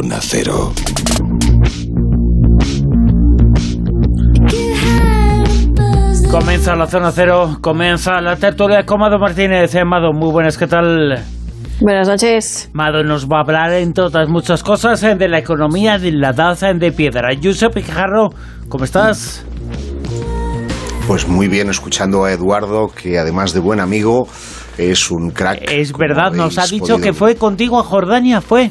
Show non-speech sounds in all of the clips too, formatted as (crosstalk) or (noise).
Zona Cero. Comienza la zona cero, comienza la tertulia con Mado Martínez. Eh, Mado, muy buenas, ¿qué tal? Buenas noches. Mado nos va a hablar, entre otras muchas cosas, eh, de la economía de la danza de piedra. Josep Pijarro, ¿cómo estás? Pues muy bien, escuchando a Eduardo, que además de buen amigo, es un crack. Es verdad, nos ha dicho que fue contigo a Jordania, ¿fue?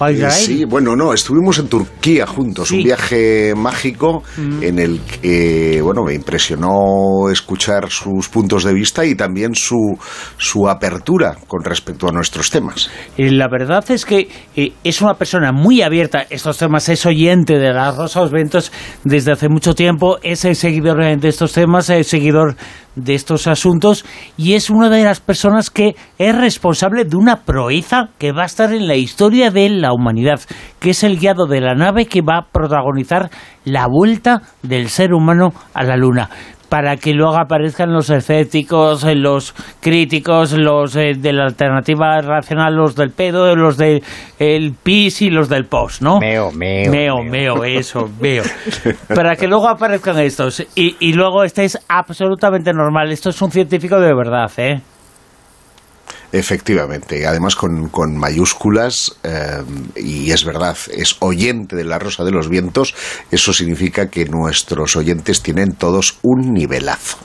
Eh, sí, bueno, no, estuvimos en Turquía juntos, un viaje mágico mm. en el que, bueno, me impresionó escuchar sus puntos de vista y también su, su apertura con respecto a nuestros temas. Y la verdad es que eh, es una persona muy abierta a estos temas, es oyente de las Rosas Ventos desde hace mucho tiempo, es el seguidor de estos temas, es seguidor de estos asuntos y es una de las personas que es responsable de una proeza que va a estar en la historia de la humanidad, que es el guiado de la nave que va a protagonizar la vuelta del ser humano a la Luna para que luego aparezcan los escépticos, los críticos, los eh, de la alternativa racional, los del pedo, los del PIS y los del POS, ¿no? Meo, meo. Meo, meo, eso, meo. (laughs) para que luego aparezcan estos y, y luego estéis absolutamente normal. Esto es un científico de verdad, ¿eh? Efectivamente, además con, con mayúsculas, eh, y es verdad, es oyente de la Rosa de los Vientos, eso significa que nuestros oyentes tienen todos un nivelazo.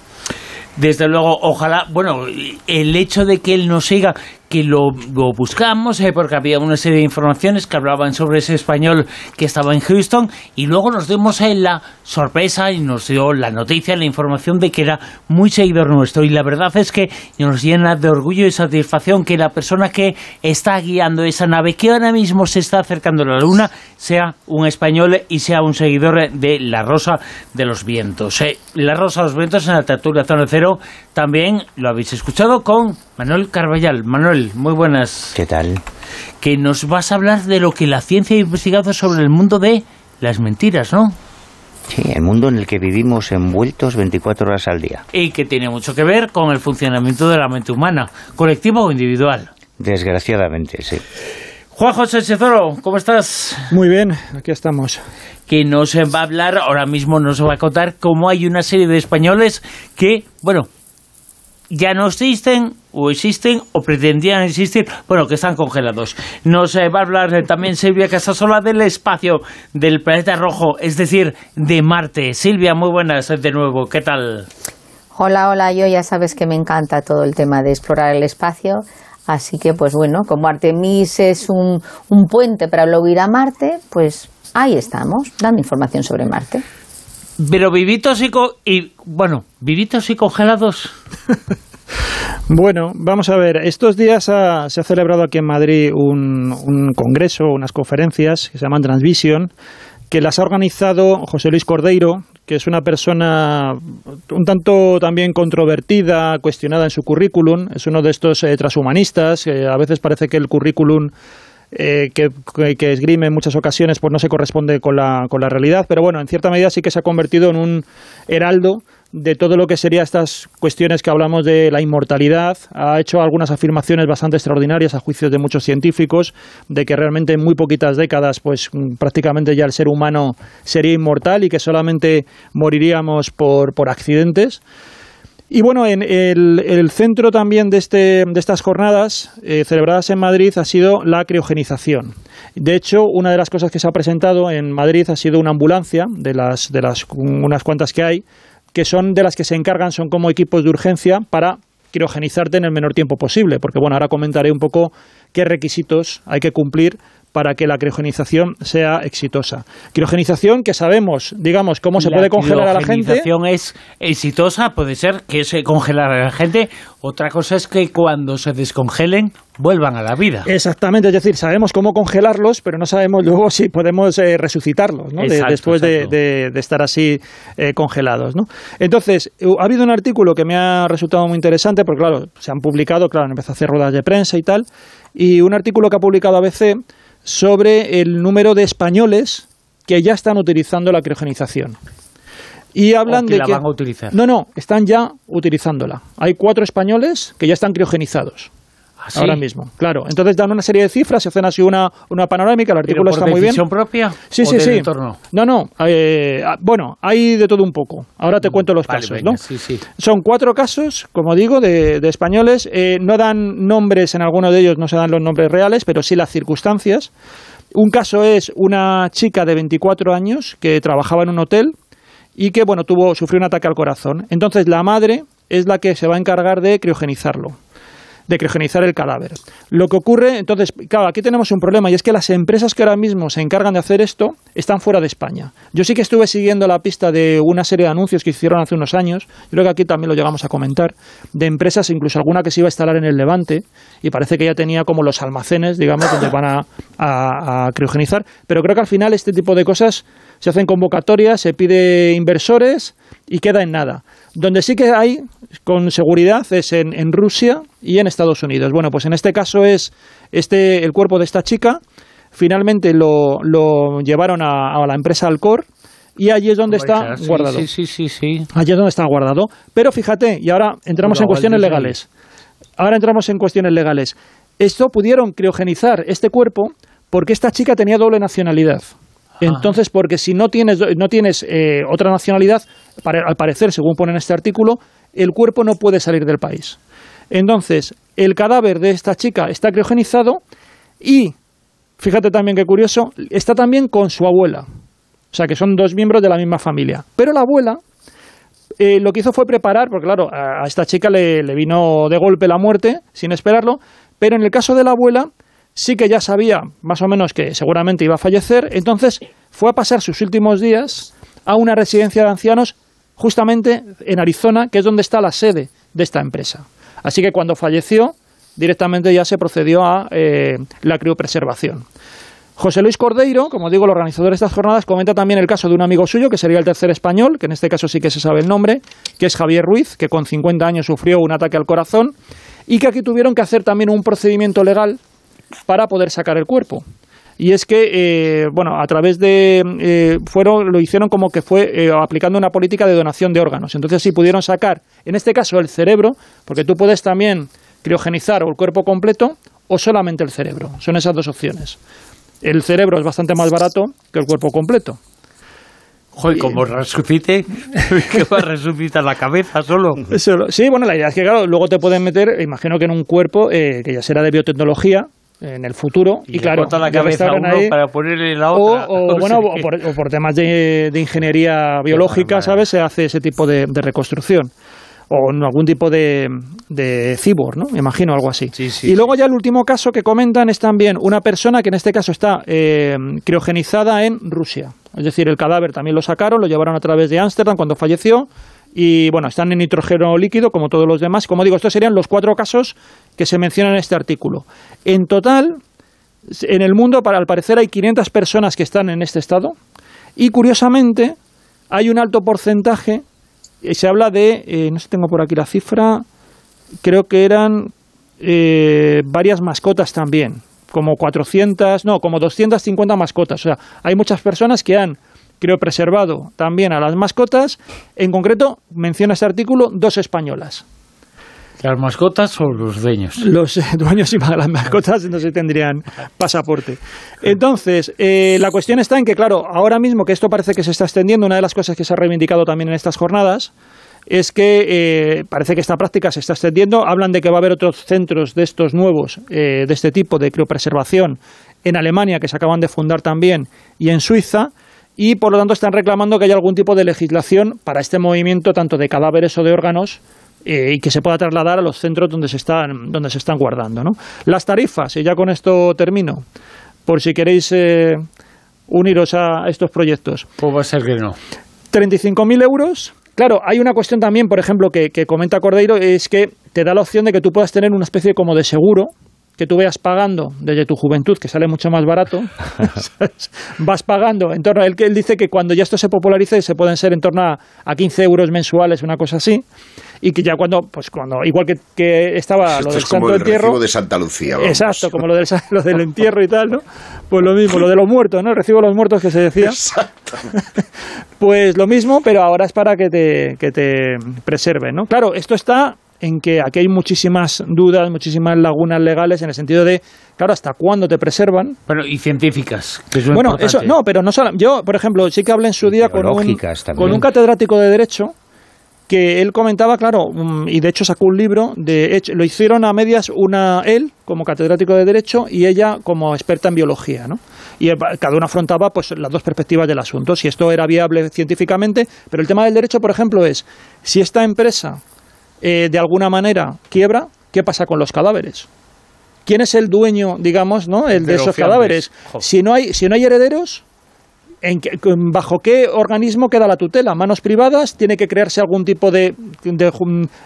Desde luego, ojalá, bueno, el hecho de que él nos siga, lo, buscamos, eh, porque había una serie de informaciones que hablaban sobre ese español que estaba en Houston, y luego nos dimos él la sorpresa y nos dio la noticia, la información de que era muy seguidor nuestro. Y la verdad es que nos llena de orgullo y satisfacción que la persona que está guiando esa nave, que ahora mismo se está acercando a la Luna, sea un español y sea un seguidor de la Rosa de los Vientos. Eh, la Rosa de los Vientos en la tertulia Zona Cero también lo habéis escuchado con Manuel Carballal. Manuel, muy buenas. ¿Qué tal? Que nos vas a hablar de lo que la ciencia ha investigado sobre el mundo de las mentiras, ¿no? Sí, el mundo en el que vivimos envueltos 24 horas al día. Y que tiene mucho que ver con el funcionamiento de la mente humana, colectiva o individual. Desgraciadamente, sí. Juan José Cezoro, ¿cómo estás? Muy bien, aquí estamos. Que nos va a hablar, ahora mismo nos va a contar cómo hay una serie de españoles que, bueno, ya no existen o existen o pretendían existir, bueno, que están congelados. Nos eh, va a hablar eh, también Silvia Casasola del espacio del planeta rojo, es decir, de Marte. Silvia, muy buenas de nuevo, ¿qué tal? Hola, hola, yo ya sabes que me encanta todo el tema de explorar el espacio. Así que, pues bueno, como Artemis es un, un puente para luego ir a Marte, pues ahí estamos, dando información sobre Marte. Pero vivitos y, y bueno, vivitos y congelados. (laughs) Bueno, vamos a ver. Estos días se ha celebrado aquí en Madrid un, congreso, unas conferencias que se llaman Transvision, que las ha organizado José Luis Cordeiro, que es una persona un tanto también controvertida, cuestionada en su currículum. Es uno de estos eh, transhumanistas. que a veces parece que el currículum eh, que, esgrime en muchas ocasiones pues no se corresponde con la, con la realidad, pero bueno, en cierta medida sí que se ha convertido en un heraldo de todo lo que serían estas cuestiones que hablamos de la inmortalidad. Ha hecho algunas afirmaciones bastante extraordinarias a juicios de muchos científicos de que realmente en muy poquitas décadas pues prácticamente ya el ser humano sería inmortal y que solamente moriríamos por, por accidentes. Y bueno, en el, centro también de, este, de estas jornadas eh, celebradas en Madrid ha sido la criogenización. De hecho, una de las cosas que se ha presentado en Madrid ha sido una ambulancia, de las, de las unas cuantas que hay, que son de las que se encargan, son como equipos de urgencia para criogenizarte en el menor tiempo posible, porque bueno, ahora comentaré un poco qué requisitos hay que cumplir para que la criogenización sea exitosa. Criogenización que sabemos, digamos, cómo se puede congelar a la gente. La criogenización es exitosa, puede ser que se congelar a la gente. Otra cosa es que cuando se descongelen vuelvan a la vida. Exactamente, es decir, sabemos cómo congelarlos, pero no sabemos luego si podemos eh, resucitarlos ¿no? después De, estar así eh, congelados. ¿no? Entonces, ha habido un artículo que me ha resultado muy interesante, porque claro, se han publicado, claro, empezó a hacer ruedas de prensa y tal, y un artículo que ha publicado ABC sobre el número de españoles que ya están utilizando la criogenización. Y hablan que de que van a utilizar. No, no, están ya utilizándola. Hay cuatro españoles que ya están criogenizados. ¿Ah, ahora mismo. Claro, entonces dan una serie de cifras, se hacen así una, una panorámica, el artículo está muy bien. propia? Sí, sí, sí. No, no, eh, ah, bueno, hay de todo un poco. Ahora te mm, cuento los casos, ¿no? Sí, sí. Son cuatro casos, como digo, de, de españoles. Eh, no dan nombres, en alguno de ellos no se dan los nombres reales, pero sí las circunstancias. Un caso es una chica de 24 años que trabajaba en un hotel y que, bueno, tuvo, sufrió un ataque al corazón. Entonces la madre es la que se va a encargar de criogenizarlo de criogenizar el cadáver. Lo que ocurre, entonces, claro, aquí tenemos un problema y es que las empresas que ahora mismo se encargan de hacer esto están fuera de España. Yo sí que estuve siguiendo la pista de una serie de anuncios que hicieron hace unos años, creo que aquí también lo llegamos a comentar, de empresas, incluso alguna que se iba a instalar en el Levante y parece que ya tenía como los almacenes, digamos, donde van a, a criogenizar, pero creo que al final este tipo de cosas se hacen convocatorias, se pide inversores y queda en nada. Donde sí que hay con seguridad es en, en, Rusia y en Estados Unidos. Bueno, pues en este caso es este el cuerpo de esta chica. Finalmente lo, lo llevaron a, a, la empresa Alcor y allí es donde está guardado. Sí, sí, sí, sí. Allí es donde está guardado. Pero fíjate, y ahora entramos en cuestiones legales. Ahora entramos en cuestiones legales. Esto pudieron criogenizar este cuerpo porque esta chica tenía doble nacionalidad. Entonces, porque si no tienes, no tienes eh, otra nacionalidad, al parecer, según pone en este artículo, el cuerpo no puede salir del país. Entonces, el cadáver de esta chica está criogenizado y, fíjate también qué curioso, está también con su abuela. O sea, que son dos miembros de la misma familia. Pero la abuela eh, lo que hizo fue preparar, porque claro, a esta chica le vino de golpe la muerte, sin esperarlo, pero en el caso de la abuela sí que ya sabía más o menos que seguramente iba a fallecer, entonces fue a pasar sus últimos días a una residencia de ancianos justamente en Arizona, que es donde está la sede de esta empresa. Así que cuando falleció, directamente ya se procedió a eh, la criopreservación. José Luis Cordeiro, como digo, el organizador de estas jornadas, comenta también el caso de un amigo suyo, que sería el tercer español, que en este caso sí que se sabe el nombre, que es Javier Ruiz, que con 50 años sufrió un ataque al corazón y que aquí tuvieron que hacer también un procedimiento legal para poder sacar el cuerpo. Y es que, eh, bueno, a través de. Eh, fueron, lo hicieron como que fue eh, aplicando una política de donación de órganos. Entonces, sí pudieron sacar, en este caso, el cerebro, porque tú puedes también criogenizar o el cuerpo completo o solamente el cerebro. Son esas dos opciones. El cerebro es bastante más barato que el cuerpo completo. Joder, como resucite, (laughs) que va a resucitar la cabeza solo. sí, bueno, la idea es que, claro, luego te pueden meter, imagino que en un cuerpo que ya será de biotecnología, en el futuro. Y, claro, la cabeza a uno para ponerle la otra. O, (laughs) bueno, o por, temas de, ingeniería (laughs) biológica, ¿sabes? Se hace ese tipo de, reconstrucción o en algún tipo de, de cyborg, ¿no? Me imagino algo así. y luego ya el último caso que comentan es también una persona que en este caso está eh, criogenizada en Rusia. Es decir, el cadáver también lo sacaron, lo llevaron a través de Ámsterdam cuando falleció y bueno, están en nitrógeno líquido como todos los demás. Como digo, estos serían los cuatro casos que se mencionan en este artículo. En total, en el mundo, para al parecer, hay 500 personas que están en este estado y curiosamente hay un alto porcentaje, eh, se habla de, eh, no sé tengo por aquí la cifra, creo que eran eh, varias mascotas también, como 400, no, como 250 mascotas. O sea, hay muchas personas que han creo preservado también a las mascotas. En concreto, menciona este artículo dos españolas. ¿Las mascotas o los dueños? Los eh, dueños y las mascotas no se tendrían pasaporte. Entonces, eh, la cuestión está en que, claro, ahora mismo que esto parece que se está extendiendo, una de las cosas que se ha reivindicado también en estas jornadas es que eh, parece que esta práctica se está extendiendo. Hablan de que va a haber otros centros de estos nuevos, de este tipo de criopreservación, en Alemania, que se acaban de fundar también, y en Suiza y por lo tanto están reclamando que haya algún tipo de legislación para este movimiento tanto de cadáveres o de órganos eh, y que se pueda trasladar a los centros donde se están, donde se están guardando. ¿no? Las tarifas, y ya con esto termino, por si queréis eh, uniros a estos proyectos. Pues va a ser que no. 35.000 euros. Claro, hay una cuestión también, por ejemplo, que, que comenta Cordeiro, es que te da la opción de que tú puedas tener una especie como de seguro que tú veas pagando desde tu juventud, que sale mucho más barato, (laughs) vas pagando en torno a él, que él dice que cuando ya esto se popularice se pueden ser en torno a, a 15 euros mensuales, una cosa así, y que ya cuando, pues cuando, igual que, que estaba lo del es como Santo el Entierro. de Santa Lucía. Vamos. Exacto, como lo del, lo del entierro y tal, ¿no? Pues lo mismo, lo de los muertos, ¿no? El recibo de los muertos que se decía. Exacto. (laughs) pues lo mismo, pero ahora es para que te, que te preserven, ¿no? Claro, esto está en que aquí hay muchísimas dudas, muchísimas lagunas legales en el sentido de, claro, hasta cuándo te preservan. Bueno, y científicas, Bueno, eso, no, pero no solo, yo, por ejemplo, sí que hablé en su día con un, con un catedrático de Derecho que él comentaba, claro, mm, y de hecho sacó un libro, de hecho, lo hicieron a medias una él como catedrático de Derecho y ella como experta en biología, ¿no? Y cada uno afrontaba pues las dos perspectivas del asunto, si esto era viable científicamente, pero el tema del derecho, por ejemplo, es si esta empresa eh, de alguna manera quiebra, ¿qué pasa con los cadáveres? ¿Quién es el dueño, digamos, ¿no? el de esos cadáveres? Si no hay si no hay herederos, ¿Bajo qué organismo queda la tutela? ¿Manos privadas? ¿Tiene que crearse algún tipo de,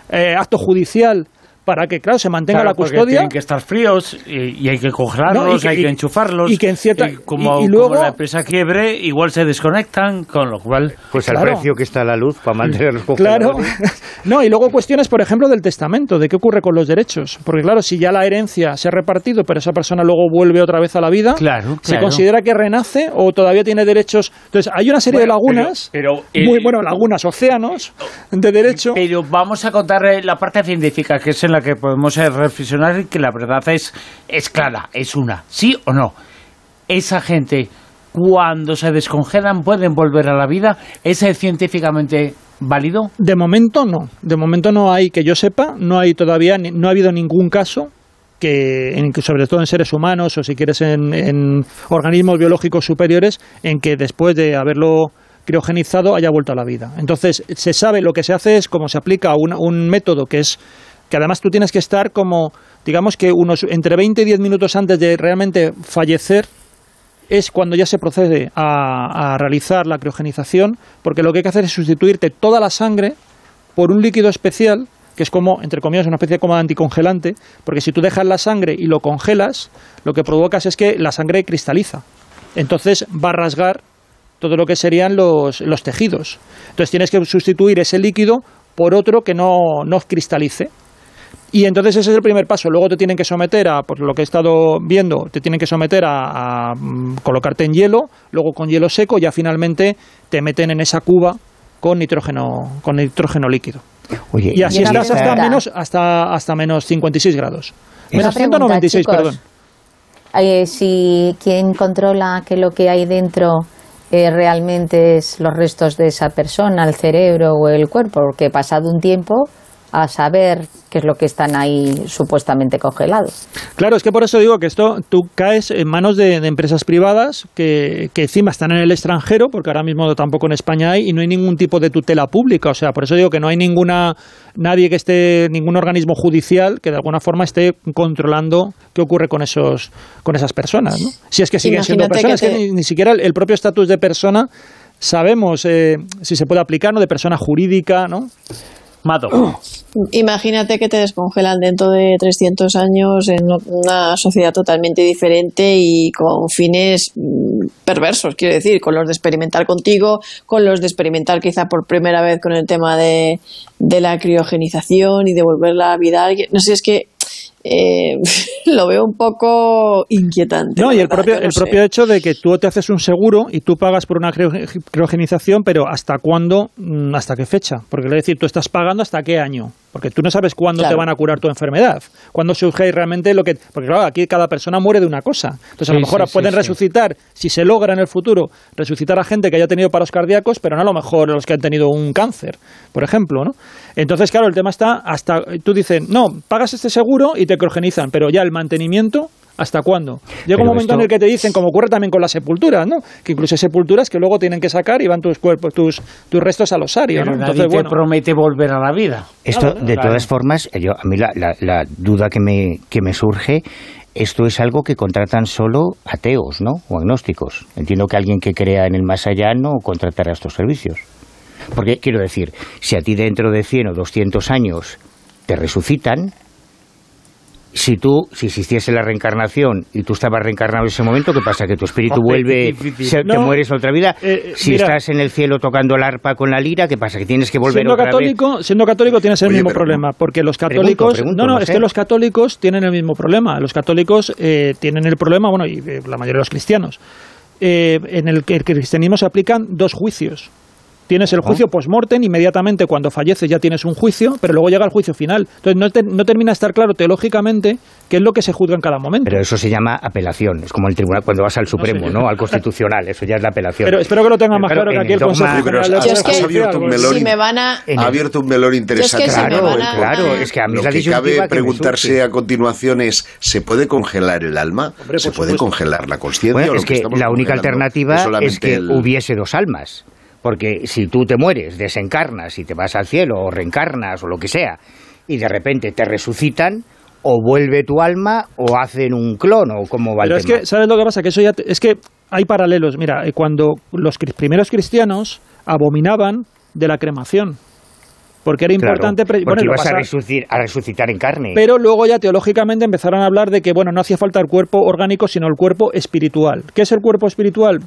eh, acto judicial para que, claro, se mantenga la custodia. Tienen que estar fríos y, hay que congelarlos, hay que enchufarlos. Y que en cierta. como, y, luego, la empresa quiebre, igual se desconectan, con lo cual. Pues al precio que está la luz para mantenerlos (laughs) congelados. Claro. (laughs) no, y luego cuestiones, por ejemplo, del testamento, de qué ocurre con los derechos. Porque, claro, si ya la herencia se ha repartido, pero esa persona luego vuelve otra vez a la vida, claro, ¿se considera que renace o todavía tiene derechos? Entonces, hay una serie de lagunas. Pero, muy, bueno, lagunas, océanos de derecho. Pero vamos a contar eh, la parte científica, que es en la que podemos reflexionar que la verdad es, es clara, es una, sí o no. Esa gente, cuando se descongelan, pueden volver a la vida. ¿Es científicamente válido? De momento no. De momento no hay, que yo sepa, no hay todavía, no ha habido ningún caso que, sobre todo en seres humanos o si quieres en, en organismos biológicos superiores, en que después de haberlo criogenizado haya vuelto a la vida. Entonces, se sabe, lo que se hace es como se aplica un, un método que es que además tú tienes que estar como, digamos que unos entre 20 y 10 minutos antes de realmente fallecer es cuando ya se procede a, a, realizar la criogenización, porque lo que hay que hacer es sustituirte toda la sangre por un líquido especial, que es como, entre comillas, una especie de anticongelante, porque si tú dejas la sangre y lo congelas, lo que provocas es que la sangre cristaliza. Entonces va a rasgar todo lo que serían los, los tejidos. Entonces tienes que sustituir ese líquido por otro que no, no cristalice. Y entonces ese es el primer paso. Luego te tienen que someter a, por lo que he estado viendo, te tienen que someter a, mm, colocarte en hielo, luego con hielo seco, ya finalmente te meten en esa cuba con nitrógeno, con nitrógeno líquido. y así estás hasta menos, hasta, hasta menos 56 grados. Menos 196, perdón. Eh, si quien controla que lo que hay dentro eh, realmente es los restos de esa persona, el cerebro o el cuerpo, porque pasado un tiempo a saber qué es lo que están ahí supuestamente congelados. Claro, es que por eso digo que esto tú caes en manos de, empresas privadas que, que, encima están en el extranjero, porque ahora mismo tampoco en España hay, y no hay ningún tipo de tutela pública. O sea, por eso digo que no hay ninguna nadie que esté, ningún organismo judicial que de alguna forma esté controlando qué ocurre con esos con esas personas. ¿no? Si es que siguen siendo personas, que, ni, siquiera el, propio estatus de persona sabemos eh, si se puede aplicar, ¿no? De persona jurídica, ¿no? (clears throat) Imagínate que te descongelan dentro de 300 años en una sociedad totalmente diferente y con fines mm, perversos, quiero decir, con los de experimentar contigo, con los de experimentar quizá por primera vez con el tema de, de la criogenización y de volverla a vida. No sé, es que eh, lo veo un poco inquietante. No, y el propio, el propio hecho de que tú te haces un seguro y tú pagas por una criogenización, pero ¿hasta cuándo? Mm, ¿Hasta qué fecha? Porque es decir, tú estás pagando hasta qué año. Porque tú no sabes cuándo te van a curar tu enfermedad. Cuándo surge realmente lo que. Porque claro, aquí cada persona muere de una cosa. Entonces a lo mejor pueden resucitar, si se logra en el futuro, resucitar a gente que haya tenido paros cardíacos, pero no a lo mejor los que han tenido un cáncer, por ejemplo. ¿no? Entonces, claro, el tema está hasta. Tú dices, no, pagas este seguro y te crogenizan, pero ya el mantenimiento ¿Hasta cuándo? Llega un momento en el que te dicen, como ocurre también con las sepulturas, ¿no? Que incluso hay sepulturas que luego tienen que sacar y van tus cuerpos, tus, tus restos al osario, ¿no? Entonces, te promete volver a la vida. Esto, de todas formas, yo, a mí la, la, duda que me, que me surge esto es algo que contratan solo ateos, ¿no? O agnósticos. Entiendo que alguien que crea en el más allá no contratará estos servicios. Porque quiero decir, si a ti dentro de 100 o 200 años te resucitan, si tú, si existiese la reencarnación y tú estabas reencarnado en ese momento, ¿qué pasa? ¿Que tu espíritu (laughs) vuelve, te mueres otra vida? Eh, eh, si estás en el cielo tocando el arpa con la lira, ¿qué pasa? ¿Que tienes que volver siendo otra católico, Siendo católico tienes el mismo problema, porque los católicos... no, no, es que los católicos tienen el mismo problema. Los católicos eh, tienen el problema, bueno, y la mayoría de los cristianos, en el que el cristianismo se aplican dos juicios Tienes el juicio post-mortem, inmediatamente cuando falleces ya tienes un juicio, pero luego llega el juicio final. Entonces no, no termina de estar claro teológicamente qué es lo que se juzga en cada momento. Pero eso se llama apelación, es como el tribunal cuando vas al Supremo, no, Al Constitucional, eso ya es la apelación. Pero espero que lo tenga más claro que aquí el Consejo Has abierto un melón, ha abierto un melón interesante. claro, claro, es que a mí lo que cabe preguntarse a continuación es, ¿se puede congelar el alma? ¿Se puede congelar la conciencia? es que, la única alternativa es que hubiese dos almas. Porque si tú te mueres, desencarnas y te vas al cielo o reencarnas o lo que sea, y de repente te resucitan, o vuelve tu alma o hacen un clon o como va Pero es que, ¿sabes lo que pasa? Que eso ya es que hay paralelos. Mira, eh, cuando los primeros cristianos abominaban de la cremación porque era importante... porque bueno, ibas a, resucitar, a, resucitar en carne. Pero luego ya teológicamente empezaron a hablar de que, bueno, no hacía falta el cuerpo orgánico, sino el cuerpo espiritual. ¿Qué es el cuerpo espiritual?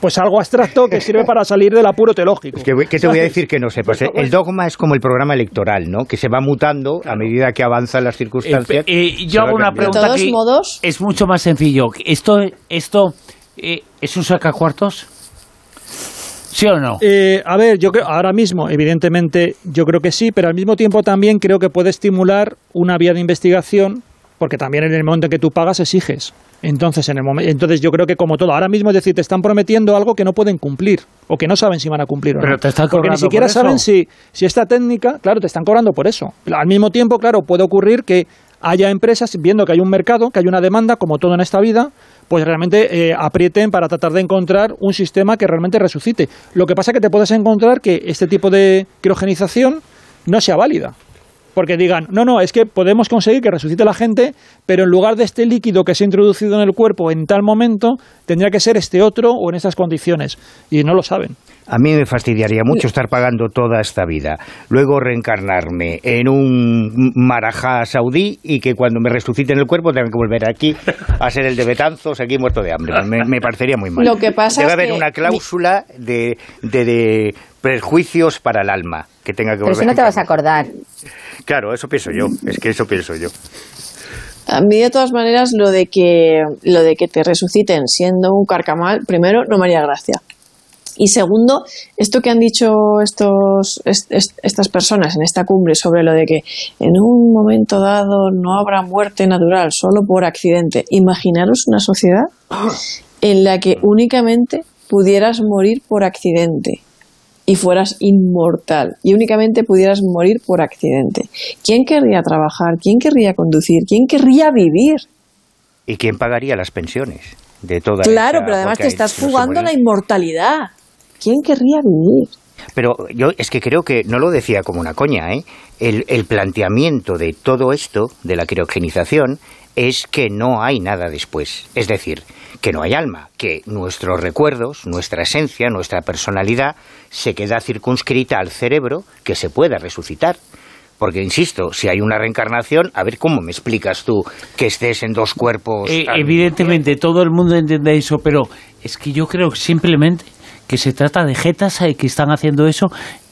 Pues algo abstracto que sirve para salir del apuro teológico. ¿Qué te voy a decir que no sé? Pues el dogma es como el programa electoral, ¿no? Que se va mutando a medida que avanzan las circunstancias. Eh, eh, yo hago una pregunta de todos modos, es mucho más sencillo. ¿Esto, esto eh, es un sacacuartos? ¿Sí o no? Eh, a ver, yo creo, ahora mismo, evidentemente, yo creo que sí, pero al mismo tiempo también creo que puede estimular una vía de investigación, porque también en el momento en que tú pagas exiges. Entonces, en el momento, entonces yo creo que como todo, ahora mismo es decir, te están prometiendo algo que no pueden cumplir o que no saben si van a cumplir o pero no. Te están Porque ni siquiera saben si, si esta técnica, claro, te están cobrando por eso. Al mismo tiempo, claro, puede ocurrir que haya empresas viendo que hay un mercado, que hay una demanda, como todo en esta vida, pues realmente eh, aprieten para tratar de encontrar un sistema que realmente resucite. Lo que pasa es que te puedes encontrar que este tipo de criogenización no sea válida. Porque digan, no, no, es que podemos conseguir que resucite la gente, pero en lugar de este líquido que se ha introducido en el cuerpo en tal momento, tendría que ser este otro o en estas condiciones. Y no lo saben. A mí me fastidiaría mucho estar pagando toda esta vida, luego reencarnarme en un marajá saudí y que cuando me resuciten el cuerpo tenga que volver aquí a ser el de Betanzos, aquí muerto de hambre. Me, parecería muy mal. Lo que pasa Debe haber una cláusula de, de, prejuicios para el alma que tenga que Pero volver. si no te vas a acordar. Claro, eso pienso yo. Es que eso pienso yo. A mí de todas maneras lo de que lo de que te resuciten siendo un carcamal, primero no me haría gracia. Y segundo, esto que han dicho estos, estas personas en esta cumbre sobre lo de que en un momento dado no habrá muerte natural solo por accidente. Imaginaros una sociedad en la que únicamente pudieras morir por accidente y fueras inmortal y únicamente pudieras morir por accidente. ¿Quién querría trabajar? ¿Quién querría conducir? ¿Quién querría vivir? ¿Y quién pagaría las pensiones de toda Claro, pero además te estás jugando la inmortalidad. ¿Quién querría vivir? Pero yo es que creo que no lo decía como una coña, ¿eh? El, el planteamiento de todo esto, de la criogenización, es que no hay nada después. Es decir, que no hay alma, que nuestros recuerdos, nuestra esencia, nuestra personalidad se queda circunscrita al cerebro que se pueda resucitar. Porque, insisto, si hay una reencarnación, a ver cómo me explicas tú que estés en dos cuerpos. Eh, evidentemente, todo el mundo entiende eso, pero es que yo creo que simplemente que se trata de jetas eh, que están haciendo eso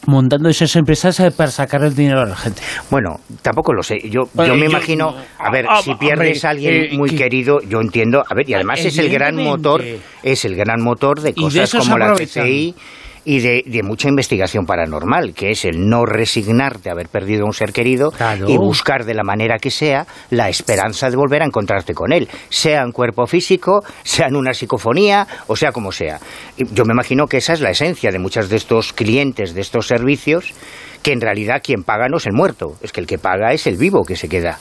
montando esas empresas eh, para sacar el dinero a la gente. Bueno, tampoco lo sé. Yo, yo me imagino, a ver, ah, si pierdes a alguien eh, muy querido, yo entiendo, a ver, y además es el gran motor, es el gran motor de cosas como la TCI y de, mucha investigación paranormal, que es el no resignarte a haber perdido a un ser querido y buscar de la manera que sea la esperanza de volver a encontrarte con él, sea en cuerpo físico, sea en una psicofonía, o sea como sea. Yo me imagino que esa es la esencia de muchos de estos clientes, de estos servicios, que en realidad quien paga no es el muerto, es que el que paga es el vivo que se queda.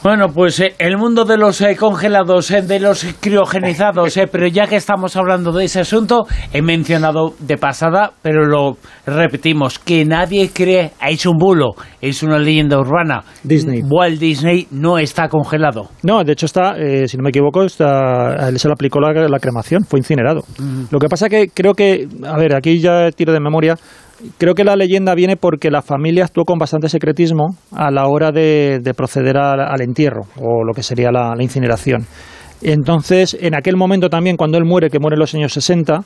Bueno, pues eh, el mundo de los eh, congelados, eh, de los criogenizados, pero ya que estamos hablando de ese asunto, he mencionado de pasada, pero lo repetimos, que nadie cree, es un bulo, es una leyenda urbana. Disney. Walt Disney no está congelado. No, de hecho está, si no me equivoco, está, se le aplicó la, cremación, fue incinerado. Lo que pasa que creo que, a ver, aquí ya tiro de memoria, Creo que la leyenda viene porque la familia actuó con bastante secretismo a la hora de, proceder al, entierro o lo que sería la, incineración. Entonces, en aquel momento también, cuando él muere, que muere en los años 60,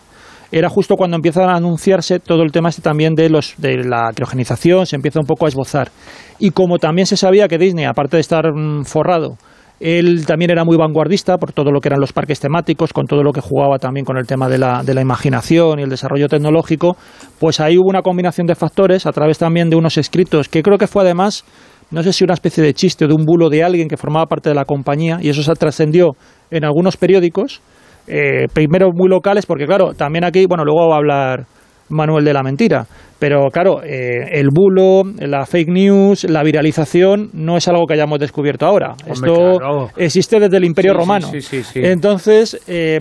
era justo cuando empieza a anunciarse todo el tema este también de, los, de la criogenización, se empieza un poco a esbozar. Y como también se sabía que Disney, aparte de estar mm, forrado Él también era muy vanguardista por todo lo que eran los parques temáticos, con todo lo que jugaba también con el tema de la, de la imaginación y el desarrollo tecnológico. Pues ahí hubo una combinación de factores a través también de unos escritos que creo que fue además no sé si una especie de chiste o de un bulo de alguien que formaba parte de la compañía y eso se trascendió en algunos periódicos, eh, primero muy locales, porque claro, también aquí, bueno, luego va a hablar Manuel de la mentira, pero claro, eh, el bulo, la fake news, la viralización no es algo que hayamos descubierto ahora. Esto existe desde el Imperio Romano. Entonces, eh,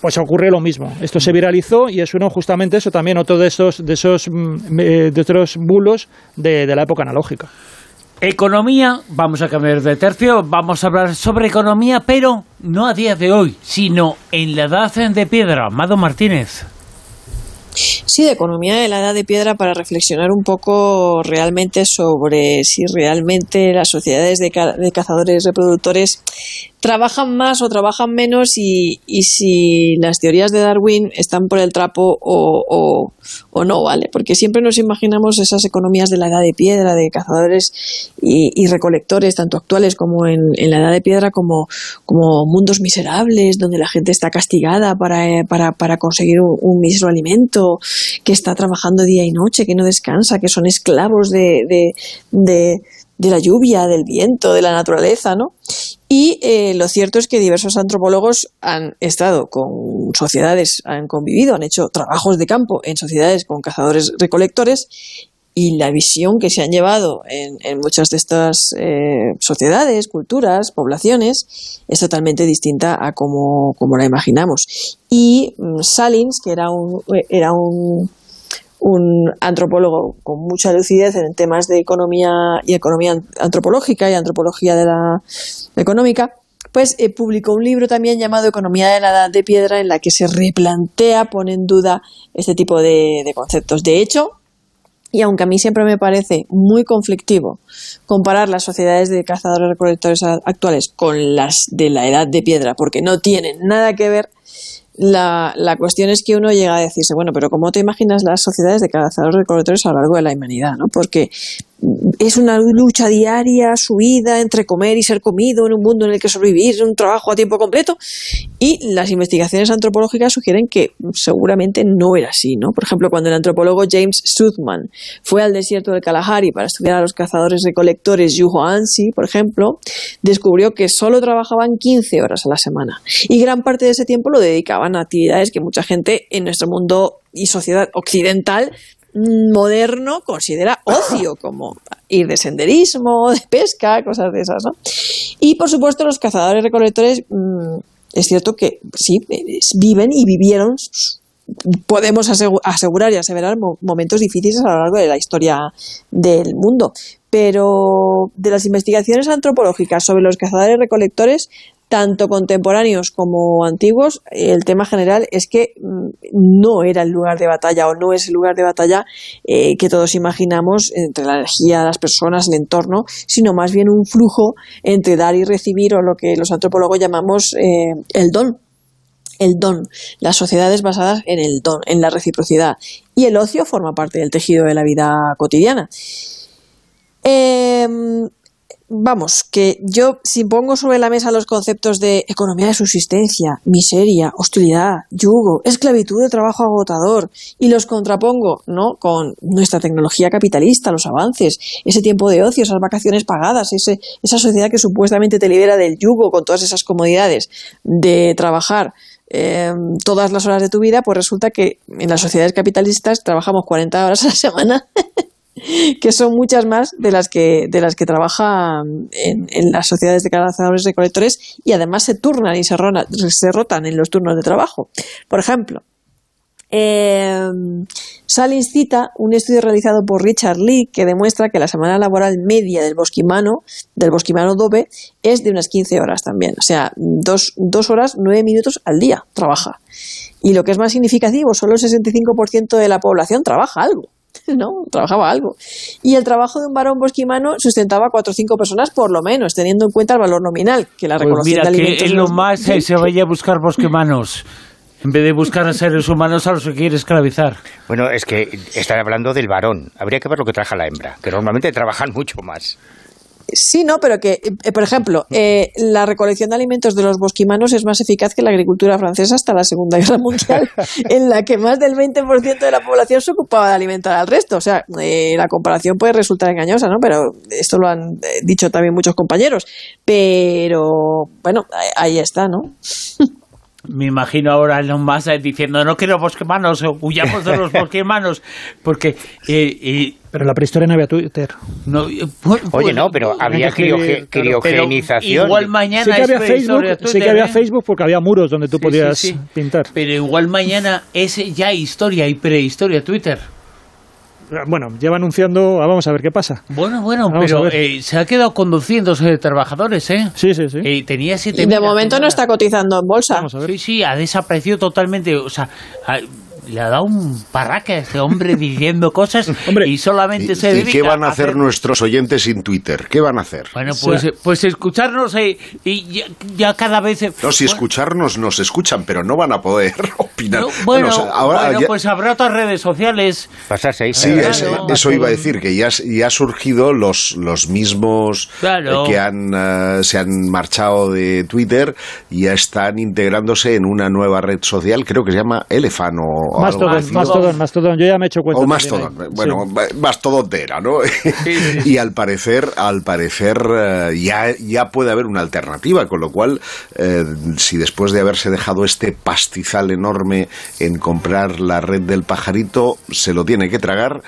pues ocurre lo mismo. Esto se viralizó y es uno justamente eso también, otro de esos, de esos, mm, de otros bulos de la época analógica. Economía, vamos a cambiar de tercio, vamos a hablar sobre economía, pero no a día de hoy, sino en la edad de piedra. Amado Martínez. Sí, de economía de la edad de piedra para reflexionar un poco realmente sobre si realmente las sociedades de, de cazadores reproductores trabajan más o trabajan menos y, y, si las teorías de Darwin están por el trapo o, o, no, ¿vale? Porque siempre nos imaginamos esas economías de la edad de piedra, de cazadores y, recolectores, tanto actuales como en, la edad de piedra, como, como mundos miserables, donde la gente está castigada para, para, para conseguir un, un, alimento, que está trabajando día y noche, que no descansa, que son esclavos de, de, de de la lluvia, del viento, de la naturaleza, ¿no? Y eh, lo cierto es que diversos antropólogos han estado con sociedades, han convivido, han hecho trabajos de campo en sociedades con cazadores recolectores y la visión que se han llevado en, muchas de estas eh, sociedades, culturas, poblaciones, es totalmente distinta a como, como la imaginamos. Y mm, Salins, que era un, era un un antropólogo con mucha lucidez en temas de economía y economía antropológica y antropología de la económica, pues eh, publicó un libro también llamado Economía de la Edad de Piedra en la que se replantea, pone en duda este tipo de, conceptos. De hecho, y aunque a mí siempre me parece muy conflictivo comparar las sociedades de cazadores recolectores actuales con las de la edad de piedra, porque no tienen nada que ver, la, la, cuestión es que uno llega a decirse, bueno, pero ¿cómo te imaginas las sociedades de cazadores recolectores a lo largo de la humanidad? ¿no? Porque es una lucha diaria, su vida entre comer y ser comido en un mundo en el que sobrevivir un trabajo a tiempo completo. Y las investigaciones antropológicas sugieren que seguramente no era así, ¿no? Por ejemplo, cuando el antropólogo James Soothman fue al desierto del Kalahari para estudiar a los cazadores recolectores Yuho Ansi, por ejemplo, descubrió que solo trabajaban 15 horas a la semana. Y gran parte de ese tiempo lo dedicaban a actividades que mucha gente en nuestro mundo y sociedad occidental moderno considera ocio, como ir de senderismo, de pesca, cosas de esas, ¿no? Y por supuesto los cazadores recolectores, mm, es cierto que sí, viven y vivieron podemos asegurar y aseverar momentos difíciles a lo largo de la historia del mundo. Pero de las investigaciones antropológicas sobre los cazadores recolectores tanto contemporáneos como antiguos, el tema general es que mm, no era el lugar de batalla o no es el lugar de batalla eh, que todos imaginamos entre la energía, las personas, el entorno, sino más bien un flujo entre dar y recibir o lo que los antropólogos llamamos eh, el don. El don, las sociedades basadas en el don, en la reciprocidad. Y el ocio forma parte del tejido de la vida cotidiana. Eh, vamos, que yo si pongo sobre la mesa los conceptos de economía de subsistencia, miseria, hostilidad, yugo, esclavitud de trabajo agotador y los contrapongo, ¿no? con nuestra tecnología capitalista, los avances, ese tiempo de ocio, esas vacaciones pagadas, ese, esa sociedad que supuestamente te libera del yugo con todas esas comodidades de trabajar eh, todas las horas de tu vida, pues resulta que en las sociedades capitalistas trabajamos 40 horas a la semana (laughs) (laughs) que son muchas más de las que, de las que trabajan en, las sociedades de cazadores recolectores y además se turnan y se, se rotan en los turnos de trabajo. Por ejemplo, eh, Salins cita un estudio realizado por Richard Lee que demuestra que la semana laboral media del bosquimano, del bosquimano dobe, es de unas 15 horas también. O sea, dos, dos horas, nueve minutos al día trabaja. Y lo que es más significativo, solo el 65% de la población trabaja algo. (laughs) ¿no? Trabajaba algo. Y el trabajo de un varón bosquimano sustentaba a cuatro o cinco personas por lo menos, teniendo en cuenta el valor nominal que la pues mira, que en lo más eh, se vaya a buscar bosquimanos. En vez de buscar a seres humanos a los que quiere esclavizar. Bueno, es que están hablando del varón. Habría que ver lo que trabaja la hembra, que normalmente trabajan mucho más. Sí, no, pero que, eh, por ejemplo, eh, la recolección de alimentos de los bosquimanos es más eficaz que la agricultura francesa hasta la Segunda Guerra Mundial, (laughs) en la que más del 20% de la población se ocupaba de alimentar al resto. O sea, eh, la comparación puede resultar engañosa, ¿no? Pero esto lo han dicho también muchos compañeros. Pero, bueno, ahí está, ¿no? (laughs) me imagino ahora Elon Musk diciendo no quiero bosquemanos, huyamos de los (laughs) bosquemanos, porque... Eh, eh, pero en la prehistoria no había Twitter. No, eh, Oye, no, pero había criogenización. igual mañana sí que había Facebook, sí que había Facebook porque había muros donde tú podías pintar. Pero igual mañana es ya historia y prehistoria Twitter bueno, lleva anunciando, ah, vamos a ver qué pasa. Bueno, bueno, pero eh, se ha quedado conduciéndose trabajadores, ¿eh? Sí, sí, sí. Eh, tenía siete y de momento no está cotizando en bolsa. Vamos a ver. Sí, sí, ha desaparecido totalmente, o sea, le ha dado un parraque a este hombre diciendo cosas (laughs) y solamente se dedica ¿Y qué van a hacer, nuestros oyentes sin Twitter? ¿Qué van a hacer? Bueno, pues, pues escucharnos eh, y ya, cada vez... no, si escucharnos nos escuchan, pero no van a poder (laughs) opinar. bueno, ahora pues habrá otras redes sociales. Pasarse ahí. Sí, eso iba a decir, que ya, ya han surgido los, los mismos eh, que han, eh, se han marchado de Twitter y ya están integrándose en una nueva red social, creo que se llama Elefano Mastodon, Mastodon, Mastodon, yo ya me he hecho cuenta. O Mastodon, bueno, Mastodon era, ¿no? (laughs) y al parecer, al parecer eh, ya, ya puede haber una alternativa, con lo cual, eh, si después de haberse dejado este pastizal enorme en comprar la red del pajarito, se lo tiene que tragar,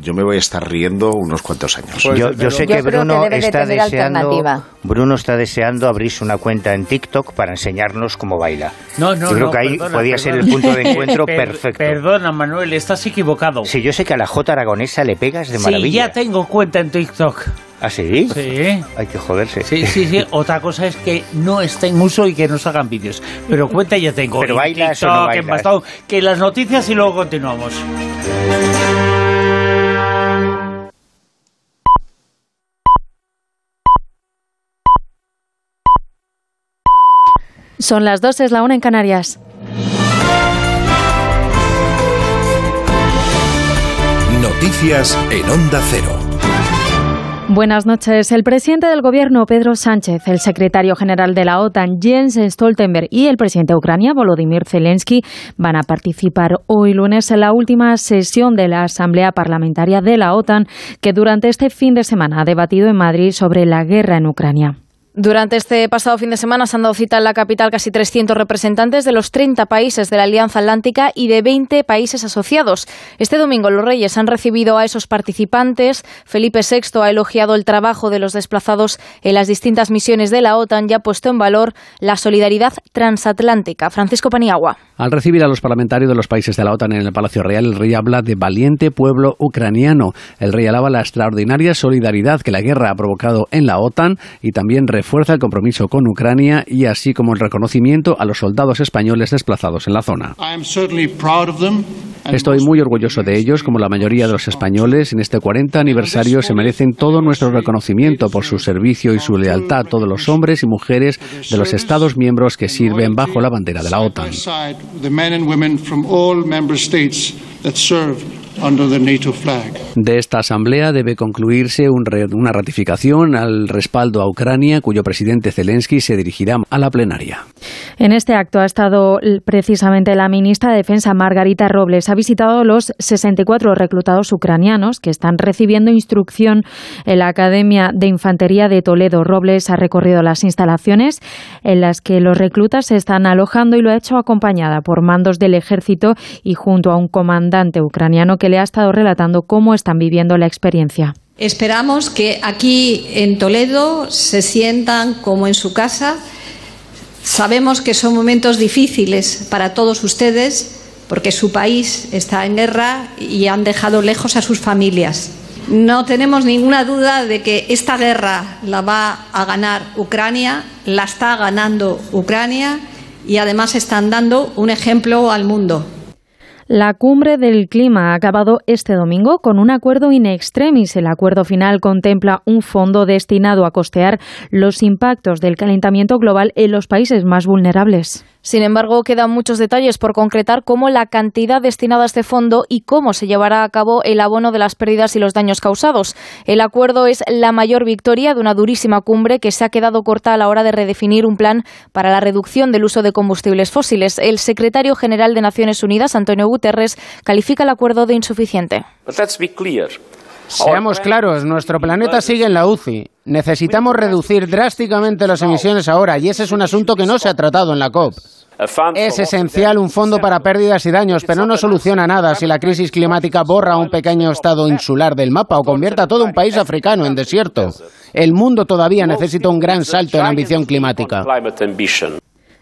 yo me voy a estar riendo unos cuantos años. Pues, yo, sé que Bruno está deseando Bruno está deseando abrirse una cuenta en TikTok para enseñarnos cómo baila. No, no, yo creo que ahí podría ser el punto de (laughs) encuentro perfecto. Perdona, Manuel, estás equivocado. Sí, yo sé que a la J aragonesa le pegas de maravilla. Sí, ya tengo cuenta en TikTok. ¿Ah, sí? Sí. Hay que joderse. Sí, sí, sí. (laughs) Otra cosa es que no esté en uso y que no hagan vídeos. Pero cuenta ya tengo. Pero baila o no bailas. Que las noticias y luego continuamos. Son las dos, es la una en Canarias. Noticias en Onda Cero. Buenas noches. El presidente del Gobierno, Pedro Sánchez, el secretario general de la OTAN, Jens Stoltenberg, y el presidente de Ucrania, Volodymyr Zelensky, van a participar hoy lunes en la última sesión de la Asamblea Parlamentaria de la OTAN, que durante este fin de semana ha debatido en Madrid sobre la guerra en Ucrania. Durante este pasado fin de semana se han dado cita en la capital casi 300 representantes de los 30 países de la Alianza Atlántica y de 20 países asociados. Este domingo los Reyes han recibido a esos participantes. Felipe VI ha elogiado el trabajo de los desplazados en las distintas misiones de la OTAN y ha puesto en valor la solidaridad transatlántica. Francisco Paniagua. Al recibir a los parlamentarios de los países de la OTAN en el Palacio Real, el rey habla de valiente pueblo ucraniano. El rey alaba la extraordinaria solidaridad que la guerra ha provocado en la OTAN y también fuerza el compromiso con Ucrania y así como el reconocimiento a los soldados españoles desplazados en la zona. Estoy muy orgulloso de ellos, como la mayoría de los españoles. En este 40 aniversario se merecen todo nuestro reconocimiento por su servicio y su lealtad a todos los hombres y mujeres de los Estados miembros que sirven bajo la bandera de la OTAN. De esta asamblea debe concluirse una ratificación al respaldo a Ucrania, cuyo presidente Zelensky se dirigirá a la plenaria. En este acto ha estado precisamente la ministra de Defensa, Margarita Robles. Ha visitado los 64 reclutados ucranianos que están recibiendo instrucción en la Academia de Infantería de Toledo. Robles ha recorrido las instalaciones en las que los reclutas se están alojando y lo ha hecho acompañada por mandos del ejército y junto a un comandante ucraniano que le ha estado relatando cómo están viviendo la experiencia. Esperamos que aquí en Toledo se sientan como en su casa. Sabemos que son momentos difíciles para todos ustedes porque su país está en guerra y han dejado lejos a sus familias. No tenemos ninguna duda de que esta guerra la va a ganar Ucrania, la está ganando Ucrania y además están dando un ejemplo al mundo. La cumbre del clima ha acabado este domingo con un acuerdo in extremis. El acuerdo final contempla un fondo destinado a costear los impactos del calentamiento global en los países más vulnerables. Sin embargo, quedan muchos detalles por concretar, como la cantidad destinada a este fondo y cómo se llevará a cabo el abono de las pérdidas y los daños causados. El acuerdo es la mayor victoria de una durísima cumbre que se ha quedado corta a la hora de redefinir un plan para la reducción del uso de combustibles fósiles. El secretario general de Naciones Unidas, Antonio Guterres, califica el acuerdo de insuficiente. Seamos claros, nuestro planeta sigue en la UCI. Necesitamos reducir drásticamente las emisiones ahora y ese es un asunto que no se ha tratado en la COP. Es esencial un fondo para pérdidas y daños, pero no soluciona nada si la crisis climática borra un pequeño estado insular del mapa o convierta a todo un país africano en desierto. El mundo todavía necesita un gran salto en ambición climática.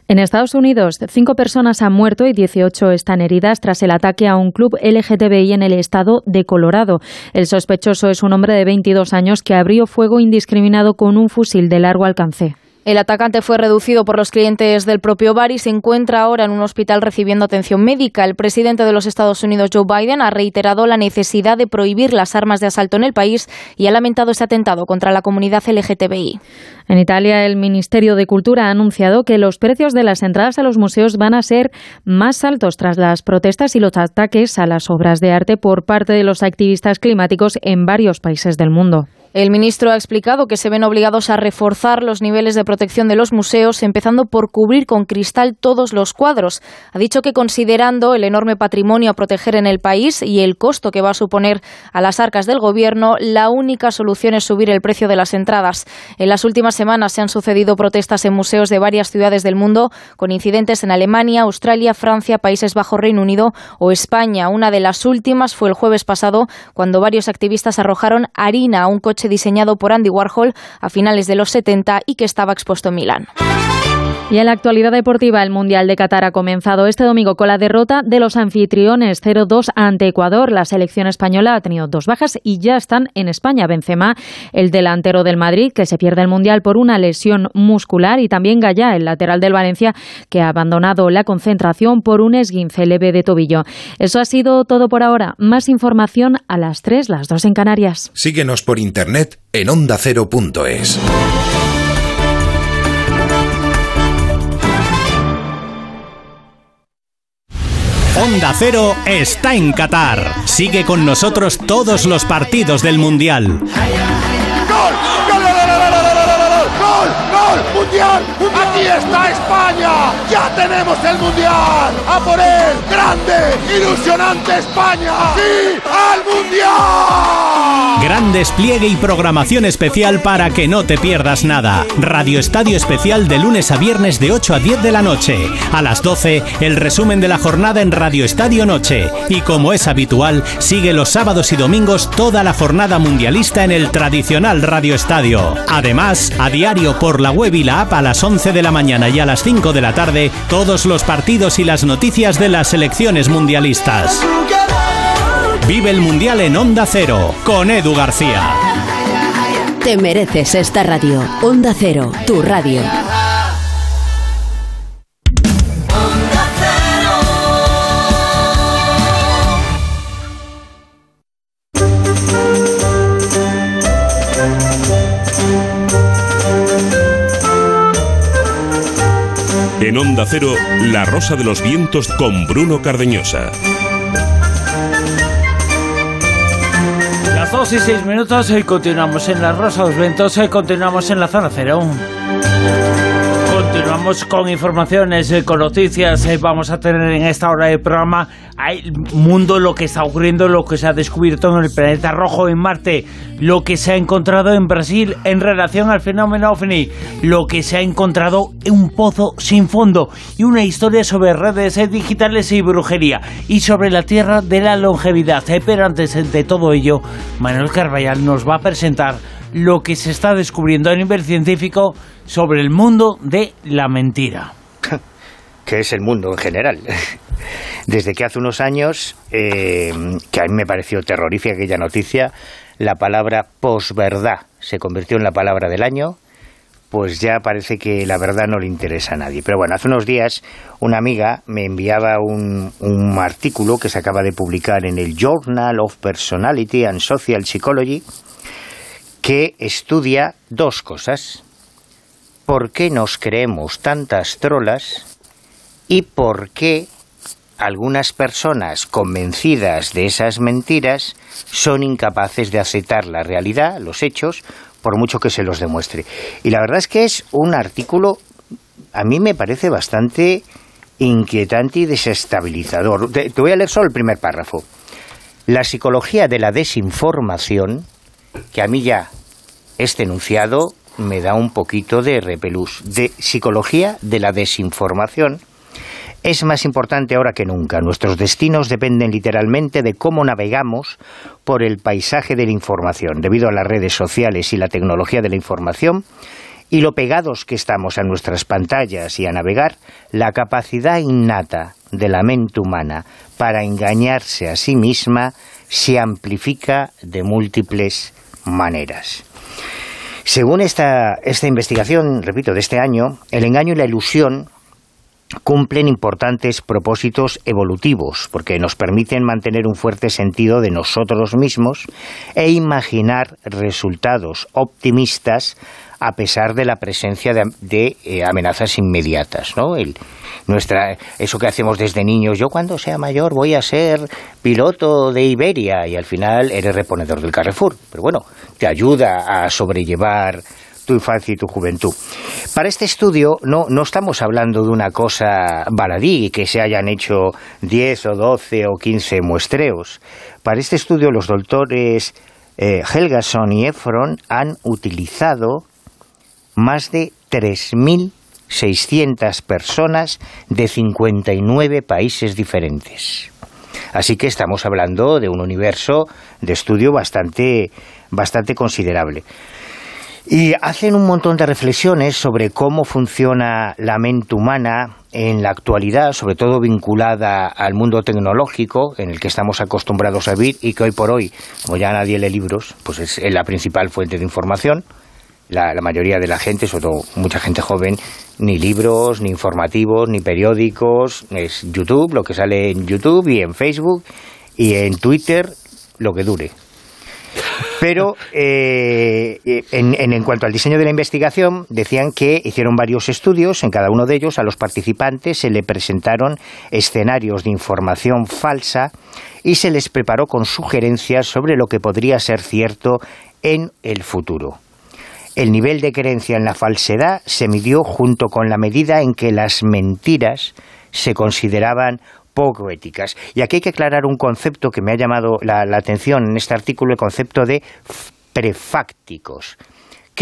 En Estados Unidos, cinco personas han muerto y 18 están heridas tras el ataque a un club LGTBI en el estado de Colorado. El sospechoso es un hombre de 22 años que abrió fuego indiscriminado con un fusil de largo alcance. El atacante fue reducido por los clientes del propio bar y se encuentra ahora en un hospital recibiendo atención médica. El presidente de los Estados Unidos, Joe Biden, ha reiterado la necesidad de prohibir las armas de asalto en el país y ha lamentado ese atentado contra la comunidad LGTBI. En Italia, el Ministerio de Cultura ha anunciado que los precios de las entradas a los museos van a ser más altos tras las protestas y los ataques a las obras de arte por parte de los activistas climáticos en varios países del mundo. El ministro ha explicado que se ven obligados a reforzar los niveles de protección de los museos, empezando por cubrir con cristal todos los cuadros. Ha dicho que considerando el enorme patrimonio a proteger en el país y el costo que va a suponer a las arcas del gobierno, la única solución es subir el precio de las entradas. En las últimas semanas se han sucedido protestas en museos de varias ciudades del mundo, con incidentes en Alemania, Australia, Francia, Países Bajos, Reino Unido o España. Una de las últimas fue el jueves pasado, cuando varios activistas arrojaron harina a un coche diseñado por Andy Warhol a finales de los 70 y que estaba expuesto en Milán. Y en la actualidad deportiva, el Mundial de Qatar ha comenzado este domingo con la derrota de los anfitriones 0-2 ante Ecuador. La selección española ha tenido dos bajas y ya están en España. Benzema, el delantero del Madrid, que se pierde el Mundial por una lesión muscular, y también Gallá, el lateral del Valencia, que ha abandonado la concentración por un esguince leve de tobillo. Eso ha sido todo por ahora. Más información a las 3, las 2 en Canarias. Síguenos por internet en ondacero.es. Onda Cero está en Qatar. Sigue con nosotros todos los partidos del Mundial. ¡Gol! ¡Gol! ¡Gol! ¡Gol! ¡Mundial! ¡Aquí está España! ¡Ya tenemos el Mundial! ¡A por él! ¡Grande! ¡Ilusionante España! ¡Sí! ¡Al Mundial! Gran despliegue y programación especial para que no te pierdas nada. Radio Estadio Especial de lunes a viernes de 8 a 10 de la noche. A las 12, el resumen de la jornada en Radio Estadio Noche. Y como es habitual, sigue los sábados y domingos toda la jornada mundialista en el tradicional Radio Estadio. Además, a diario por la web y la app a las 11 de la mañana y a las 5 de la tarde, todos los partidos y las noticias de las selecciones mundialistas. Vive el Mundial en Onda Cero, con Edu García. Te mereces esta radio. Onda Cero, tu radio. En Onda Cero, La Rosa de los Vientos con Bruno Cardeñosa. Las 2 y 6 minutos y continuamos en La Rosa de los Vientos y continuamos en la zona cero. Continuamos con informaciones, eh, con noticias. eh, Vamos a tener en esta hora de programa el mundo, lo que está ocurriendo, lo que se ha descubierto en el planeta rojo, en Marte, lo que se ha encontrado en Brasil en relación al fenómeno OVNI, lo que se ha encontrado en un pozo sin fondo y una historia sobre redes eh, digitales y brujería y sobre la Tierra de la longevidad. Pero antes de todo ello, Manuel Carballal nos va a presentar lo que se está descubriendo a nivel científico sobre el mundo de la mentira. (laughs) que es el mundo en general. (laughs) Desde que hace unos años, eh, que a mí me pareció terrorífica aquella noticia, la palabra posverdad se convirtió en la palabra del año, pues ya parece que la verdad no le interesa a nadie. Pero bueno, hace unos días una amiga me enviaba un, un artículo que se acaba de publicar en el Journal of Personality and Social Psychology que estudia dos cosas. ¿Por qué nos creemos tantas trolas y por qué algunas personas convencidas de esas mentiras son incapaces de aceptar la realidad, los hechos, por mucho que se los demuestre. Y la verdad es que es un artículo, a mí me parece bastante inquietante y desestabilizador. Te, voy a leer solo el primer párrafo. La psicología de la desinformación, que a mí ya este enunciado me da un poquito de repelús, de psicología de la desinformación, es más importante ahora que nunca. Nuestros destinos dependen literalmente de cómo navegamos por el paisaje de la información. Debido a las redes sociales y la tecnología de la información, y lo pegados que estamos a nuestras pantallas y a navegar, la capacidad innata de la mente humana para engañarse a sí misma se amplifica de múltiples maneras. Según esta, esta investigación, repito, de este año, el engaño y la ilusión cumplen importantes propósitos evolutivos, porque nos permiten mantener un fuerte sentido de nosotros mismos e imaginar resultados optimistas a pesar de la presencia de, eh, amenazas inmediatas, ¿no? nuestra, eso que hacemos desde niños, yo cuando sea mayor voy a ser piloto de Iberia y al final eres reponedor del Carrefour. Pero bueno, te ayuda a sobrellevar tu infancia y tu juventud. Para este estudio no, no estamos hablando de una cosa baladí, que se hayan hecho 10 o 12 o 15 muestreos. Para este estudio los doctores eh, Helgason y Efron han utilizado más de 3.600 personas de 59 países diferentes. Así que estamos hablando de un universo de estudio bastante, bastante considerable. Y hacen un montón de reflexiones sobre cómo funciona la mente humana en la actualidad, sobre todo vinculada al mundo tecnológico en el que estamos acostumbrados a vivir y que hoy por hoy, como ya nadie lee libros, pues es la principal fuente de información la, mayoría de la gente, sobre todo mucha gente joven, ni libros, ni informativos, ni periódicos, es YouTube, lo que sale en YouTube y en Facebook y en Twitter, lo que dure. Pero (laughs) eh, en, en, cuanto al diseño de la investigación, decían que hicieron varios estudios, en cada uno de ellos a los participantes se le presentaron escenarios de información falsa y se les preparó con sugerencias sobre lo que podría ser cierto en el futuro. El nivel de creencia en la falsedad se midió junto con la medida en que las mentiras se consideraban poco éticas. Y aquí hay que aclarar un concepto que me ha llamado la, atención en este artículo, el concepto de prefácticos.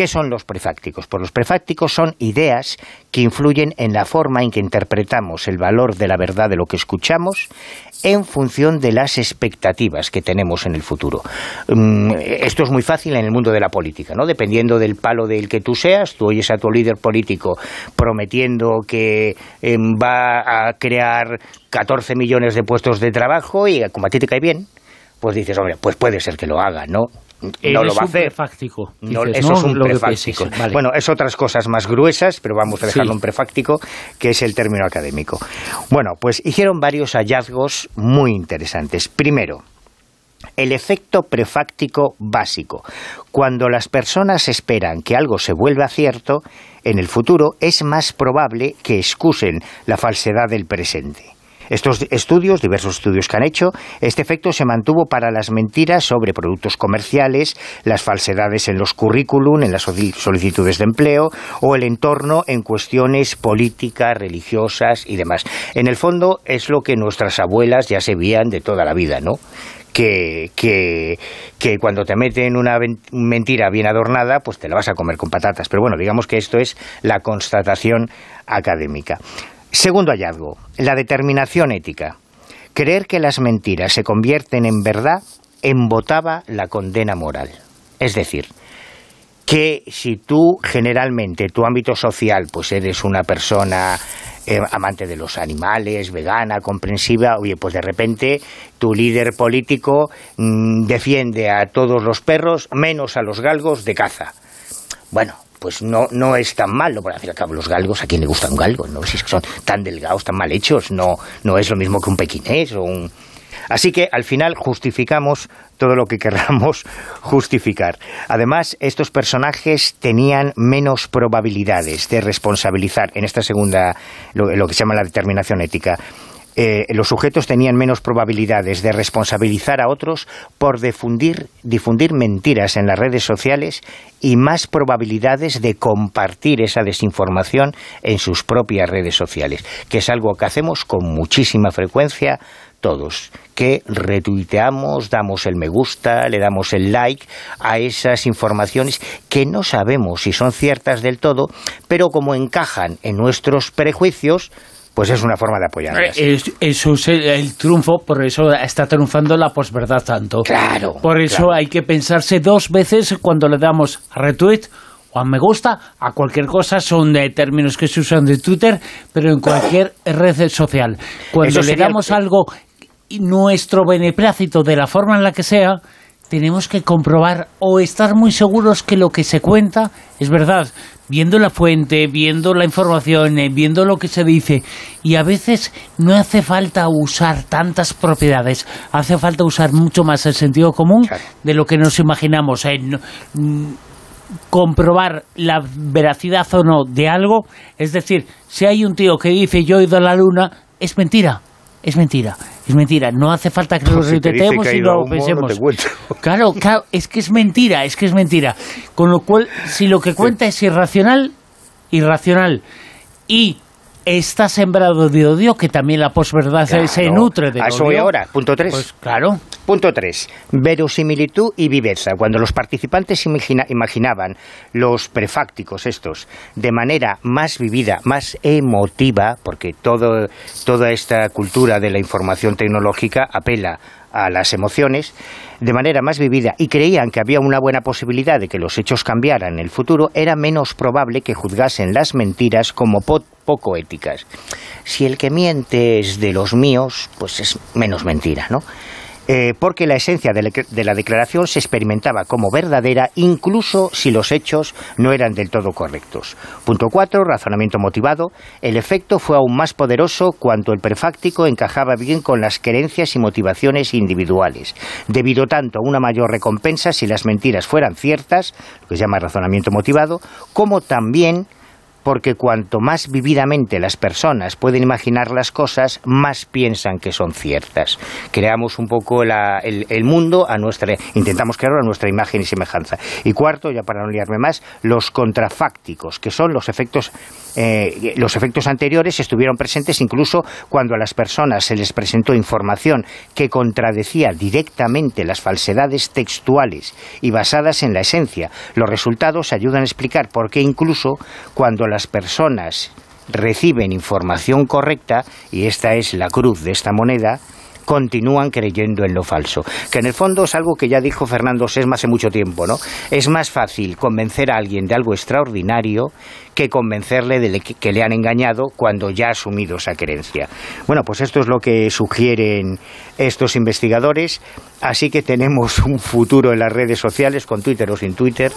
¿Qué son los prefácticos? Pues los prefácticos son ideas que influyen en la forma en que interpretamos el valor de la verdad de lo que escuchamos en función de las expectativas que tenemos en el futuro. Mm, esto es muy fácil en el mundo de la política, ¿no? Dependiendo del palo del que tú seas, tú oyes a tu líder político prometiendo que em, va a crear 14 millones de puestos de trabajo y como a ti te cae bien, pues dices, hombre, pues puede ser que lo haga, ¿no? No lo va a hacer. Prefáctico, no, eso es un prefáctico. Bueno, es otras cosas más gruesas, pero vamos a dejarlo un prefáctico, que es el término académico. Bueno, pues hicieron varios hallazgos muy interesantes. Primero, el efecto prefáctico básico. Cuando las personas esperan que algo se vuelva cierto, en el futuro es más probable que excusen la falsedad del presente. Estos estudios, diversos estudios que han hecho, este efecto se mantuvo para las mentiras sobre productos comerciales, las falsedades en los currículum, en las solicitudes de empleo o el entorno en cuestiones políticas, religiosas y demás. En el fondo es lo que nuestras abuelas ya se veían de toda la vida, ¿no? Que, que, que, cuando te meten una mentira bien adornada, pues te la vas a comer con patatas. Pero bueno, digamos que esto es la constatación académica. Segundo hallazgo, la determinación ética. Creer que las mentiras se convierten en verdad embotaba la condena moral. Es decir, que si tú generalmente, tu ámbito social, pues eres una persona eh, amante de los animales, vegana, comprensiva, oye, pues de repente tu líder político mm, defiende a todos los perros menos a los galgos de caza. Bueno, pues no, no es tan malo, por decir cabo, los galgos, ¿a quién le gusta un galgo? ¿no? Si es que son tan delgados, tan mal hechos, no, no es lo mismo que un pequinés o un... Así que al final justificamos todo lo que querramos (laughs) justificar. Además, estos personajes tenían menos probabilidades de responsabilizar en esta segunda, lo, que se llama la determinación ética. Eh, los sujetos tenían menos probabilidades de responsabilizar a otros por difundir, difundir mentiras en las redes sociales y más probabilidades de compartir esa desinformación en sus propias redes sociales, que es algo que hacemos con muchísima frecuencia todos, que retuiteamos, damos el me gusta, le damos el like a esas informaciones que no sabemos si son ciertas del todo, pero como encajan en nuestros prejuicios, pues es una forma de apoyarlas. Eh, eso es el, triunfo, por eso está triunfando la posverdad tanto. Claro. Por eso hay que pensarse dos veces cuando le damos retweet o a me gusta a cualquier cosa, son de términos que se usan de Twitter, pero en cualquier red social. Cuando le damos algo nuestro beneplácito de la forma en la que sea, tenemos que comprobar o estar muy seguros que lo que se cuenta es verdad, viendo la fuente, viendo la información, eh, viendo lo que se dice. Y a veces no hace falta usar tantas propiedades, hace falta usar mucho más el sentido común de lo que nos imaginamos. Eh, mm, comprobar la veracidad o no de algo, es decir, si hay un tío que dice yo he ido a la luna, es mentira es mentira, es mentira. No hace falta que lo retuiteemos y lo pensemos. (laughs) claro, claro, es que es mentira, es que es mentira. Con lo cual, si lo que cuenta es irracional, irracional, y está sembrado de odio, que también la posverdad se nutre de a eso ahora, punto 3. Pues claro. Punto 3. Verosimilitud y viveza. Cuando los participantes imaginaban los prefácticos estos de manera más vivida, más emotiva, porque todo, toda esta cultura de la información tecnológica apela a las emociones, de manera más vivida y creían que había una buena posibilidad de que los hechos cambiaran en el futuro, era menos probable que juzgasen las mentiras como poco éticas. Si el que miente es de los míos, pues es menos mentira, ¿no? Eh, porque la esencia de la, declaración se experimentaba como verdadera incluso si los hechos no eran del todo correctos. Punto 4. Razonamiento motivado. El efecto fue aún más poderoso cuando el prefáctico encajaba bien con las creencias y motivaciones individuales, debido tanto a una mayor recompensa si las mentiras fueran ciertas, lo que se llama razonamiento motivado, como también porque cuanto más vividamente las personas pueden imaginar las cosas, más piensan que son ciertas. Creamos un poco el, mundo a nuestra, intentamos crearlo a nuestra imagen y semejanza. Y cuarto, ya para no liarme más, los contrafácticos, que son los efectos, eh, los efectos anteriores estuvieron presentes incluso cuando a las personas se les presentó información que contradecía directamente las falsedades textuales y basadas en la esencia. Los resultados ayudan a explicar por qué incluso cuando las personas reciben información correcta, y esta es la cruz de esta moneda, continúan creyendo en lo falso. Que en el fondo es algo que ya dijo Fernando Sesma hace mucho tiempo, ¿no? Es más fácil convencer a alguien de algo extraordinario que convencerle de que le han engañado cuando ya ha asumido esa creencia. Bueno, pues esto es lo que sugieren estos investigadores, así que tenemos un futuro en las redes sociales, con Twitter o sin Twitter,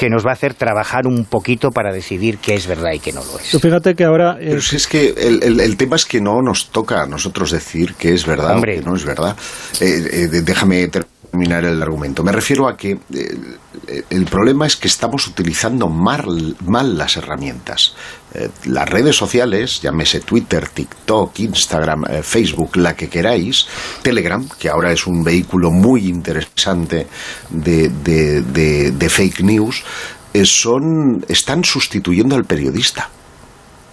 que nos va a hacer trabajar un poquito para decidir qué es verdad y qué no lo es. fíjate que ahora... Pero si es que el, tema es que no nos toca a nosotros decir qué es verdad o qué no es verdad. Eh, eh, déjame terminar el argumento. Me refiero a que eh, el problema es que estamos utilizando mal, mal las herramientas. Eh, las redes sociales, llámese Twitter, TikTok, Instagram, eh, Facebook, la que queráis, Telegram, que ahora es un vehículo muy interesante de, de, fake news, son, están sustituyendo al periodista.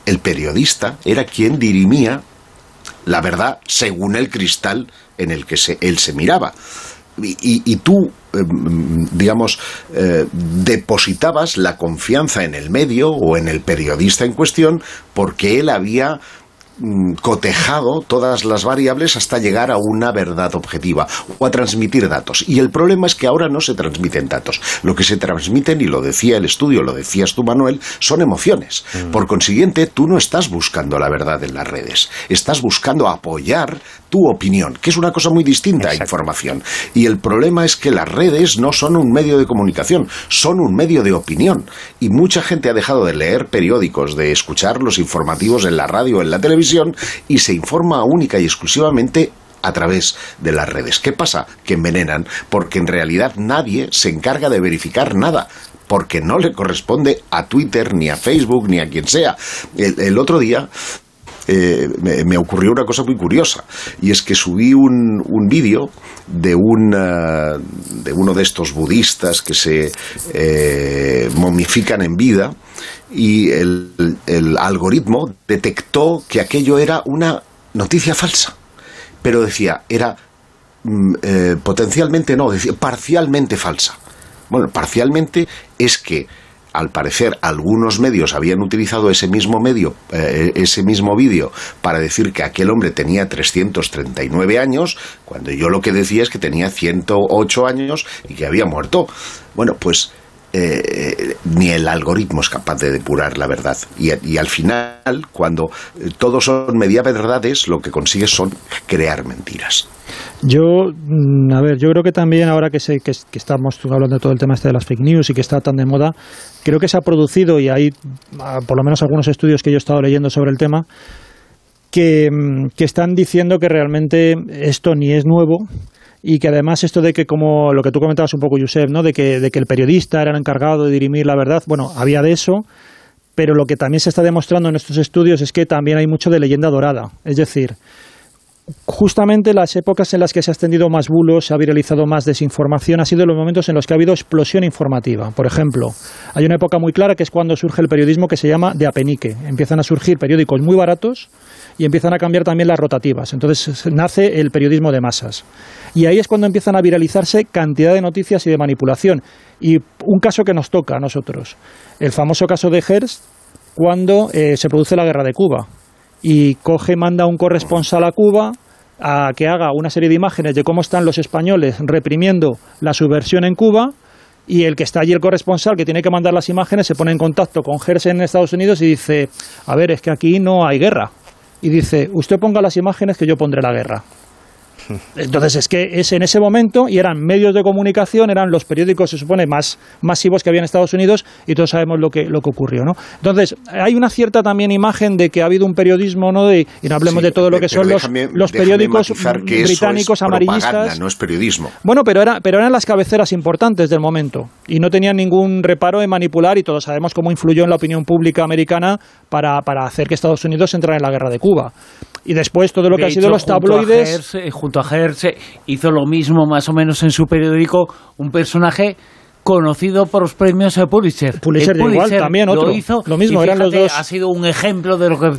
El periodista era quien dirimía la verdad según el cristal en el que él se miraba y, tú, eh, digamos, eh, depositabas la confianza en el medio o en el periodista en cuestión porque él había Mm, cotejado todas las variables hasta llegar a una verdad objetiva o a transmitir datos. Y el problema es que ahora no se transmiten datos. Lo que se transmiten, y lo decía el estudio, lo decías tú, Manuel, son emociones. Mm. Por consiguiente, tú no estás buscando la verdad en las redes. Estás buscando apoyar tu opinión, que es una cosa muy distinta a información. Y el problema es que las redes no son un medio de comunicación, son un medio de opinión. Y mucha gente ha dejado de leer periódicos, de escuchar los informativos en la radio o en la televisión y se informa única y exclusivamente a través de las redes. ¿Qué pasa? Que envenenan, porque en realidad nadie se encarga de verificar nada porque no le corresponde a Twitter, ni a Facebook, ni a quien sea. El, otro día eh, me, ocurrió una cosa muy curiosa y es que subí un, un vídeo de, de uno de estos budistas que se eh, momifican en vida y el, el, algoritmo detectó que aquello era una noticia falsa pero decía era mm, potencialmente no, decía parcialmente falsa bueno, parcialmente es que al parecer algunos medios habían utilizado ese mismo medio, eh, ese mismo vídeo para decir que aquel hombre tenía 339 años, cuando yo lo que decía es que tenía 108 años y que había muerto. Bueno, pues eh, ni el algoritmo es capaz de depurar la verdad. Y, al final, cuando eh, todos son media verdades, lo que consigues son crear mentiras. Yo, mm, a ver, yo creo que también ahora que, sé, que, estamos hablando de todo el tema este de las fake news y que está tan de moda, creo que se ha producido, y hay ah, por lo menos algunos estudios que yo he estado leyendo sobre el tema, que, mm, que están diciendo que realmente esto ni es nuevo, y que además esto de que como lo que tú comentabas un poco, Josep, ¿no? de, que, de que el periodista era el encargado de dirimir la verdad, bueno, había de eso, pero lo que también se está demostrando en estos estudios es que también hay mucho de leyenda dorada, es decir, justamente las épocas en las que se ha extendido más bulos, se ha viralizado más desinformación, ha sido los momentos en los que ha habido explosión informativa. Por ejemplo, hay una época muy clara que es cuando surge el periodismo que se llama de apenique. Empiezan a surgir periódicos muy baratos y empiezan a cambiar también las rotativas. Entonces nace el periodismo de masas. Y ahí es cuando empiezan a viralizarse cantidad de noticias y de manipulación. Y un caso que nos toca a nosotros, el famoso caso de Hearst, cuando eh, se produce la guerra de Cuba. Y coge, manda un corresponsal a Cuba a que haga una serie de imágenes de cómo están los españoles reprimiendo la subversión en Cuba y el que está allí, el corresponsal, que tiene que mandar las imágenes, se pone en contacto con Hearst en Estados Unidos y dice, a ver, es que aquí no hay guerra y dice, usted ponga las imágenes que yo pondré la guerra. Entonces es que es en ese momento y eran medios de comunicación, eran los periódicos, se supone, más masivos que había en Estados Unidos y todos sabemos lo que, lo que ocurrió, ¿no? Entonces hay una cierta también imagen de que ha habido un periodismo, ¿no? De, y no hablemos de todo lo que son los, los periódicos británicos amarillistas. No es periodismo. Bueno, pero, era, pero eran las cabeceras importantes del momento y no tenían ningún reparo en manipular y todos sabemos cómo influyó en la opinión pública americana para, para hacer que Estados Unidos entrara en la guerra de Cuba. Y después todo lo que ha sido los tabloides. junto a Hertz hizo lo mismo más o menos en su periódico, un personaje conocido por los premios de Pulitzer. Pulitzer, igual, también otro. Lo hizo. Lo mismo, eran los dos. Ha sido un ejemplo de lo que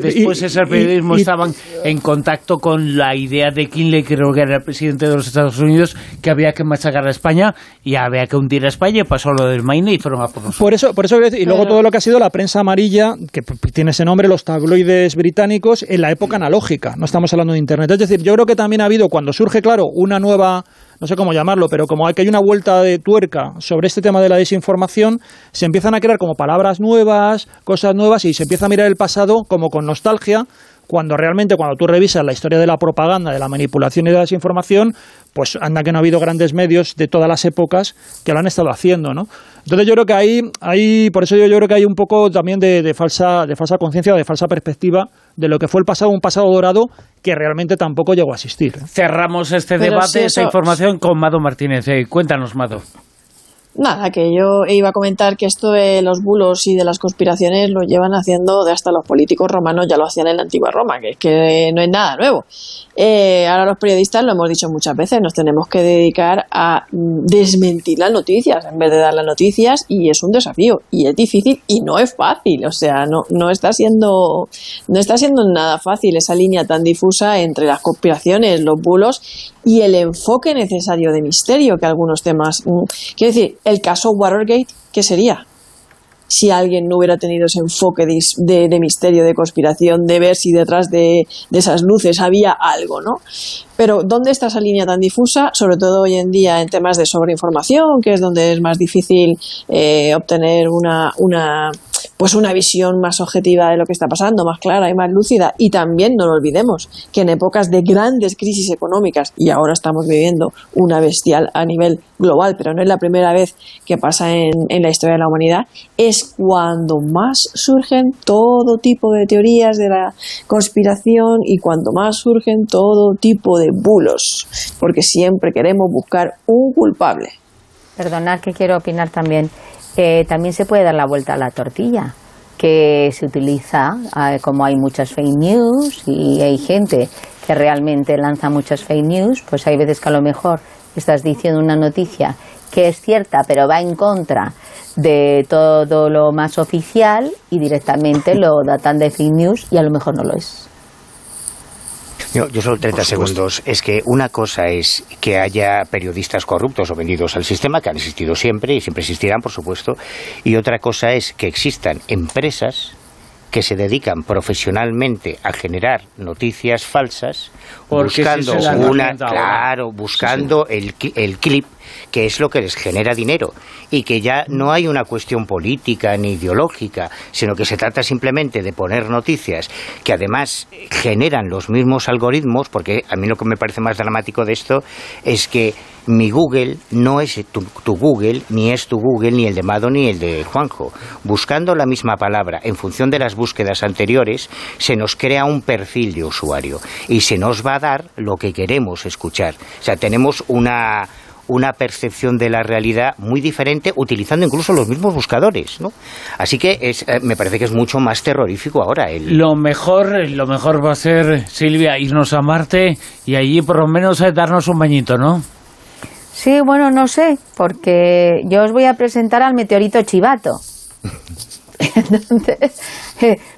después ese periodismo estaban en contacto con la idea de Kinley, creo que era el presidente de los Estados Unidos, que había que machacar a España y había que hundir a España y pasó lo del Maine y fueron a por nosotros. Por eso, por eso y luego todo lo que ha sido la prensa amarilla, que tiene ese nombre, los tabloides británicos, en la época analógica. No estamos hablando de Internet. Es decir, yo creo que también ha habido, cuando surge, claro, una nueva no sé cómo llamarlo, pero como hay que hay una vuelta de tuerca sobre este tema de la desinformación, se empiezan a crear como palabras nuevas, cosas nuevas y se empieza a mirar el pasado como con nostalgia, cuando realmente cuando tú revisas la historia de la propaganda, de la manipulación y de la desinformación, pues anda que no ha habido grandes medios de todas las épocas que lo han estado haciendo, ¿no? Entonces yo creo que ahí, ahí por eso yo, yo creo que hay un poco también de, de falsa, de falsa conciencia, de falsa perspectiva de lo que fue el pasado, un pasado dorado que realmente tampoco llegó a existir. Cerramos este debate, esta información con Mado Martínez. Eh, cuéntanos, Mado. Nada, que yo iba a comentar que esto de los bulos y de las conspiraciones lo llevan haciendo de hasta los políticos romanos, ya lo hacían en la antigua Roma, que, que no es nada nuevo. Eh, ahora los periodistas, lo hemos dicho muchas veces, nos tenemos que dedicar a desmentir las noticias en vez de dar las noticias y es un desafío y es difícil y no es fácil, o sea, no, no está siendo no está siendo nada fácil esa línea tan difusa entre las conspiraciones, los bulos y el enfoque necesario de misterio que algunos temas. Mm, quiero decir, el caso Watergate, ¿qué sería? Si alguien no hubiera tenido ese enfoque de, misterio, de conspiración, de ver si detrás de, esas luces había algo, ¿no? Pero ¿dónde está esa línea tan difusa? Sobre todo hoy en día en temas de sobreinformación, que es donde es más difícil eh, obtener una, una pues una visión más objetiva de lo que está pasando, más clara y más lúcida. Y también no lo olvidemos que en épocas de grandes crisis económicas, y ahora estamos viviendo una bestial a nivel global, pero no es la primera vez que pasa en, en la historia de la humanidad, es cuando más surgen todo tipo de teorías de la conspiración y cuando más surgen todo tipo de bulos, porque siempre queremos buscar un culpable. Perdonad que quiero opinar también también se puede dar la vuelta a la tortilla, que se utiliza, eh, como hay muchas fake news y hay gente que realmente lanza muchas fake news, pues hay veces que a lo mejor estás diciendo una noticia que es cierta, pero va en contra de todo lo más oficial y directamente lo datan de fake news y a lo mejor no lo es. Yo, solo 30 segundos. Es que una cosa es que haya periodistas corruptos o vendidos al sistema, que han existido siempre y siempre existirán, por supuesto, y otra cosa es que existan empresas que se dedican profesionalmente a generar noticias falsas buscando una claro buscando El, el clip que es lo que les genera dinero y que ya no hay una cuestión política ni ideológica, sino que se trata simplemente de poner noticias que además generan los mismos algoritmos, porque a mí lo que me parece más dramático de esto es que mi Google no es tu, Google, ni es tu Google, ni el de Mado, ni el de Juanjo. Buscando la misma palabra en función de las búsquedas anteriores, se nos crea un perfil de usuario y se nos va a dar lo que queremos escuchar. O sea, tenemos una una percepción de la realidad muy diferente utilizando incluso los mismos buscadores, ¿no? Así que es, eh, me parece que es mucho más terrorífico ahora. El... Lo mejor, lo mejor va a ser, Silvia, irnos a Marte y allí por lo menos eh, darnos un bañito, ¿no? Sí, bueno, no sé, porque yo os voy a presentar al meteorito chivato. (laughs) (laughs) Entonces,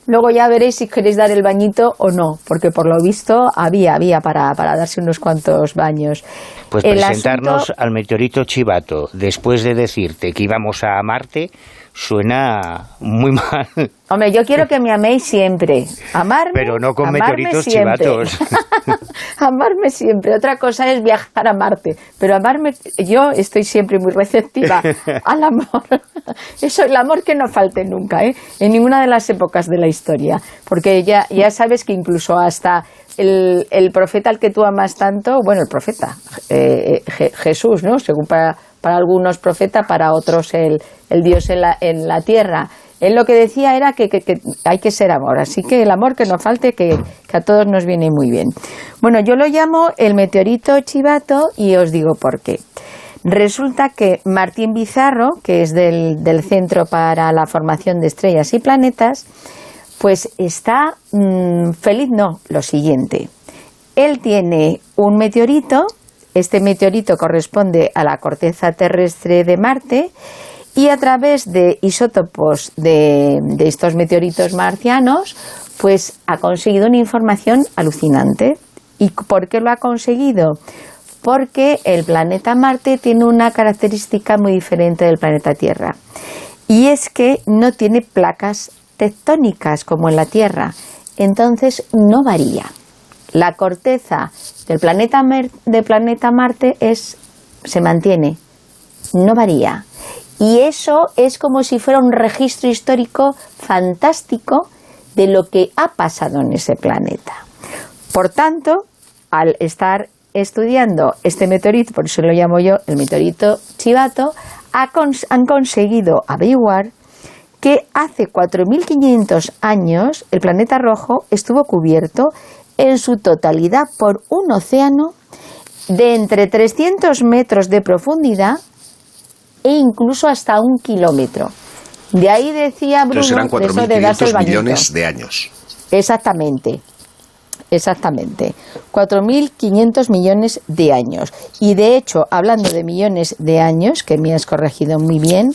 luego ya veréis si queréis dar el bañito o no, porque por lo visto había, había para, para darse unos cuantos baños. Pues presentarnos al meteorito Chivato después de decirte que íbamos a Marte suena muy (laughs) mal. Hombre, yo quiero que me améis siempre. Amarme. Pero no con meteoritos chivatos. (laughs) amarme siempre. Otra cosa es viajar a Marte. Pero amarme, yo estoy siempre muy receptiva (laughs) al amor. Eso, el amor que no falte nunca, ¿eh? En ninguna de las épocas de la historia. Porque ya, ya sabes que incluso hasta el, el profeta al que tú amas tanto, bueno, el profeta, eh, eh, Jesús, ¿no? Según para para algunos profeta, para otros el, el Dios en la, en la tierra. Él lo que decía era que, hay que ser amor, así que el amor que no falte, que, a todos nos viene muy bien. Bueno, yo lo llamo el meteorito chivato y os digo por qué. Resulta que Martín Bizarro, que es del, del Centro para la Formación de Estrellas y Planetas, pues está mm, feliz, no, lo siguiente. Él tiene un meteorito este meteorito corresponde a la corteza terrestre de Marte y a través de isótopos de, estos meteoritos marcianos, pues ha conseguido una información alucinante. ¿Y por qué lo ha conseguido? Porque el planeta Marte tiene una característica muy diferente del planeta Tierra. Y es que no tiene placas tectónicas como en la Tierra. Entonces no varía la corteza del planeta, planeta Marte es, se mantiene, no varía. Y eso es como si fuera un registro histórico fantástico de lo que ha pasado en ese planeta. Por tanto, al estar estudiando este meteorito, por eso lo llamo yo el meteorito chivato, han conseguido averiguar que hace 4.500 años el planeta rojo estuvo cubierto en su totalidad por un océano de entre 300 metros de profundidad e incluso hasta un kilómetro. De ahí decía Bruno Entonces eran 4.500 millones de años. Exactamente. Exactamente. 4.500 millones de años. Y de hecho, hablando de millones de años, que me has corregido muy bien,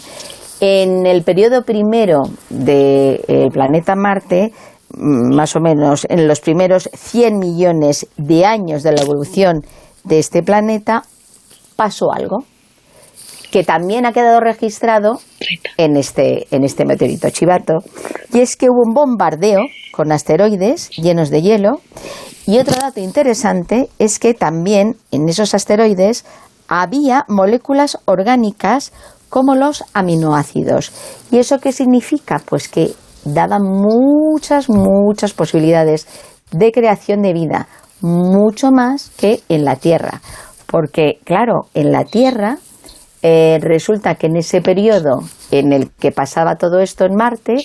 en el periodo primero del de, eh, planeta Marte más o menos en los primeros 100 millones de años de la evolución de este planeta, pasó algo que también ha quedado registrado en este, en este meteorito chivato, y es que hubo un bombardeo con asteroides llenos de hielo, y otro dato interesante es que también en esos asteroides había moléculas orgánicas como los aminoácidos. ¿Y eso qué significa? Pues que daba muchas, muchas posibilidades de creación de vida, mucho más que en la Tierra. Porque, claro, en la Tierra eh, resulta que en ese periodo en el que pasaba todo esto en Marte,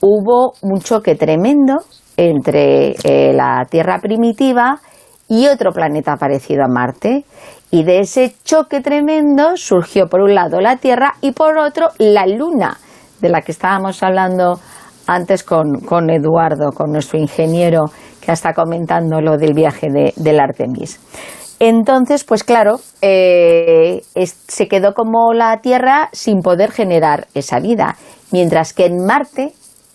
hubo un choque tremendo entre eh, la Tierra primitiva y otro planeta parecido a Marte. Y de ese choque tremendo surgió por un lado la Tierra y por otro la Luna, de la que estábamos hablando antes con, con Eduardo, con nuestro ingeniero que está comentando lo del viaje de, del Artemis. Entonces, pues claro, eh, se quedó como la Tierra sin poder generar esa vida, mientras que en Marte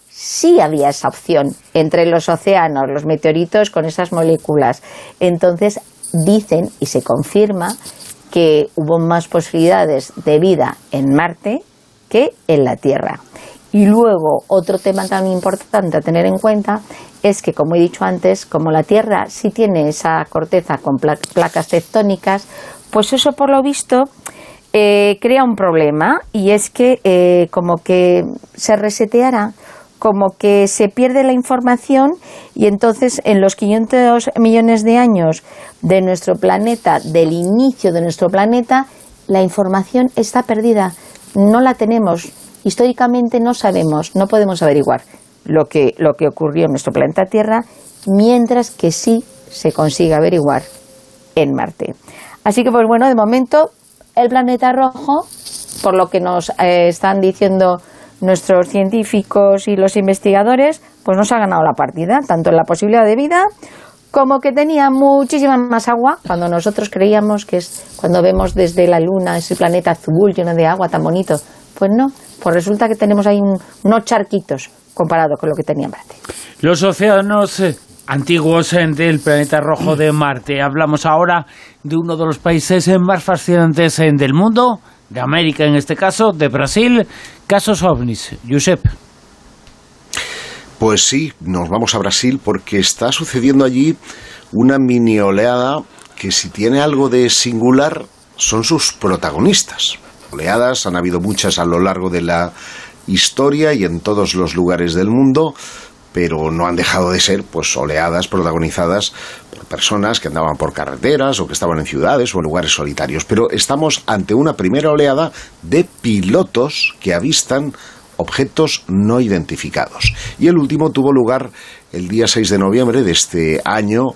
sí había esa opción entre los océanos, los meteoritos con esas moléculas. Entonces dicen y se confirma que hubo más posibilidades de vida en Marte que en la Tierra. Y luego, otro tema tan importante a tener en cuenta es que, como he dicho antes, como la Tierra sí tiene esa corteza con placas tectónicas, pues eso por lo visto eh, crea un problema. Y es que eh, como que se reseteará como que se pierde la información. Y entonces en los 500 millones de años de nuestro planeta, del inicio de nuestro planeta, la información está perdida, no la tenemos, históricamente no sabemos, no podemos averiguar lo que, lo que ocurrió en nuestro planeta Tierra, mientras que sí se consigue averiguar en Marte. Así que, pues bueno, de momento el planeta rojo, por lo que nos eh, están diciendo nuestros científicos y los investigadores, pues nos ha ganado la partida, tanto en la posibilidad de vida como que tenía muchísima más agua, cuando nosotros creíamos que es cuando vemos desde la Luna ese planeta azul lleno de agua tan bonito. Pues no, pues resulta que tenemos ahí unos charquitos comparado con lo que tenía Marte. Los océanos eh, antiguos eh, del planeta rojo de Marte. Hablamos ahora de uno de los países eh, más fascinantes del mundo, de América en este caso, de Brasil, casos ovnis. Josep. Pues sí, nos vamos a Brasil porque está sucediendo allí una mini oleada que si tiene algo de singular son sus protagonistas. Han habido muchas a lo largo de la historia y en todos los lugares del mundo, pero no han dejado de ser pues oleadas protagonizadas por personas que andaban por carreteras o que estaban en ciudades o en lugares solitarios. Pero estamos ante una primera oleada de pilotos que avistan objetos no identificados. Y el último tuvo lugar el día 6 de noviembre de este año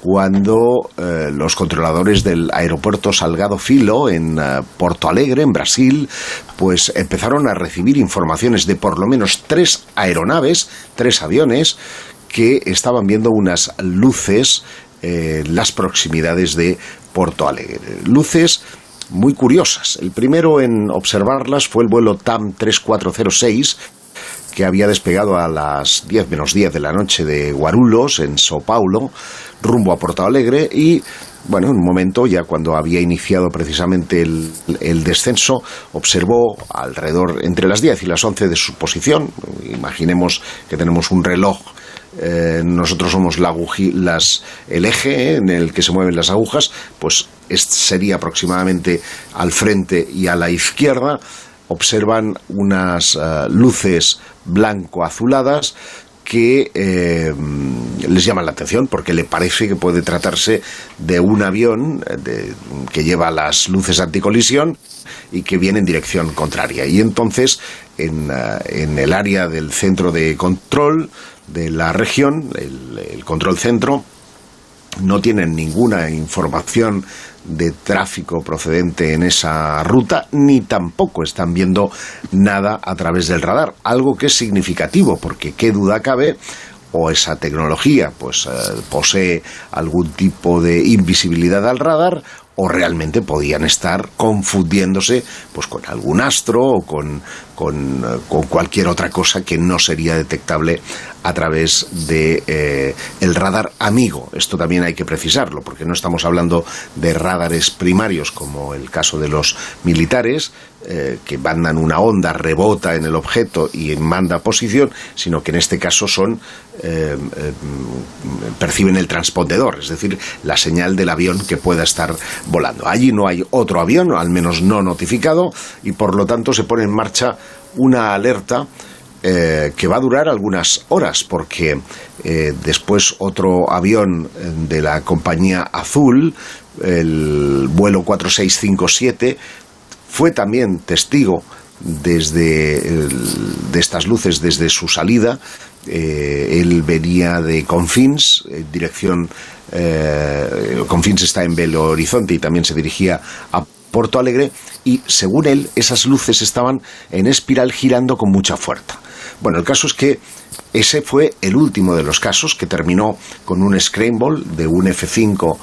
cuando eh, los controladores del aeropuerto Salgado Filo en eh, Porto Alegre, en Brasil, pues empezaron a recibir informaciones de por lo menos tres aeronaves, tres aviones, que estaban viendo unas luces en las proximidades de Porto Alegre. Luces muy curiosas. El primero en observarlas fue el vuelo TAM 3406 que había despegado a las 10 menos 10 de la noche de Guarulhos, en Sao Paulo, rumbo a Porto Alegre y bueno, en un momento, ya cuando había iniciado precisamente el, el, descenso, observó alrededor entre las 10 y las 11 de su posición. Imaginemos que tenemos un reloj. Eh, nosotros somos la las, el eje en el que se mueven las agujas, pues sería aproximadamente al frente y a la izquierda observan unas eh, luces blanco-azuladas que eh, les llaman la atención porque le parece que puede tratarse de un avión eh, que lleva las luces anticolisión y que viene en dirección contraria. Y entonces, en, el área del centro de control de la región, el control centro, no tienen ninguna información de tráfico procedente en esa ruta, ni tampoco están viendo nada a través del radar, algo que es significativo, porque qué duda cabe o esa tecnología pues eh, posee algún tipo de invisibilidad al radar o realmente podían estar confundiéndose pues con algún astro o con, con, eh, con cualquier otra cosa que no sería detectable a través de eh, el radar amigo. Esto también hay que precisarlo, porque no estamos hablando de radares primarios como el caso de los militares, eh, que mandan una onda, rebota en el objeto y manda posición, sino que en este caso son perciben el transpondedor, es decir, la señal del avión que pueda estar volando. Allí no hay otro avión, al menos no notificado, y por lo tanto se pone en marcha una alerta eh, que va a durar algunas horas, porque eh, después otro avión de la compañía Azul, el vuelo 4657, fue también testigo desde de estas luces desde su salida. Eh, él venía de Confins, en dirección. Confins está en Belo Horizonte y también se dirigía a Porto Alegre y según él esas luces estaban en espiral girando con mucha fuerza. Bueno, el caso es que ese fue el último de los casos que terminó con un scramble de un F-5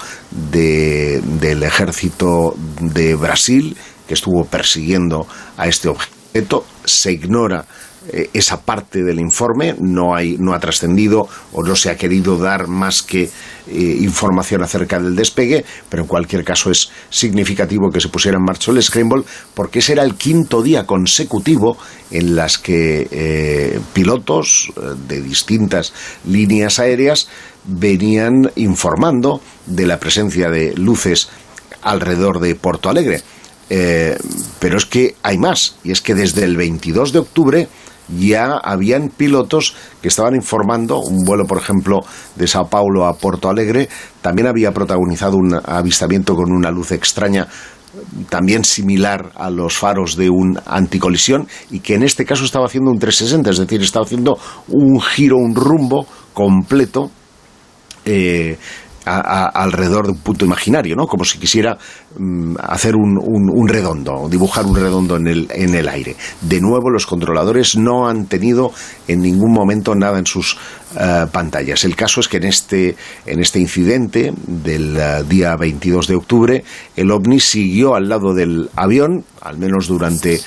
del ejército de Brasil que estuvo persiguiendo a este objeto. Se ignora eh, esa parte del informe no, hay, no ha trascendido o no se ha querido dar más que eh, información acerca del despegue, pero en cualquier caso es significativo que se pusiera en marcha el Scramble porque ese era el quinto día consecutivo en las que eh, pilotos de distintas líneas aéreas venían informando de la presencia de luces alrededor de Porto Alegre. pero es que hay más, y es que desde el 22 de octubre ya habían pilotos que estaban informando, un vuelo por ejemplo de Sao Paulo a Porto Alegre, también había protagonizado un avistamiento con una luz extraña también similar a los faros de un anticolisión y que en este caso estaba haciendo un 360, es decir, estaba haciendo un giro, un rumbo completo eh, alrededor de un punto imaginario, ¿no? Como si quisiera mm, hacer un, un, redondo, dibujar un redondo en el, aire. De nuevo, los controladores no han tenido en ningún momento nada en sus eh, pantallas. El caso es que en este, en este incidente del eh, día 22 de octubre, el ovni siguió al lado del avión, al menos durante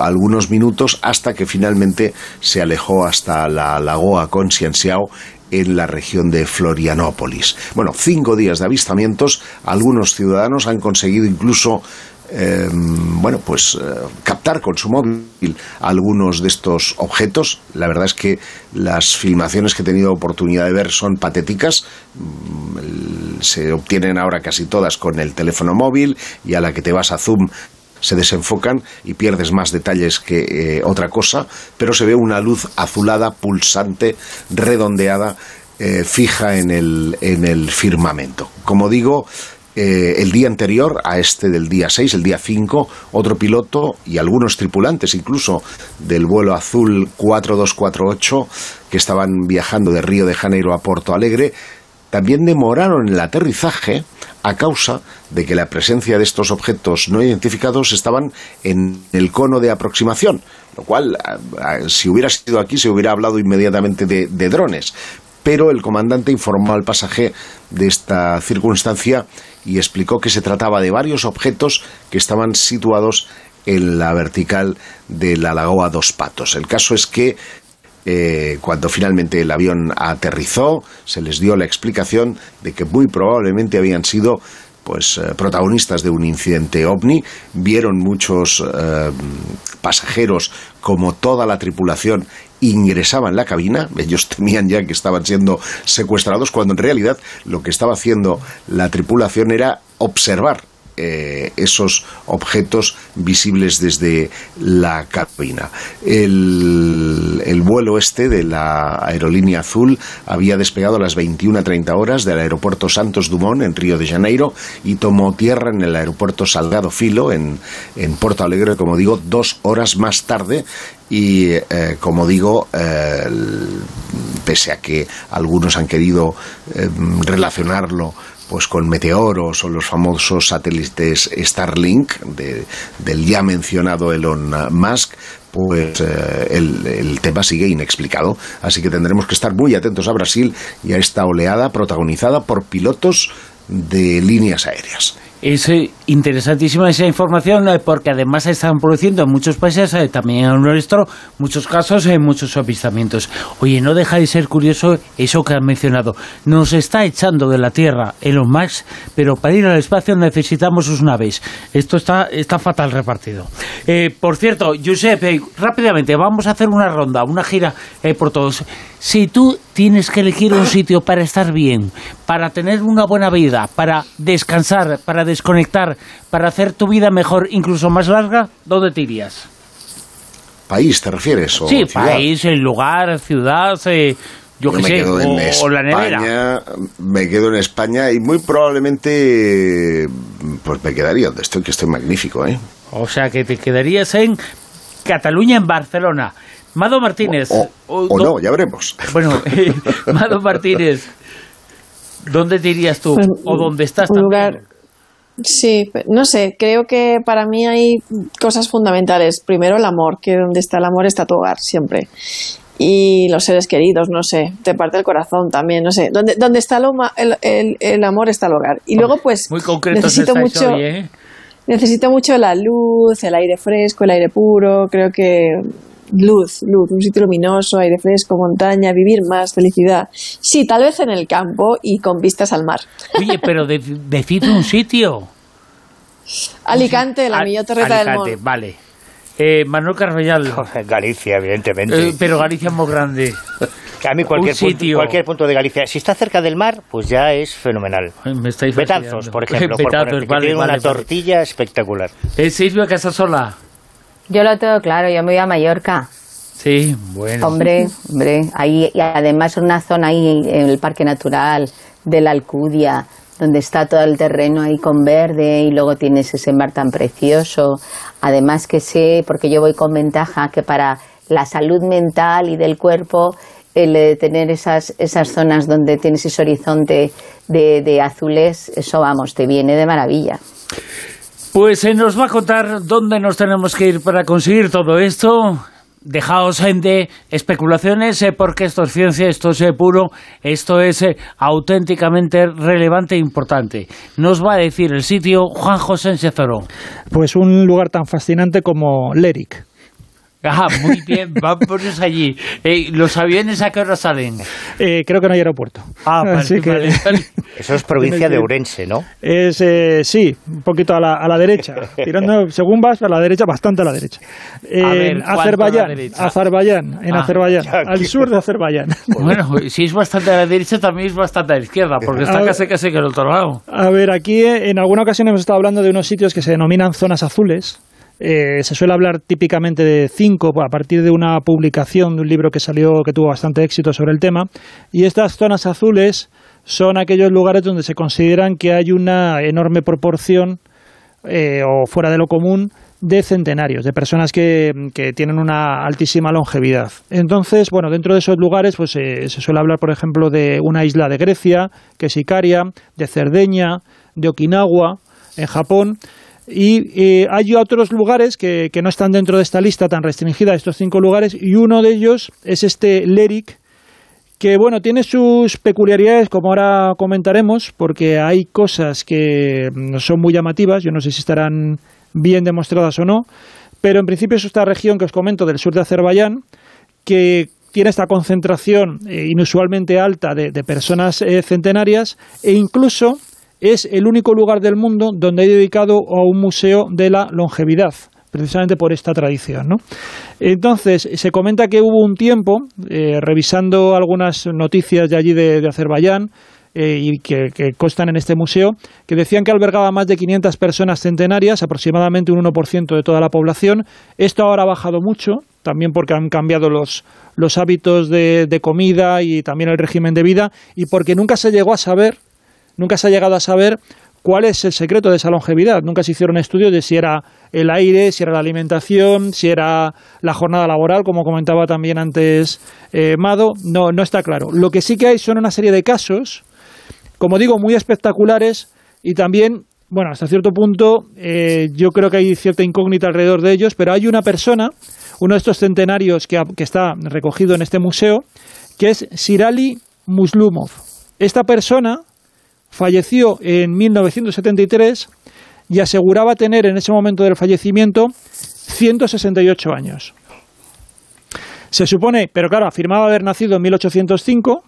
algunos minutos, hasta que finalmente se alejó hasta la lagoa Conscienciao en la región de Florianópolis. Bueno, cinco días de avistamientos, algunos ciudadanos han conseguido incluso em, bueno, pues eh, captar con su móvil algunos de estos objetos. La verdad es que las filmaciones que he tenido oportunidad de ver son patéticas. Mm, se obtienen ahora casi todas con el teléfono móvil y a la que te vas a Zoom se desenfocan y pierdes más detalles que eh, otra cosa, pero se ve una luz azulada, pulsante, redondeada, eh, fija en el, en el firmamento. Como digo, eh, el día anterior a este del día 6, el día 5, otro piloto y algunos tripulantes incluso del vuelo azul 4248 que estaban viajando de Río de Janeiro a Porto Alegre, también demoraron el aterrizaje a causa de que la presencia de estos objetos no identificados estaban en el cono de aproximación, lo cual, si hubiera sido aquí, se hubiera hablado inmediatamente de, drones. Pero el comandante informó al pasaje de esta circunstancia y explicó que se trataba de varios objetos que estaban situados en la vertical de la lagoa Dos Patos. El caso es que eh, cuando finalmente el avión aterrizó, se les dio la explicación de que muy probablemente habían sido pues eh, protagonistas de un incidente ovni, vieron muchos eh, pasajeros como toda la tripulación ingresaba en la cabina, ellos (laughs) temían ya que estaban siendo secuestrados, cuando en realidad lo que estaba haciendo la tripulación era observar eh, esos objetos visibles desde la cabina. El, el, vuelo este de la aerolínea azul había despegado a las 21.30 horas del aeropuerto Santos Dumont en Río de Janeiro y tomó tierra en el aeropuerto Salgado Filo en, en Porto Alegre, como digo, dos horas más tarde y eh, como digo, eh, pese a que algunos han querido relacionarlo pues con meteoros o los famosos satélites Starlink del ya mencionado Elon Musk, pues eh, el, tema sigue inexplicado. Así que tendremos que estar muy atentos a Brasil y a esta oleada protagonizada por pilotos de líneas aéreas. Es eh, interesantísima esa información eh, porque además están produciendo en muchos países, eh, también en nuestro, muchos casos, en muchos avistamientos. Oye, no deja de ser curioso eso que han mencionado. Nos está echando de la Tierra Elon Musk, pero para ir al espacio necesitamos sus naves. Esto está, está fatal repartido. por cierto, Josep, rápidamente, vamos a hacer una ronda, una gira por todos. Si tú tienes que elegir un sitio para estar bien, para tener una buena vida, para descansar, para desconectar, para hacer tu vida mejor, incluso más larga, ¿dónde te irías? ¿País te refieres? sí, país, el lugar, ciudad, eh, yo, qué sé, o, la nevera. Me quedo en España y muy probablemente pues me quedaría donde estoy, que estoy magnífico, ¿eh? O sea, que te quedarías en Cataluña, en Barcelona. Mado Martínez. O, no, ya veremos. Bueno, (laughs) (laughs) Mado Martínez, ¿dónde te irías tú? Pues, ¿O dónde estás? Un lugar. Sí, no sé, creo que para mí hay cosas fundamentales. Primero el amor, que donde está el amor está tu hogar, siempre. Y los seres queridos, no sé, te parte el corazón también, no sé. Donde, donde está el, el, el, amor está el hogar. Y luego, pues, Muy necesito mucho, ¿eh? necesito mucho la luz, el aire fresco, el aire puro. Creo que luz, luz, un sitio luminoso, aire fresco, montaña, vivir más, felicidad. Sí, tal vez en el campo y con vistas al mar. Oye, pero de, decid un sitio. (laughs) Alicante, la millón terreta del mundo. vale. Eh, Manuel Carvallal. (laughs) Galicia, evidentemente. Eh, pero Galicia es muy grande. A mí cualquier, punto, cualquier punto de Galicia, si está cerca del mar, pues ya es fenomenal. me estáis Betanzos, por ejemplo, (laughs) Betanzos, por tiene una tortilla espectacular. Eh, Silvia Casasola. Yo lo tengo claro, yo me voy a Mallorca. Sí, bueno. Hombre, hombre, ahí, y además una zona ahí en el Parque Natural de la Alcudia, donde está todo el terreno ahí con verde y luego tienes ese mar tan precioso. Además que sé, porque yo voy con ventaja, que para la salud mental y del cuerpo, el de tener esas, esas zonas donde tienes ese horizonte de, de azules, eso vamos, te viene de maravilla. Pues se nos va a contar dónde nos tenemos que ir para conseguir todo esto. Dejaos de especulaciones eh, porque esto es ciencia, esto es eh, puro, esto es eh, auténticamente relevante e importante. Nos va a decir el sitio Juan José Oro. Pues un lugar tan fascinante como Leric. Ah, muy bien, vamos allí. Eh, ¿Los aviones a qué hora salen? Eh, creo que no hay aeropuerto. Ah, Así que... (laughs) Eso es provincia de Urense, ¿no? Es, eh, sí, un poquito a la, a la derecha. Tirando, (laughs) según vas, a la derecha, bastante a la derecha. En Azerbaiyán, Azerbaiyán, en ah, Azerbaiyán, al sur de Azerbaiyán. (laughs) Bueno, si es bastante a la derecha, también es bastante a la izquierda, porque está casi casi que el otro lado. A ver, aquí en alguna ocasión hemos estado hablando de unos sitios que se denominan zonas azules eh, se suele hablar típicamente de cinco a partir de una publicación de un libro que salió que tuvo bastante éxito sobre el tema. Y estas zonas azules son aquellos lugares donde se consideran que hay una enorme proporción eh, o fuera de lo común de centenarios, de personas que, tienen una altísima longevidad. Entonces, bueno, dentro de esos lugares pues eh, se suele hablar, por ejemplo, de una isla de Grecia, que es Icaria, de Cerdeña, de Okinawa, en Japón, y eh, hay otros lugares que, que, no están dentro de esta lista tan restringida, estos cinco lugares, y uno de ellos es este Leric, que bueno, tiene sus peculiaridades, como ahora comentaremos, porque hay cosas que mm, son muy llamativas, yo no sé si estarán bien demostradas o no, pero en principio es esta región que os comento del sur de Azerbaiyán, que tiene esta concentración eh, inusualmente alta de, personas eh, centenarias e incluso es el único lugar del mundo donde hay dedicado a un museo de la longevidad precisamente por esta tradición. ¿no? Entonces, se comenta que hubo un tiempo, eh, revisando algunas noticias de allí de, Azerbaiyán, eh, y que, constan en este museo, que decían que albergaba más de 500 personas centenarias, aproximadamente un 1% de toda la población. Esto ahora ha bajado mucho, también porque han cambiado los, los hábitos de, de comida y también el régimen de vida, y porque nunca se llegó a saber nunca se ha llegado a saber cuál es el secreto de esa longevidad. Nunca se hicieron estudios de si era el aire, si era la alimentación, si era la jornada laboral, como comentaba también antes eh, Mado. No, no está claro. Lo que sí que hay son una serie de casos, como digo, muy espectaculares y también, bueno, hasta cierto punto eh, yo creo que hay cierta incógnita alrededor de ellos, pero hay una persona, uno de estos centenarios que, que está recogido en este museo, que es Sirali Muslumov. Esta persona falleció en 1973 y aseguraba tener en ese momento del fallecimiento 168 años. Se supone, pero claro, afirmaba haber nacido en 1805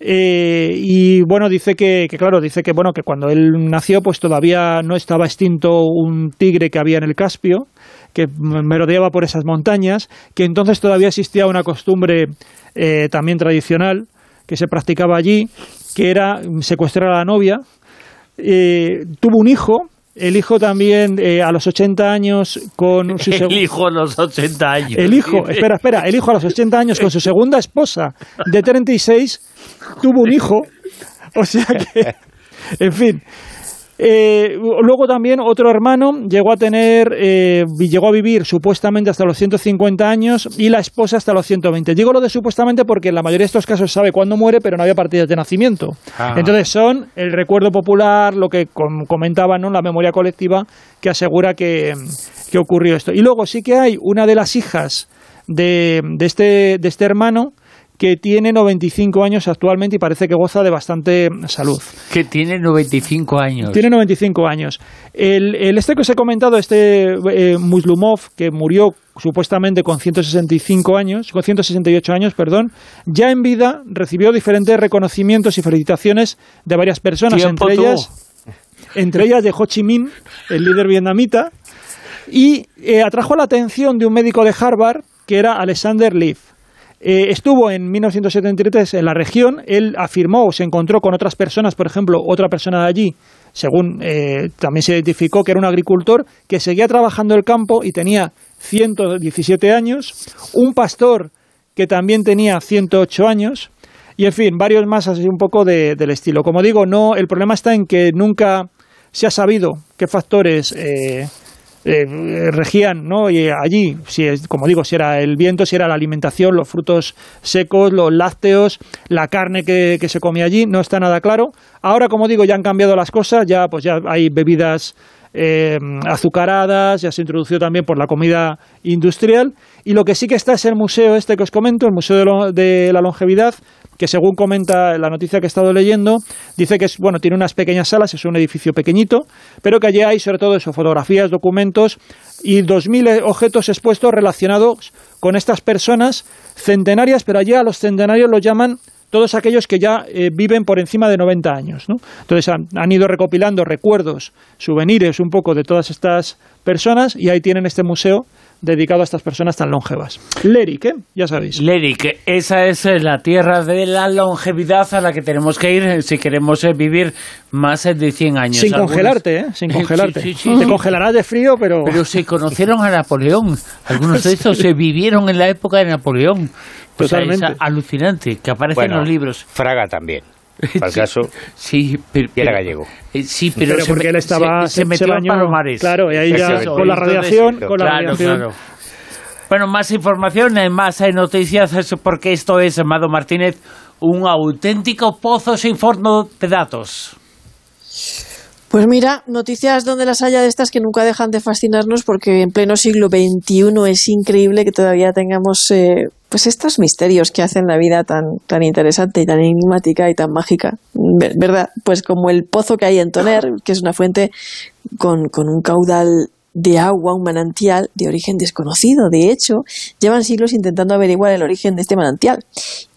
eh, y bueno, dice que, claro, dice que bueno, que cuando él nació, pues todavía no estaba extinto un tigre que había en el Caspio, que merodeaba por esas montañas, que entonces todavía existía una costumbre eh, también tradicional que se practicaba allí, que era secuestrar a la novia. Eh, tuvo un hijo, el hijo también a los 80 años con su El hijo a los 80 años. El hijo, espera, espera, el hijo a los 80 años con su segunda esposa de 36 tuvo un hijo. O sea que, en fin. Eh, luego también otro hermano llegó a tener, eh, llegó a vivir supuestamente hasta los 150 años y la esposa hasta los 120. Digo lo de supuestamente porque en la mayoría de estos casos sabe cuándo muere, pero no había partidas de nacimiento. Ah. Entonces son el recuerdo popular, lo que comentaban, ¿no? la memoria colectiva que asegura que, que, ocurrió esto. Y luego sí que hay una de las hijas de, de, este, de este hermano que tiene 95 años actualmente y parece que goza de bastante salud. Que tiene 95 años. Tiene 95 años. El, este que os he comentado, este eh, Muslumov, que murió supuestamente con 165 años, con 168 años, perdón, ya en vida recibió diferentes reconocimientos y felicitaciones de varias personas, entre ellas, entre ellas de Ho Chi Minh, el líder vietnamita, y eh, atrajo la atención de un médico de Harvard que era Alexander Leaf eh, estuvo en 1973 en la región, él afirmó o se encontró con otras personas, por ejemplo, otra persona de allí, según eh, también se identificó que era un agricultor que seguía trabajando el campo y tenía 117 años, un pastor que también tenía 108 años, y en fin, varios más así un poco del estilo. Como digo, no, el problema está en que nunca se ha sabido qué factores eh, eh, regían ¿no? y allí, si es, como digo, si era el viento, si era la alimentación, los frutos secos, los lácteos, la carne que, se comía allí, no está nada claro. Ahora, como digo, ya han cambiado las cosas, ya pues ya hay bebidas eh, azucaradas, ya se introdució también por la comida industrial. Y lo que sí que está es el museo este que os comento, el Museo de la Longevidad, que según comenta la noticia que he estado leyendo, dice que es, bueno, tiene unas pequeñas salas, es un edificio pequeñito, pero que allí hay sobre todo eso, fotografías, documentos y 2.000 objetos expuestos relacionados con estas personas centenarias, pero allí a los centenarios los llaman todos aquellos que ya eh, viven por encima de 90 años. ¿no? Entonces han, han, ido recopilando recuerdos, souvenirs un poco de todas estas personas y ahí tienen este museo dedicado a estas personas tan longevas. Leric, ¿eh? ya sabéis. Leric, esa es eh, la tierra de la longevidad a la que tenemos que ir eh, si queremos vivir más de 100 años. Sin congelarte, ¿eh? Sin (laughs) congelarte. Te congelarás de frío, pero... Pero se conocieron a Napoleón. Algunos de (laughs) estos se vivieron en la época de Napoleón. Pues es alucinante, que aparece en los libros. Fraga también. (laughs) Para el caso, sí, pero, era gallego. Eh, sí, pero, porque él estaba se, metió en Palomares. Claro, y ahí ya con la radiación, con la radiación. Bueno, más información, más hay noticias, porque esto es, Amado Martínez, un auténtico pozo sin fondo de datos. Pues mira, noticias donde las haya de estas que nunca dejan de fascinarnos porque en pleno siglo XXI es increíble que todavía tengamos eh, pues estos misterios que hacen la vida tan, tan interesante y tan enigmática y tan mágica, ¿verdad? Pues como el pozo que hay en Toner, que es una fuente con, con un caudal de agua, un manantial de origen desconocido. De hecho, llevan siglos intentando averiguar el origen de este manantial.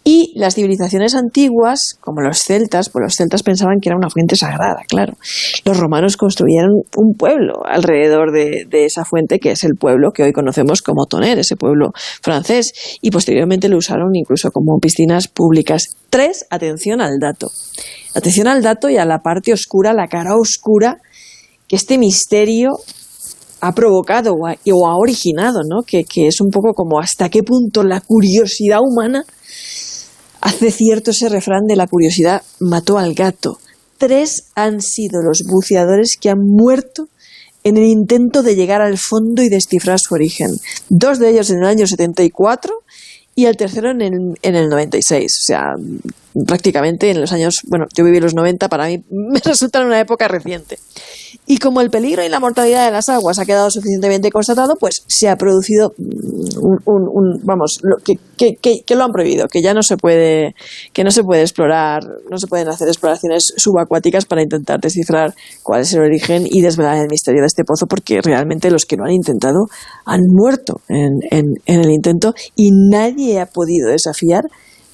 Y las civilizaciones antiguas, como los celtas, pues los celtas pensaban que era una fuente sagrada, claro. Los romanos construyeron un pueblo alrededor de, esa fuente, que es el pueblo que hoy conocemos como Toner, ese pueblo francés, y posteriormente lo usaron incluso como piscinas públicas. Tres, atención al dato. Atención al dato y a la parte oscura, la cara oscura que este misterio ha provocado o ha, originado, ¿no? Que, que, es un poco como hasta qué punto la curiosidad humana hace cierto ese refrán de la curiosidad mató al gato. Tres han sido los buceadores que han muerto en el intento de llegar al fondo y descifrar su origen. Dos de ellos en el año 74 y el tercero en el, en el 96. O sea, prácticamente en los años, bueno, yo viví los 90, para mí (laughs) me resulta una época reciente. Y como el peligro y la mortalidad de las aguas ha quedado suficientemente constatado, pues se ha producido mm, un, vamos, que, lo han prohibido, que ya no se puede, que no se puede explorar, no se pueden hacer exploraciones subacuáticas para intentar descifrar cuál es el origen y desvelar el misterio de este pozo, porque realmente los que lo han intentado han muerto en el intento y nadie ha podido desafiar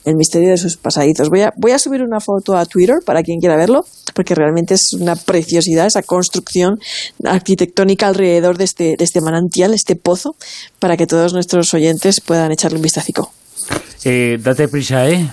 el misterio de sus pasadizos. Voy a, voy a subir una foto a Twitter para quien quiera verlo, porque realmente es una preciosidad esa construcción arquitectónica alrededor de este, de este manantial, este pozo, para que todos nuestros oyentes puedan echarle un vistazo. Eh, date prisa, ¿eh?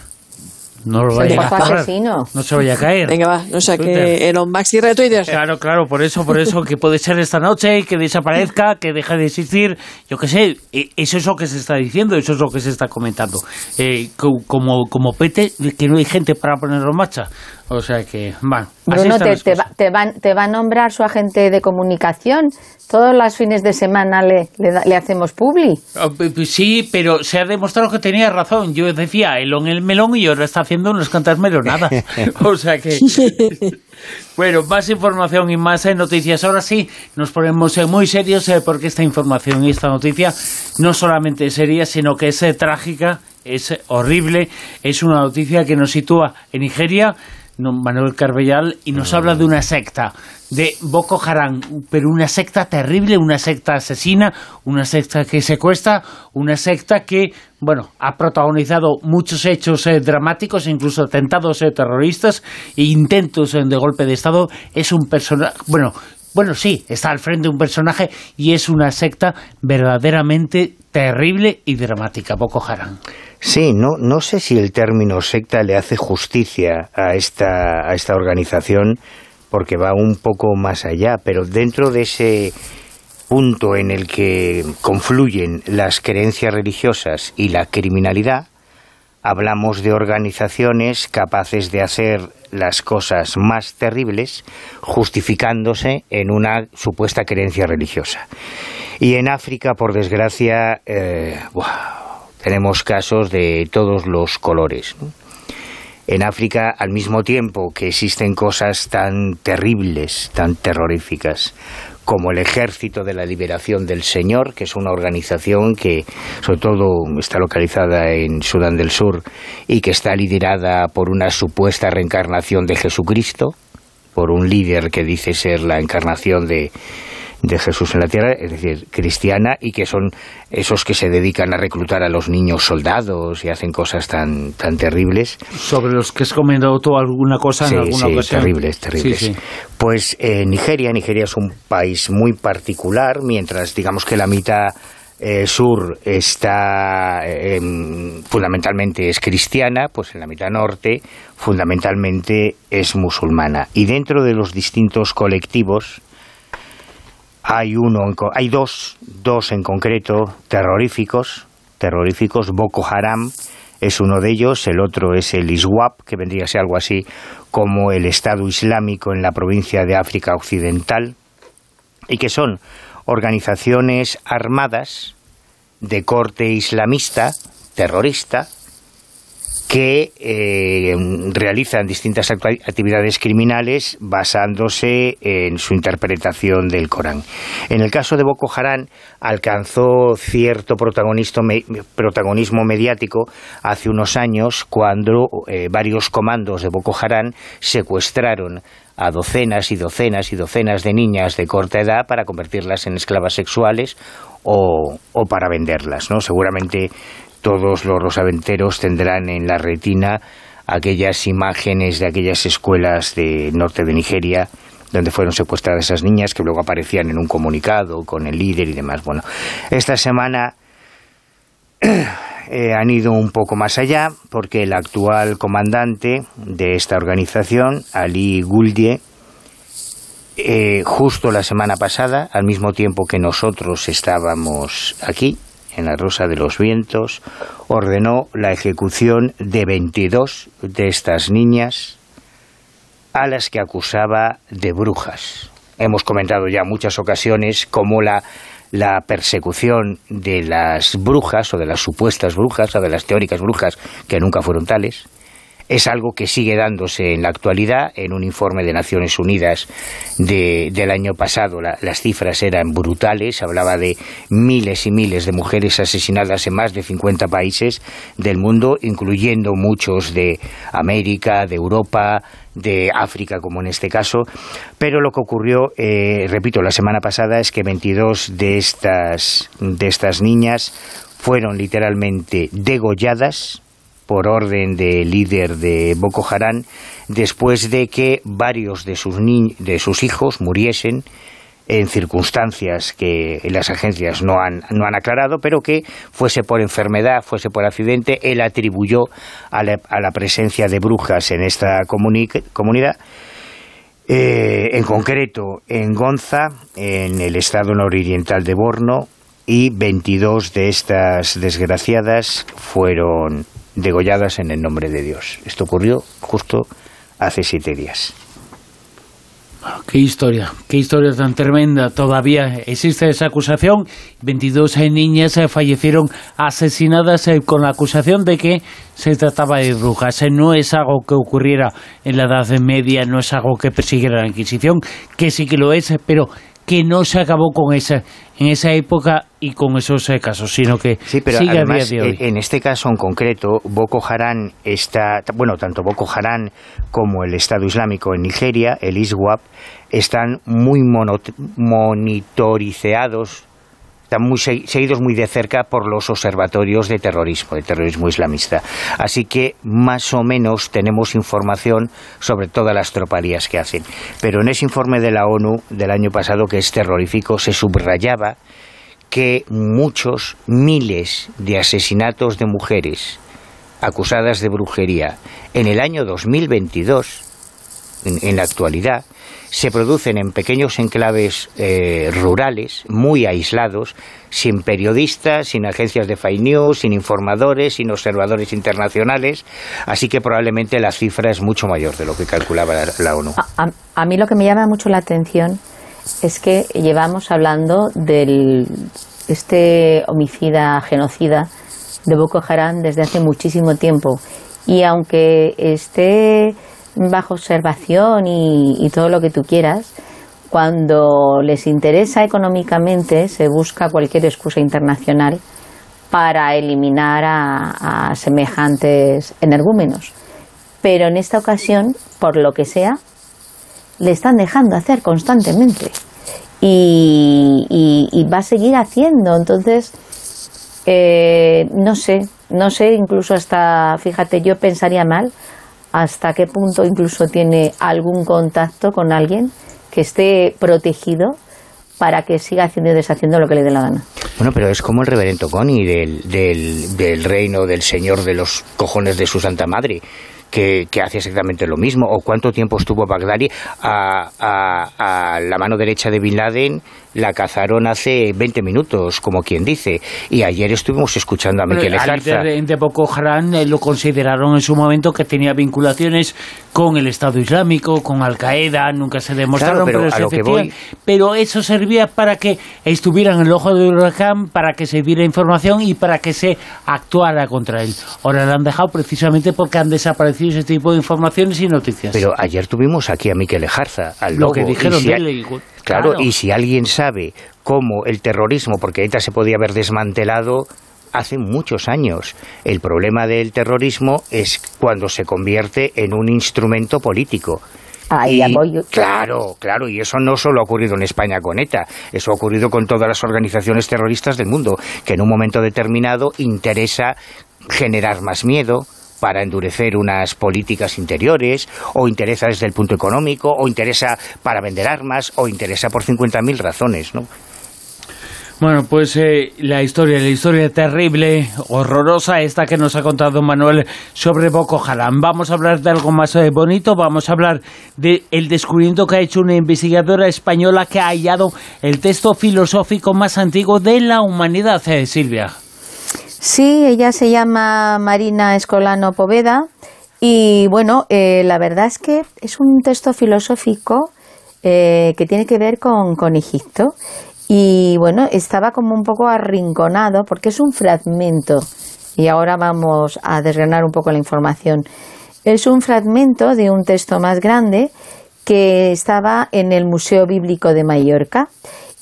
No lo vaya a caer. No se vaya a caer. Venga, va, no sea que Elon Musk cierre Twitter. Claro, claro, por eso, por eso, que puede ser esta noche, que desaparezca, que deje de existir. Yo qué sé, e, eso es lo que se está diciendo, eso es lo que se está comentando. Eh, como, como pete, que no hay gente para ponerlo en marcha. O sea que, bueno. Bruno, te, te, va, te, va, te va a nombrar su agente de comunicación todos los fines de semana le, le, hacemos publi. Ah, sí, pero se ha demostrado que tenía razón. Yo decía Elon el melón y ahora está haciendo unas cantas melonadas. (laughs) o sea que... (laughs) bueno, más información y más eh, noticias. Ahora sí, nos ponemos eh, muy serios eh, porque esta información y esta noticia no solamente es seria, sino que es trágica, es horrible. Es una noticia que nos sitúa en Nigeria Manuel Carbellal, y nos habla de una secta, de Boko Haram, pero una secta terrible, una secta asesina, una secta que secuestra, una secta que, bueno, ha protagonizado muchos hechos eh, dramáticos, incluso atentados eh, terroristas e intentos eh, de golpe de Estado. Es un personaje, bueno, bueno, sí, está al frente de un personaje y es una secta verdaderamente terrible y dramática, Boko Haram. Sí, no, no sé si el término secta le hace justicia a esta, a esta organización porque va un poco más allá, pero dentro de ese punto en el que confluyen las creencias religiosas y la criminalidad, hablamos de organizaciones capaces de hacer las cosas más terribles justificándose en una supuesta creencia religiosa. Y en África, por desgracia, eh, tenemos casos de todos los colores. En África, al mismo tiempo que existen cosas tan terribles, tan terroríficas, como el Ejército de la Liberación del Señor, que es una organización que sobre todo está localizada en Sudán del Sur y que está liderada por una supuesta reencarnación de Jesucristo, por un líder que dice ser la encarnación de, de Jesús en la tierra, es decir, cristiana, y que son esos que se dedican a reclutar a los niños soldados y hacen cosas tan, tan terribles. Sobre los que has comentado tú alguna cosa en alguna sí, terribles, terribles. pues eh, Nigeria, Nigeria es un país muy particular, mientras digamos que la mitad eh, sur está em, fundamentalmente es cristiana, pues en la mitad norte fundamentalmente es musulmana. Y dentro de los distintos colectivos hay uno, hay dos, dos en concreto terroríficos, terroríficos. Boko Haram es uno de ellos, el otro es el ISWAP, que vendría a ser algo así como el Estado Islámico en la provincia de África Occidental, y que son organizaciones armadas de corte islamista, terrorista, que eh, realizan distintas actividades criminales basándose en su interpretación del Corán. En el caso de Boko Haram alcanzó cierto protagonismo mediático hace unos años cuando eh, varios comandos de Boko Haram secuestraron a docenas y docenas y docenas de niñas de corta edad para convertirlas en esclavas sexuales o, o para venderlas. ¿no? Seguramente todos los rosaventeros tendrán en la retina aquellas imágenes de aquellas escuelas de norte de Nigeria donde fueron secuestradas esas niñas que luego aparecían en un comunicado con el líder y demás. Bueno, esta semana (clears throat) eh, han ido un poco más allá porque el actual comandante de esta organización, Ali Guldie, eh, justo la semana pasada, al mismo tiempo que nosotros estábamos aquí, en la Rosa de los Vientos, ordenó la ejecución de 22 de estas niñas a las que acusaba de brujas. Hemos comentado ya muchas ocasiones cómo la, la persecución de las brujas o de las supuestas brujas o de las teóricas brujas que nunca fueron tales es algo que sigue dándose en la actualidad. En un informe de Naciones Unidas del año pasado las cifras eran brutales. Hablaba de miles y miles de mujeres asesinadas en más de 50 países del mundo, incluyendo muchos de América, de Europa, de África, como en este caso. Pero lo que ocurrió, eh, repito, la semana pasada es que 22 de estas, de estas niñas fueron literalmente degolladas por orden del líder de Boko Haram después de que varios de sus, de sus hijos muriesen en circunstancias que las agencias no han, no han aclarado, pero que fuese por enfermedad, fuese por accidente, él atribuyó a la, presencia de brujas en esta comunidad. Eh, en concreto, en Gonza, en el estado nororiental de Borno, y 22 de estas desgraciadas fueron degolladas en el nombre de Dios. Esto ocurrió justo hace siete días. Qué historia, qué historia tan tremenda. Todavía existe esa acusación. 22 niñas eh, fallecieron asesinadas eh, con la acusación de que se trataba de brujas. Eh, no es algo que ocurriera en la Edad Media, no es algo que persiguiera la Inquisición, que sí que lo es, pero que no se acabó con esa en esa época y con esos eh, casos, sino que sigue a día de hoy. En este caso en concreto, Boko Haram está, bueno, tanto Boko Haram como el Estado Islámico en Nigeria, el ISWAP, están muy monitorizados están muy seguidos muy de cerca por los observatorios de terrorismo, de terrorismo islamista. Así que más o menos tenemos información sobre todas las tropalías que hacen. Pero en ese informe de la ONU del año pasado, que es terrorífico, se subrayaba que muchos, miles de asesinatos de mujeres acusadas de brujería en el año 2022, en la actualidad, se producen en pequeños enclaves eh, rurales, muy aislados, sin periodistas, sin agencias de fake news, sin informadores, sin observadores internacionales, así que probablemente la cifra es mucho mayor de lo que calculaba la, ONU. A, mí lo que me llama mucho la atención es que llevamos hablando de este homicida, genocida de Boko Haram desde hace muchísimo tiempo y aunque esté bajo observación y, todo lo que tú quieras, cuando les interesa económicamente se busca cualquier excusa internacional para eliminar a, semejantes energúmenos. Pero en esta ocasión, por lo que sea, le están dejando hacer constantemente. Y, va a seguir haciendo. Entonces, eh, no sé, no sé, incluso hasta, fíjate, yo pensaría mal hasta qué punto incluso tiene algún contacto con alguien que esté protegido para que siga haciendo y deshaciendo lo que le dé la gana. Bueno, pero es como el reverendo Connie del, del, del reino del señor de los cojones de su santa madre que, hace exactamente lo mismo. ¿O cuánto tiempo estuvo Bagdadi a, a, la mano derecha de Bin Laden? La cazaron hace 20 minutos, como quien dice. Y ayer estuvimos escuchando a Miquel Ejarza. De, de Boko Haram eh, lo consideraron en su momento que tenía vinculaciones con el Estado Islámico, con Al Qaeda, nunca se demostraron, pero, pero, eso servía para que estuvieran en el ojo del huracán, para que se diera información y para que se actuara contra él. Ahora lo han dejado precisamente porque han desaparecido ese tipo de informaciones y noticias. Pero ayer tuvimos aquí a Miquel Ejarza, al Lo que dijeron de él. Claro, y si alguien sabe cómo el terrorismo, porque ETA se podía haber desmantelado hace muchos años. El problema del terrorismo es cuando se convierte en un instrumento político. Ahí Claro, claro, y eso no solo ha ocurrido en España con ETA, eso ha ocurrido con todas las organizaciones terroristas del mundo, que en un momento determinado interesa generar más miedo, para endurecer unas políticas interiores, o interesa desde el punto económico, o interesa para vender armas, o interesa por 50.000 razones, ¿no? Bueno, pues eh, la historia, la historia terrible, horrorosa, esta que nos ha contado Manuel sobre Boko Haram. Vamos a hablar de algo más eh, bonito, vamos a hablar del el descubrimiento que ha hecho una investigadora española que ha hallado el texto filosófico más antiguo de la humanidad, eh, Silvia. Sí, ella se llama Marina Escolano Poveda y bueno, eh, la verdad es que es un texto filosófico eh, que tiene que ver con, con Egipto y bueno, estaba como un poco arrinconado porque es un fragmento y ahora vamos a desgranar un poco la información. Es un fragmento de un texto más grande que estaba en el Museo Bíblico de Mallorca.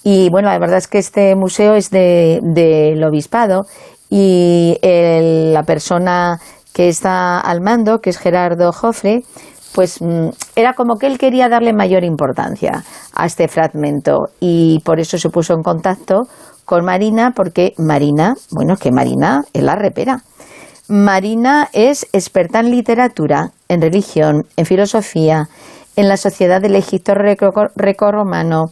Y bueno, la verdad es que este museo es del de, obispado y la persona que está al mando, que es Gerardo Jofre, pues mm, era como que él quería darle mayor importancia a este fragmento y por eso se puso en contacto con Marina, porque Marina, bueno, que Marina es la repera. Marina es experta en literatura, en religión, en filosofía, en la sociedad del Egipto romano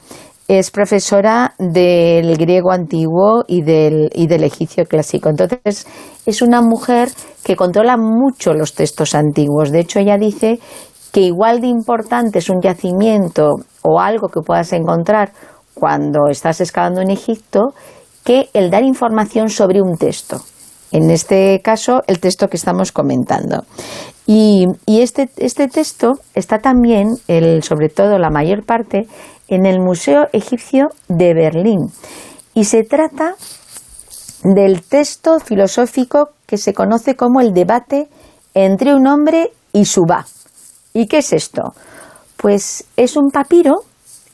es profesora del griego antiguo y del, y del egipcio clásico. Entonces, es una mujer que controla mucho los textos antiguos. De hecho, ella dice que igual de importante es un yacimiento o algo que puedas encontrar cuando estás excavando en Egipto que el dar información sobre un texto. En este caso, el texto que estamos comentando. Y, este, este, texto está también, el, sobre todo la mayor parte, en el Museo Egipcio de Berlín. Y se trata del texto filosófico que se conoce como el debate entre un hombre y su va. ¿Y qué es esto? Pues es un papiro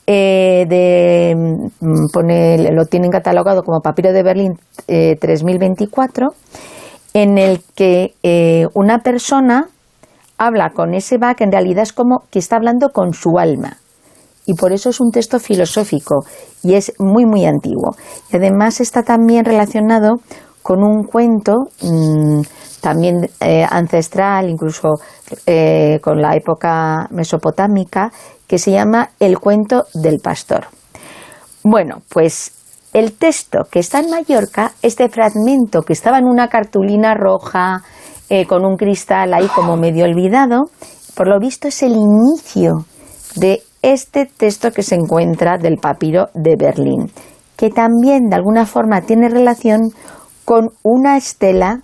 eh, de, mm, lo tienen catalogado como papiro de Berlín 3024, eh, en el que eh, una persona habla con ese va que en realidad es como que está hablando con su alma. Y por eso es un texto filosófico y es muy, muy antiguo. Y además está también relacionado con un cuento mm, también eh, ancestral, incluso eh, con la época mesopotámica, que se llama El cuento del pastor. Bueno, pues el texto que está en Mallorca, este fragmento que estaba en una cartulina roja, eh, con un cristal ahí como medio olvidado, por lo visto es el inicio de este texto que se encuentra del papiro de Berlín, que también de alguna forma tiene relación con una estela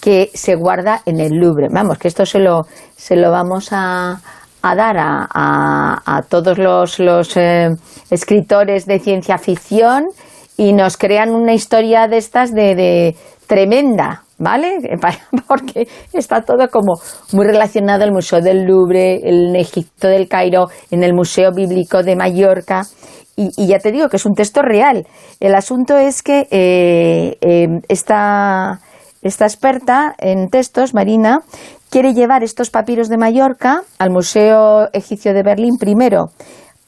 que se guarda en el Louvre. Vamos, que esto se lo, se lo vamos a, dar a, todos los, eh, escritores de ciencia ficción y nos crean una historia de estas de tremenda, ¿vale? (laughs) Porque está todo como muy relacionado el Museo del Louvre, el Egipto del Cairo, en el Museo Bíblico de Mallorca. Y, ya te digo que es un texto real. El asunto es que eh, em, esta, esta experta en textos, Marina, quiere llevar estos papiros de Mallorca al Museo Egipcio de Berlín, primero,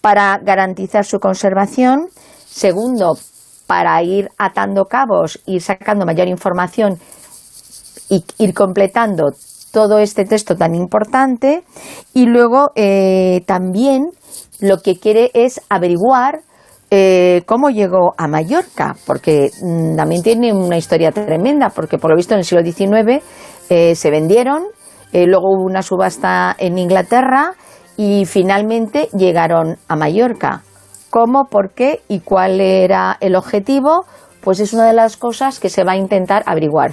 para garantizar su conservación, segundo, para ir atando cabos, ir sacando mayor información y ir completando todo este texto tan importante y luego eh, también lo que quiere es averiguar eh, cómo llegó a Mallorca, porque mm, también tiene una historia tremenda, porque por lo visto en el siglo XIX eh, se vendieron, luego hubo una subasta en Inglaterra y finalmente llegaron a Mallorca. ¿Cómo, por qué y cuál era el objetivo? Pues es una de las cosas que se va a intentar averiguar.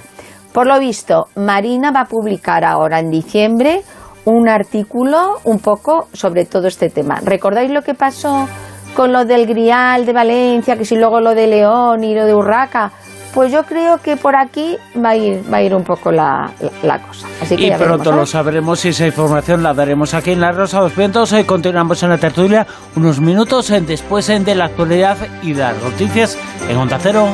Por lo visto, Marina va a publicar ahora en diciembre un artículo un poco sobre todo este tema. ¿Recordáis lo que pasó con lo del Grial de Valencia, que si luego lo de León y lo de Urraca? Pues yo creo que por aquí va a ir, va a ir un poco la, cosa. y pronto lo sabremos y esa información la daremos aquí en La Rosa de los Vientos. Eh, continuamos en la tertulia unos minutos eh, después de la actualidad y las noticias en Onda Cero.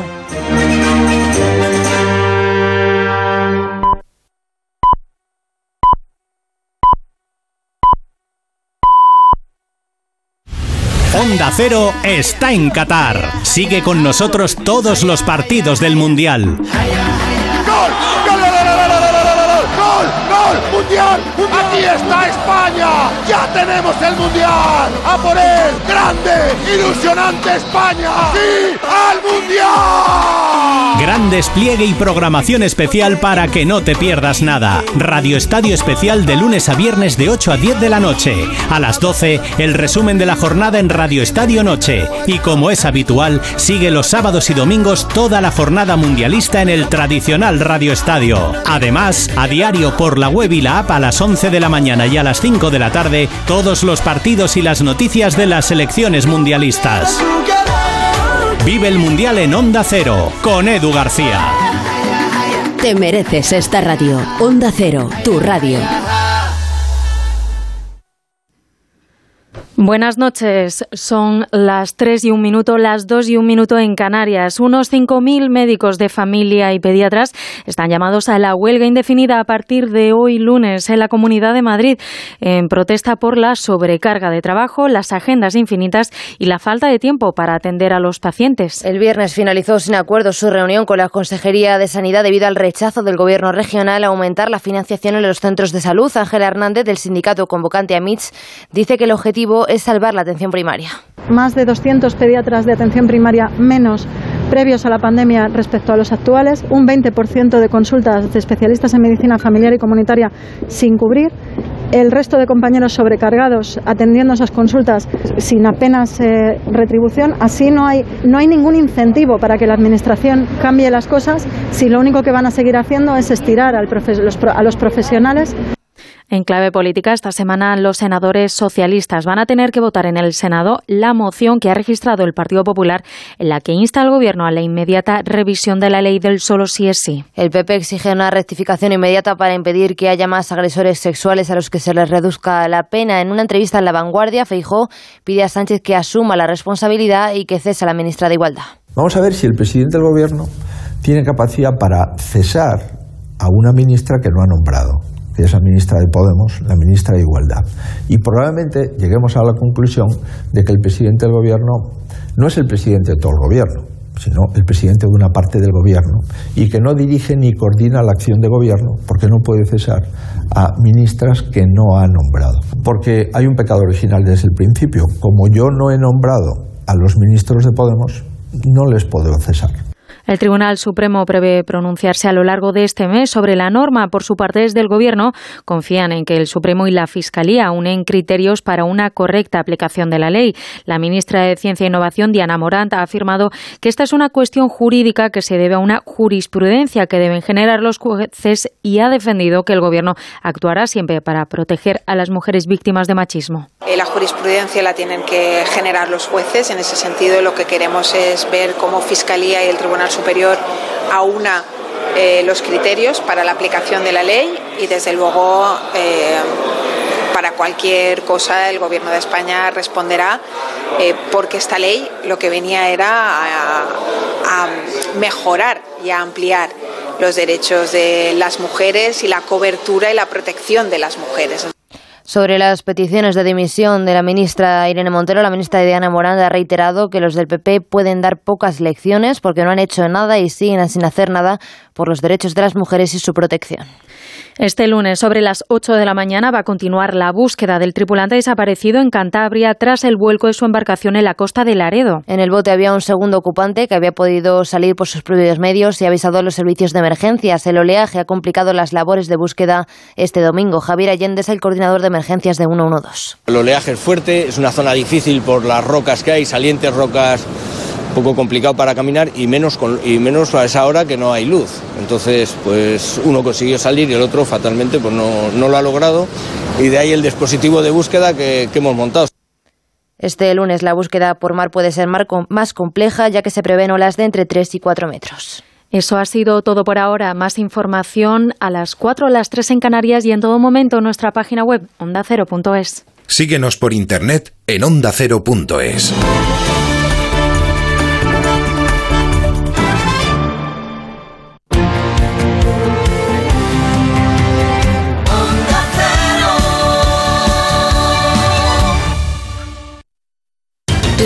Onda Cero está en Qatar. Sigue con nosotros todos los partidos del Mundial. ¡Gol! ¡Gol! ¡Gol! ¡Gol! ¡Mundial! ¡Aquí está España! ¡Ya tenemos el Mundial! ¡A por él! ¡Grande! ¡Ilusionante España! ¡Sí! ¡Al Mundial! Gran despliegue y programación especial para que no te pierdas nada. Radio Estadio Especial de lunes a viernes de 8 a 10 de la noche. A las 12, el resumen de la jornada en Radio Estadio Noche. Y como es habitual, sigue los sábados y domingos toda la jornada mundialista en el tradicional Radio Estadio. Además, a diario por la web y la app a las 11 de la mañana y a las 5 de la tarde, todos los partidos y las noticias de las selecciones mundialistas. Vive el Mundial en Onda Cero, con Edu García. Te mereces esta radio. Onda Cero, tu radio. Buenas noches. Son las 3 y un minuto, las 2 y un minuto en Canarias. Unos 5.000 médicos de familia y pediatras están llamados a la huelga indefinida a partir de hoy lunes en la Comunidad de Madrid en protesta por la sobrecarga de trabajo, las agendas infinitas y la falta de tiempo para atender a los pacientes. El viernes finalizó sin acuerdo su reunión con la Consejería de Sanidad debido al rechazo del Gobierno regional a aumentar la financiación en los centros de salud. Ángela Hernández, del sindicato convocante AMITS, dice que el objetivo es salvar la atención primaria. Más de 200 pediatras de atención primaria menos previos a la pandemia respecto a los actuales, un 20% de consultas de especialistas en medicina familiar y comunitaria sin cubrir, el resto de compañeros sobrecargados atendiendo esas consultas sin apenas eh, retribución. Así no hay, no hay ningún incentivo para que la Administración cambie las cosas si lo único que van a seguir haciendo es estirar a los profesionales en clave política, esta semana los senadores socialistas van a tener que votar en el Senado la moción que ha registrado el Partido Popular en la que insta al Gobierno a la inmediata revisión de la ley del solo sí es sí. El PP exige una rectificación inmediata para impedir que haya más agresores sexuales a los que se les reduzca la pena. En una entrevista en La Vanguardia, Feijó pide a Sánchez que asuma la responsabilidad y que cese a la ministra de Igualdad. Vamos a ver si el presidente del Gobierno tiene capacidad para cesar a una ministra que no ha nombrado que es ministra de Podemos, la ministra de Igualdad. Y probablemente lleguemos a la conclusión de que el presidente del gobierno no es el presidente de todo el gobierno, sino el presidente de una parte del gobierno y que no dirige ni coordina la acción de gobierno porque no puede cesar a ministras que no ha nombrado. Porque hay un pecado original desde el principio. Como yo no he nombrado a los ministros de Podemos, no les puedo cesar. El Tribunal Supremo prevé pronunciarse a lo largo de este mes sobre la norma. Por su parte, desde el Gobierno confían en que el Supremo y la Fiscalía unen criterios para una correcta aplicación de la ley. La ministra de Ciencia e Innovación, Diana Morant, ha afirmado que esta es una cuestión jurídica que se debe a una jurisprudencia que deben generar los jueces y ha defendido que el Gobierno actuará siempre para proteger a las mujeres víctimas de machismo. Eh, la jurisprudencia la tienen que generar los jueces. En ese sentido, lo que queremos es ver cómo Fiscalía y el Tribunal Superior aúna eh, los criterios para la aplicación de la ley y desde luego eh, para cualquier cosa el Gobierno de España responderá eh, porque esta ley lo que venía era a mejorar y a ampliar los derechos de las mujeres y la cobertura y la protección de las mujeres. Sobre las peticiones de dimisión de la ministra Irene Montero, la ministra Diana Moranda ha reiterado que los del PP pueden dar pocas lecciones porque no han hecho nada y siguen sin hacer nada por los derechos de las mujeres y su protección. Este lunes, sobre las 8 de la mañana, va a continuar la búsqueda del tripulante desaparecido en Cantabria tras el vuelco de su embarcación en la costa de Laredo. En el bote había un segundo ocupante que había podido salir por sus propios medios y ha avisado a los servicios de emergencias. El oleaje ha complicado las labores de búsqueda este domingo. Javier Allende es el coordinador de emergencias de 112. El oleaje es fuerte, es una zona difícil por las rocas que hay, salientes rocas poco complicado para caminar y menos, y menos a esa hora que no hay luz. Entonces, pues uno consiguió salir y el otro fatalmente pues no, no lo ha logrado y de ahí el dispositivo de búsqueda que, que hemos montado. Este lunes la búsqueda por mar puede ser más compleja ya que se prevén olas de entre 3 y 4 metros. Eso ha sido todo por ahora. Más información a las 4 o las 3 en Canarias y en todo momento en nuestra página web ondacero.es. Síguenos por internet en ondacero.es.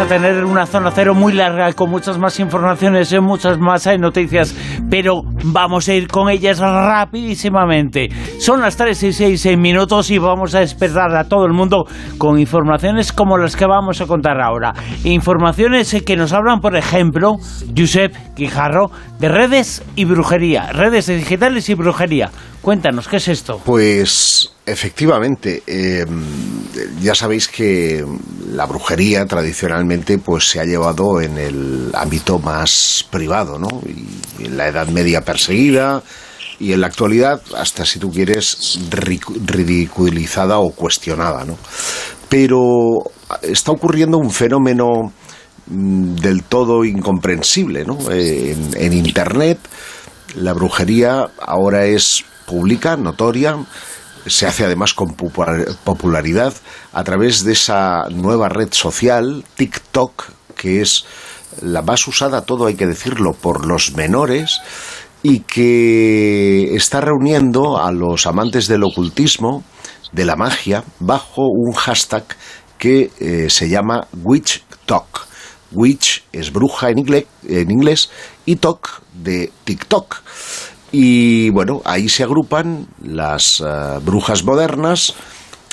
A tener una zona cero muy larga con muchas más informaciones y muchas más eh, noticias, pero vamos a ir con ellas rapidísimamente. Son las 3 y 6 minutos y vamos a despertar a todo el mundo con informaciones como las que vamos a contar ahora. Informaciones que nos hablan, por ejemplo, Josep Quijarro, de redes y brujería, redes digitales y brujería. Cuéntanos, ¿qué es esto? Pues efectivamente, eh, ya sabéis que la brujería tradicionalmente pues se ha llevado en el ámbito más privado, ¿no? Y en la Edad Media perseguida y en la actualidad, hasta si tú quieres, ridiculizada o cuestionada, ¿no? Pero está ocurriendo un fenómeno mm, del todo incomprensible, ¿no? Eh, en Internet la brujería ahora es pública, notoria, se hace además con popularidad a través de esa nueva red social, TikTok, que es la más usada, todo hay que decirlo, por los menores y que está reuniendo a los amantes del ocultismo, de la magia, bajo un hashtag que eh, se llama WitchTok. Witch es bruja en inglés, en inglés y Tok de TikTok. Y bueno, ahí se agrupan las eh, brujas modernas,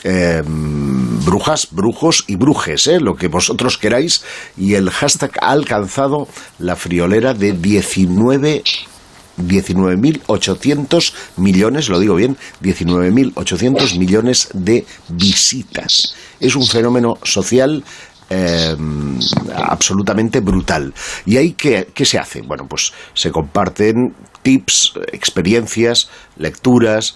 em, brujas, brujos y brujes, ¿eh? lo que vosotros queráis, y el hashtag ha alcanzado la friolera de 19 19.800 millones, lo digo bien, 19.800 millones de visitas. Es un fenómeno social em, absolutamente brutal. ¿Y ahí qué, qué, se hace? Bueno, pues se comparten tips, experiencias, lecturas,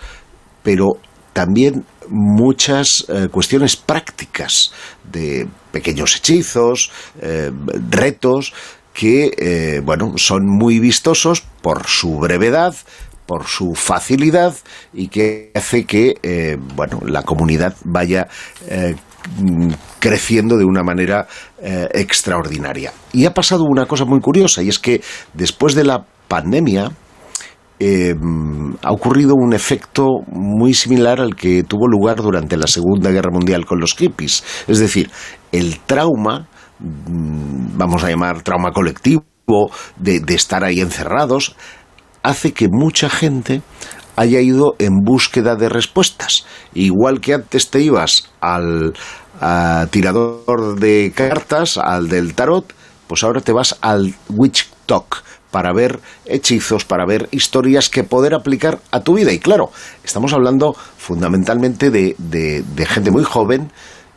pero también muchas eh, cuestiones prácticas de pequeños hechizos, eh, retos que eh, bueno son muy vistosos por su brevedad, por su facilidad y que hace que bueno la comunidad vaya creciendo de una manera extraordinaria. Y ha pasado una cosa muy curiosa y es que después de la pandemia eh, ha ocurrido un efecto muy similar al que tuvo lugar durante la Segunda Guerra Mundial con los hippies. Es decir, el trauma, mm, vamos a llamar trauma colectivo, de, estar ahí encerrados, hace que mucha gente haya ido en búsqueda de respuestas. Igual que antes te ibas al tirador de cartas, al del tarot, pues ahora te vas al witch talk para ver hechizos, para ver historias que poder aplicar a tu vida. Y claro, estamos hablando fundamentalmente de, de, gente muy joven,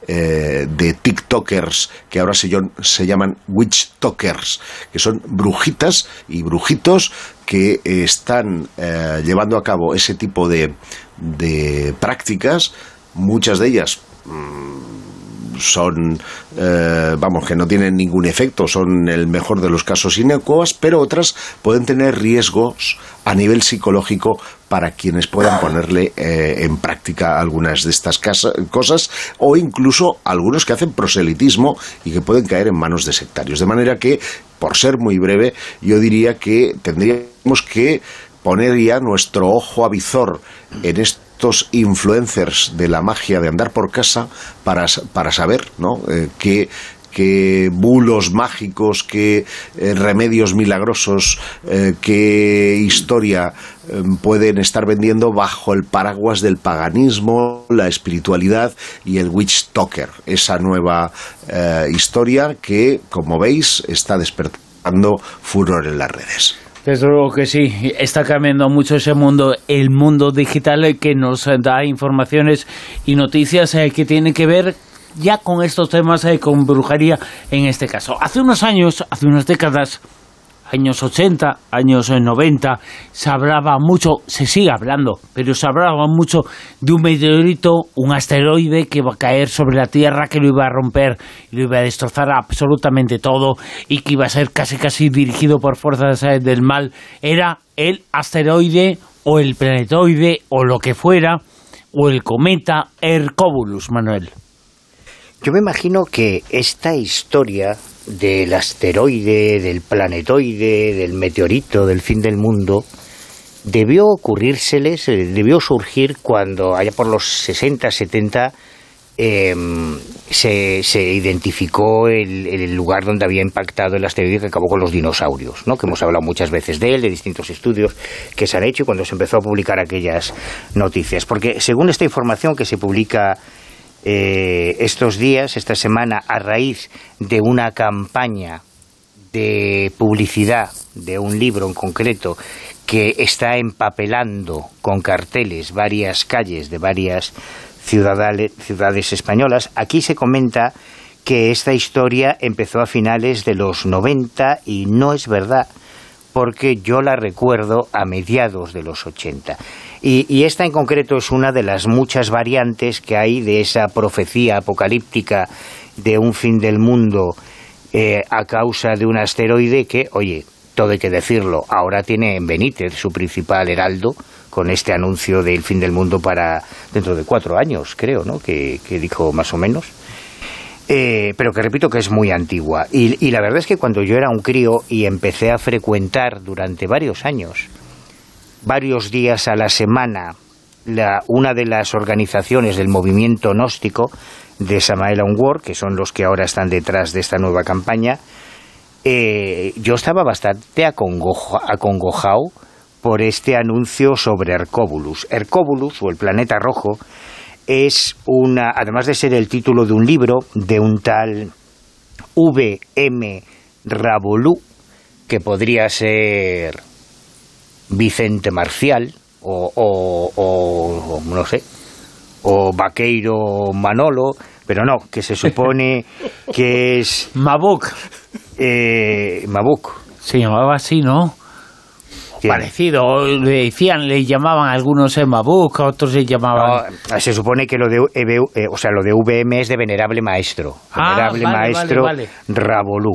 eh, de TikTokers, que ahora se, se llaman witch talkers, que son brujitas y brujitos que están eh, llevando a cabo ese tipo de, de prácticas, muchas de ellas mm, son, eh, vamos, que no tienen ningún efecto, son el mejor de los casos inocuas, pero otras pueden tener riesgos a nivel psicológico para quienes puedan ponerle eh, en práctica algunas de estas cosas o incluso algunos que hacen proselitismo y que pueden caer en manos de sectarios. De manera que, por ser muy breve, yo diría que tendríamos que poner ya nuestro ojo avizor en esto influencers de la magia de andar por casa para, para saber ¿no? Eh, qué, bulos mágicos, qué eh, remedios milagrosos, eh, qué historia pueden estar vendiendo bajo el paraguas del paganismo, la espiritualidad y el witch talker, esa nueva historia que, como veis, está despertando furor en las redes. Desde luego que sí, está cambiando mucho ese mundo, el mundo digital que nos da informaciones y noticias eh, que tienen que ver ya con estos temas, eh, con brujería en este caso. Hace unos años, hace unas décadas, años 80, años 90, se hablaba mucho, se sigue hablando, pero se hablaba mucho de un meteorito, un asteroide que iba a caer sobre la Tierra, que lo iba a romper lo iba a destrozar absolutamente todo y que iba a ser casi casi dirigido por fuerzas eh, del mal. Era el asteroide o el planetoide o lo que fuera, o el cometa Hercóbulus, Manuel. Yo me imagino que esta historia del asteroide, del planetoide, del meteorito, del fin del mundo, debió ocurrírseles, eh, debió surgir cuando, allá por los 60, 70, em, se, se identificó el, el lugar donde había impactado el asteroide que acabó con los dinosaurios, ¿no? que hemos hablado muchas veces de él, de distintos estudios que se han hecho y cuando se empezó a publicar aquellas noticias. Porque según esta información que se publica eh, estos días, esta semana, a raíz de una campaña de publicidad de un libro en concreto que está empapelando con carteles varias calles de varias ciudades españolas, aquí se comenta que esta historia empezó a finales de los 90 y no es verdad, porque yo la recuerdo a mediados de los 80. Y, esta en concreto es una de las muchas variantes que hay de esa profecía apocalíptica de un fin del mundo eh, a causa de un asteroide que, oye, todo hay que decirlo, ahora tiene en Benítez su principal heraldo con este anuncio del fin del mundo para dentro de cuatro años, creo, ¿no? Que, dijo más o menos. Eh, pero que repito que es muy antigua. Y, y la verdad es que cuando yo era un crío y empecé a frecuentar durante varios años varios días a la semana una de las organizaciones del movimiento gnóstico de Samael Onward, que son los que ahora están detrás de esta nueva campaña, eh, yo estaba bastante acongojado por este anuncio sobre Hercóbulus. Hercóbulus, o el planeta rojo, es una, además de ser el título de un libro de un tal V.M. Rabolú, que podría ser Vicente Marcial o, o, no sé, o Vaqueiro Manolo, pero no, que se supone (laughs) que es... Mabuk. Eh, Mabuk. Se llamaba así, ¿no? Parecido, le decían, le llamaban algunos en Mabuk, otros se llamaban... se supone que lo de, eh, o sea, lo de VM es de Venerable Maestro. Ah, venerable Maestro Rabolú.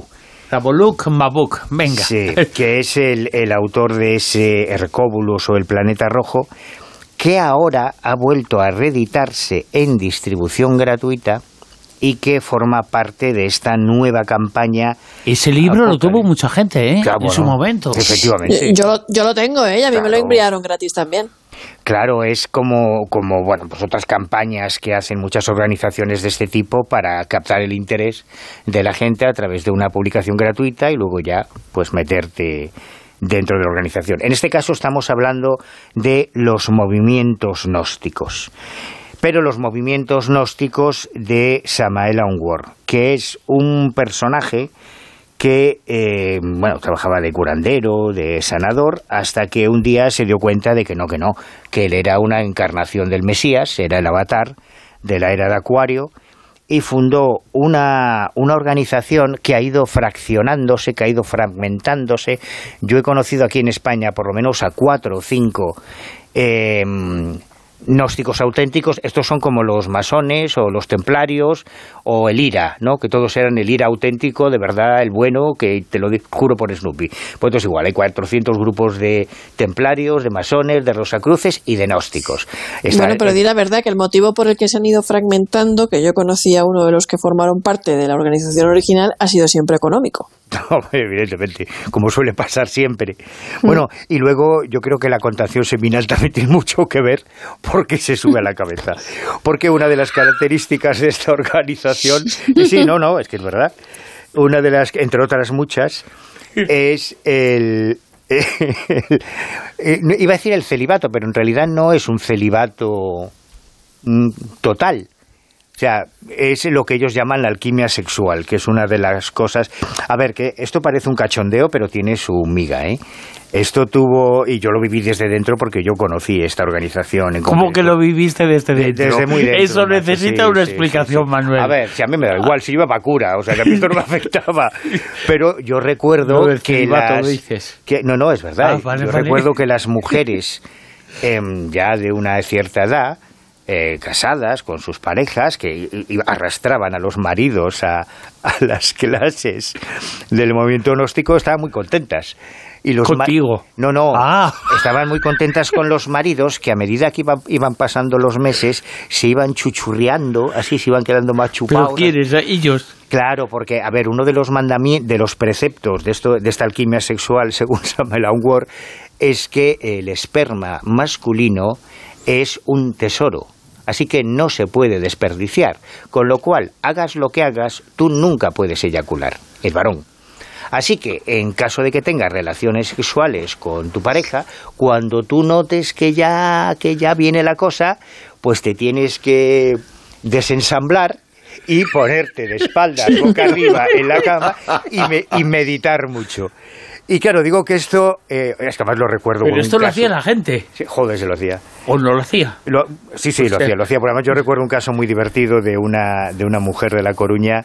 Mabuk, venga. Sí, que es el, el autor de ese Hercóbulus o el planeta rojo, que ahora ha vuelto a reeditarse en distribución gratuita y que forma parte de esta nueva campaña. Ese libro lo tuvo mucha gente, ¿eh? en su momento. Efectivamente. Yo, yo lo tengo, ¿eh? A mí me lo enviaron gratis también. Claro, es como, como bueno, pues otras campañas que hacen muchas organizaciones de este tipo para captar el interés de la gente a través de una publicación gratuita y luego ya pues meterte dentro de la organización. En este caso estamos hablando de los movimientos gnósticos pero los movimientos gnósticos de Samael Aunwar, que es un personaje que eh, bueno trabajaba de curandero, de sanador, hasta que un día se dio cuenta de que no, que no, que él era una encarnación del Mesías, era el avatar de la era de Acuario, y fundó una, una organización que ha ido fraccionándose, que ha ido fragmentándose. Yo he conocido aquí en España por lo menos a cuatro o cinco eh, gnósticos auténticos, estos son como los masones o los templarios o el IRA, ¿no? que todos eran el IRA auténtico, de verdad, el bueno, que te lo juro por Snoopy. Pues entonces igual, hay 400 grupos de templarios, de masones, de rosacruces y de gnósticos. bueno, pero di la verdad que el motivo por el que se han ido fragmentando, que yo conocía a uno de los que formaron parte de la organización original, ha sido siempre económico. (laughs) No, evidentemente, como suele pasar siempre. Bueno, y luego yo creo que la contación seminal (laughs) también tiene mucho que ver porque se sube a la cabeza. Porque una de las características de esta organización, sí, no, no, es que es verdad, una de las, entre otras muchas, es el, (laughs) iba a decir el celibato, pero en realidad no es un celibato mm, total. O sea, es lo que ellos llaman la alquimia sexual, que es una de las cosas... A ver, que esto parece un cachondeo, pero tiene su miga, ¿eh? Esto tuvo, y yo lo viví desde dentro porque yo conocí esta organización. En ¿Cómo que lo viviste desde dentro? Desde muy dentro. Eso necesita una explicación, Manuel. A ver, si a mí me da igual, si iba para cura, o sea, que a mí esto no me (laughs) afectaba. Pero yo recuerdo que las... dices. Que, no, no, es verdad. Ah, yo recuerdo que las mujeres em, ya de una cierta edad eh, casadas con sus parejas que arrastraban a los maridos a, las clases del movimiento gnóstico estaban muy contentas. Y los Contigo. No, no. Ah. (laughs) Estaban muy contentas con los maridos que a medida que iban, pasando los meses se iban chuchurriando, así se iban quedando más chupados. ¿Pero quiénes? ¿Ellos? Claro, porque, a ver, uno de los mandamientos, de los preceptos de, esto, de esta alquimia sexual, (laughs) según Samuel Ward, es que el esperma masculino es un tesoro así que no se puede desperdiciar, con lo cual, hagas lo que hagas, tú nunca puedes eyacular, el varón. Así que, en caso de que tengas relaciones sexuales con tu pareja, cuando tú notes que ya, que ya viene la cosa, pues te tienes que desensamblar y ponerte de espaldas boca arriba en la cama y, me- y meditar mucho. Y claro, digo que esto, eh, es que además lo recuerdo Pero esto lo caso. hacía la gente. Sí, joder, se lo hacía. ¿O no lo hacía? Lo- sí, sí, lo hacía, lo hacía. Por además, yo recuerdo un caso muy divertido de una, de una mujer de La Coruña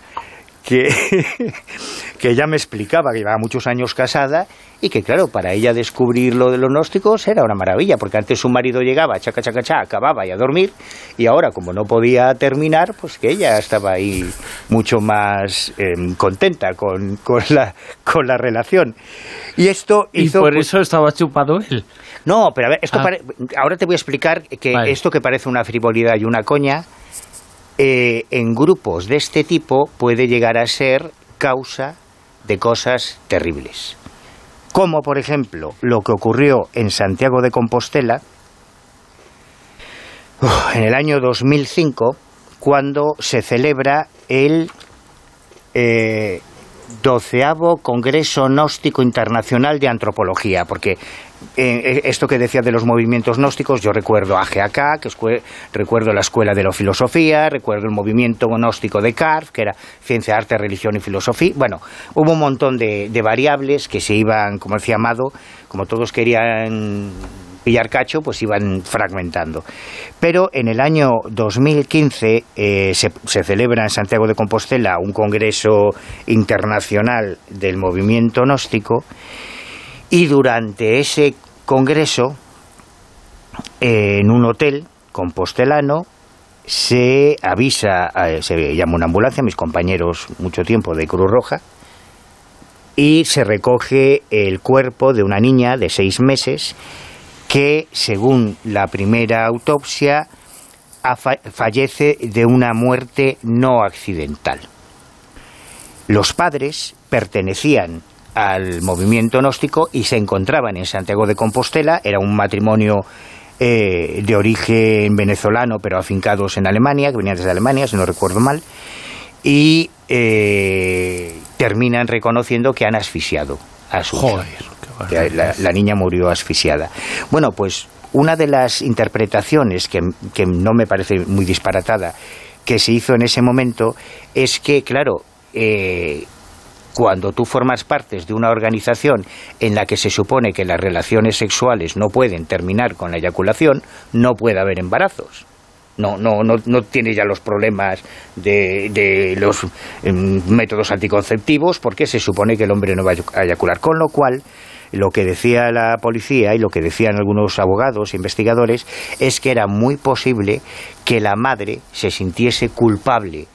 que, (laughs) que ella me explicaba que llevaba muchos años casada y que, claro, para ella descubrir lo de los gnósticos era una maravilla, porque antes su marido llegaba, chaca, chaca, chaca, acababa y a dormir, y ahora, como no podía terminar, pues que ella estaba ahí mucho más em, contenta con, con, la, con la relación. Y esto Y hizo... por pues, eso estaba chupado él. no, pero a ver, esto Ah. pare- ahora te voy a explicar que Vale. esto que parece una frivolidad y una coña, eh, en grupos de este tipo puede llegar a ser causa de cosas terribles. Como, por ejemplo, lo que ocurrió en Santiago de Compostela en el año 2005, cuando se celebra el eh, doceavo Congreso Gnóstico Internacional de Antropología, porque eh, esto que decía de los movimientos gnósticos, yo recuerdo a GAK, que escue- recuerdo la Escuela de la Filosofía, recuerdo el movimiento gnóstico de Carf, que era ciencia, arte, religión y filosofía. Bueno, hubo un montón de, de variables que se iban, como decía Amado, como todos querían pillar cacho, pues iban fragmentando. Pero en el año 2015 eh, se, se celebra en Santiago de Compostela un congreso internacional del movimiento gnóstico y durante ese congreso, en un hotel compostelano, se avisa, eh, se llama una ambulancia, mis compañeros mucho tiempo de Cruz Roja, y se recoge el cuerpo de una niña de seis meses que, según la primera autopsia, fallece de una muerte no accidental. Los padres pertenecían al movimiento gnóstico y se encontraban en Santiago de Compostela. Era un matrimonio eh, de origen venezolano, pero afincados en Alemania, que venían desde Alemania, si no recuerdo mal, y eh, terminan reconociendo que han asfixiado a su hija. La, niña murió asfixiada. Bueno, pues una de las interpretaciones que, que no me parece muy disparatada que se hizo en ese momento es que, claro, eh, cuando tú formas parte de una organización en la que se supone que las relaciones sexuales no pueden terminar con la eyaculación, no puede haber embarazos. No, no, no, no tiene ya los problemas de, de los em, métodos anticonceptivos porque se supone que el hombre no va a eyacular. Con lo cual, lo que decía la policía y lo que decían algunos abogados e investigadores es que era muy posible que la madre se sintiese culpable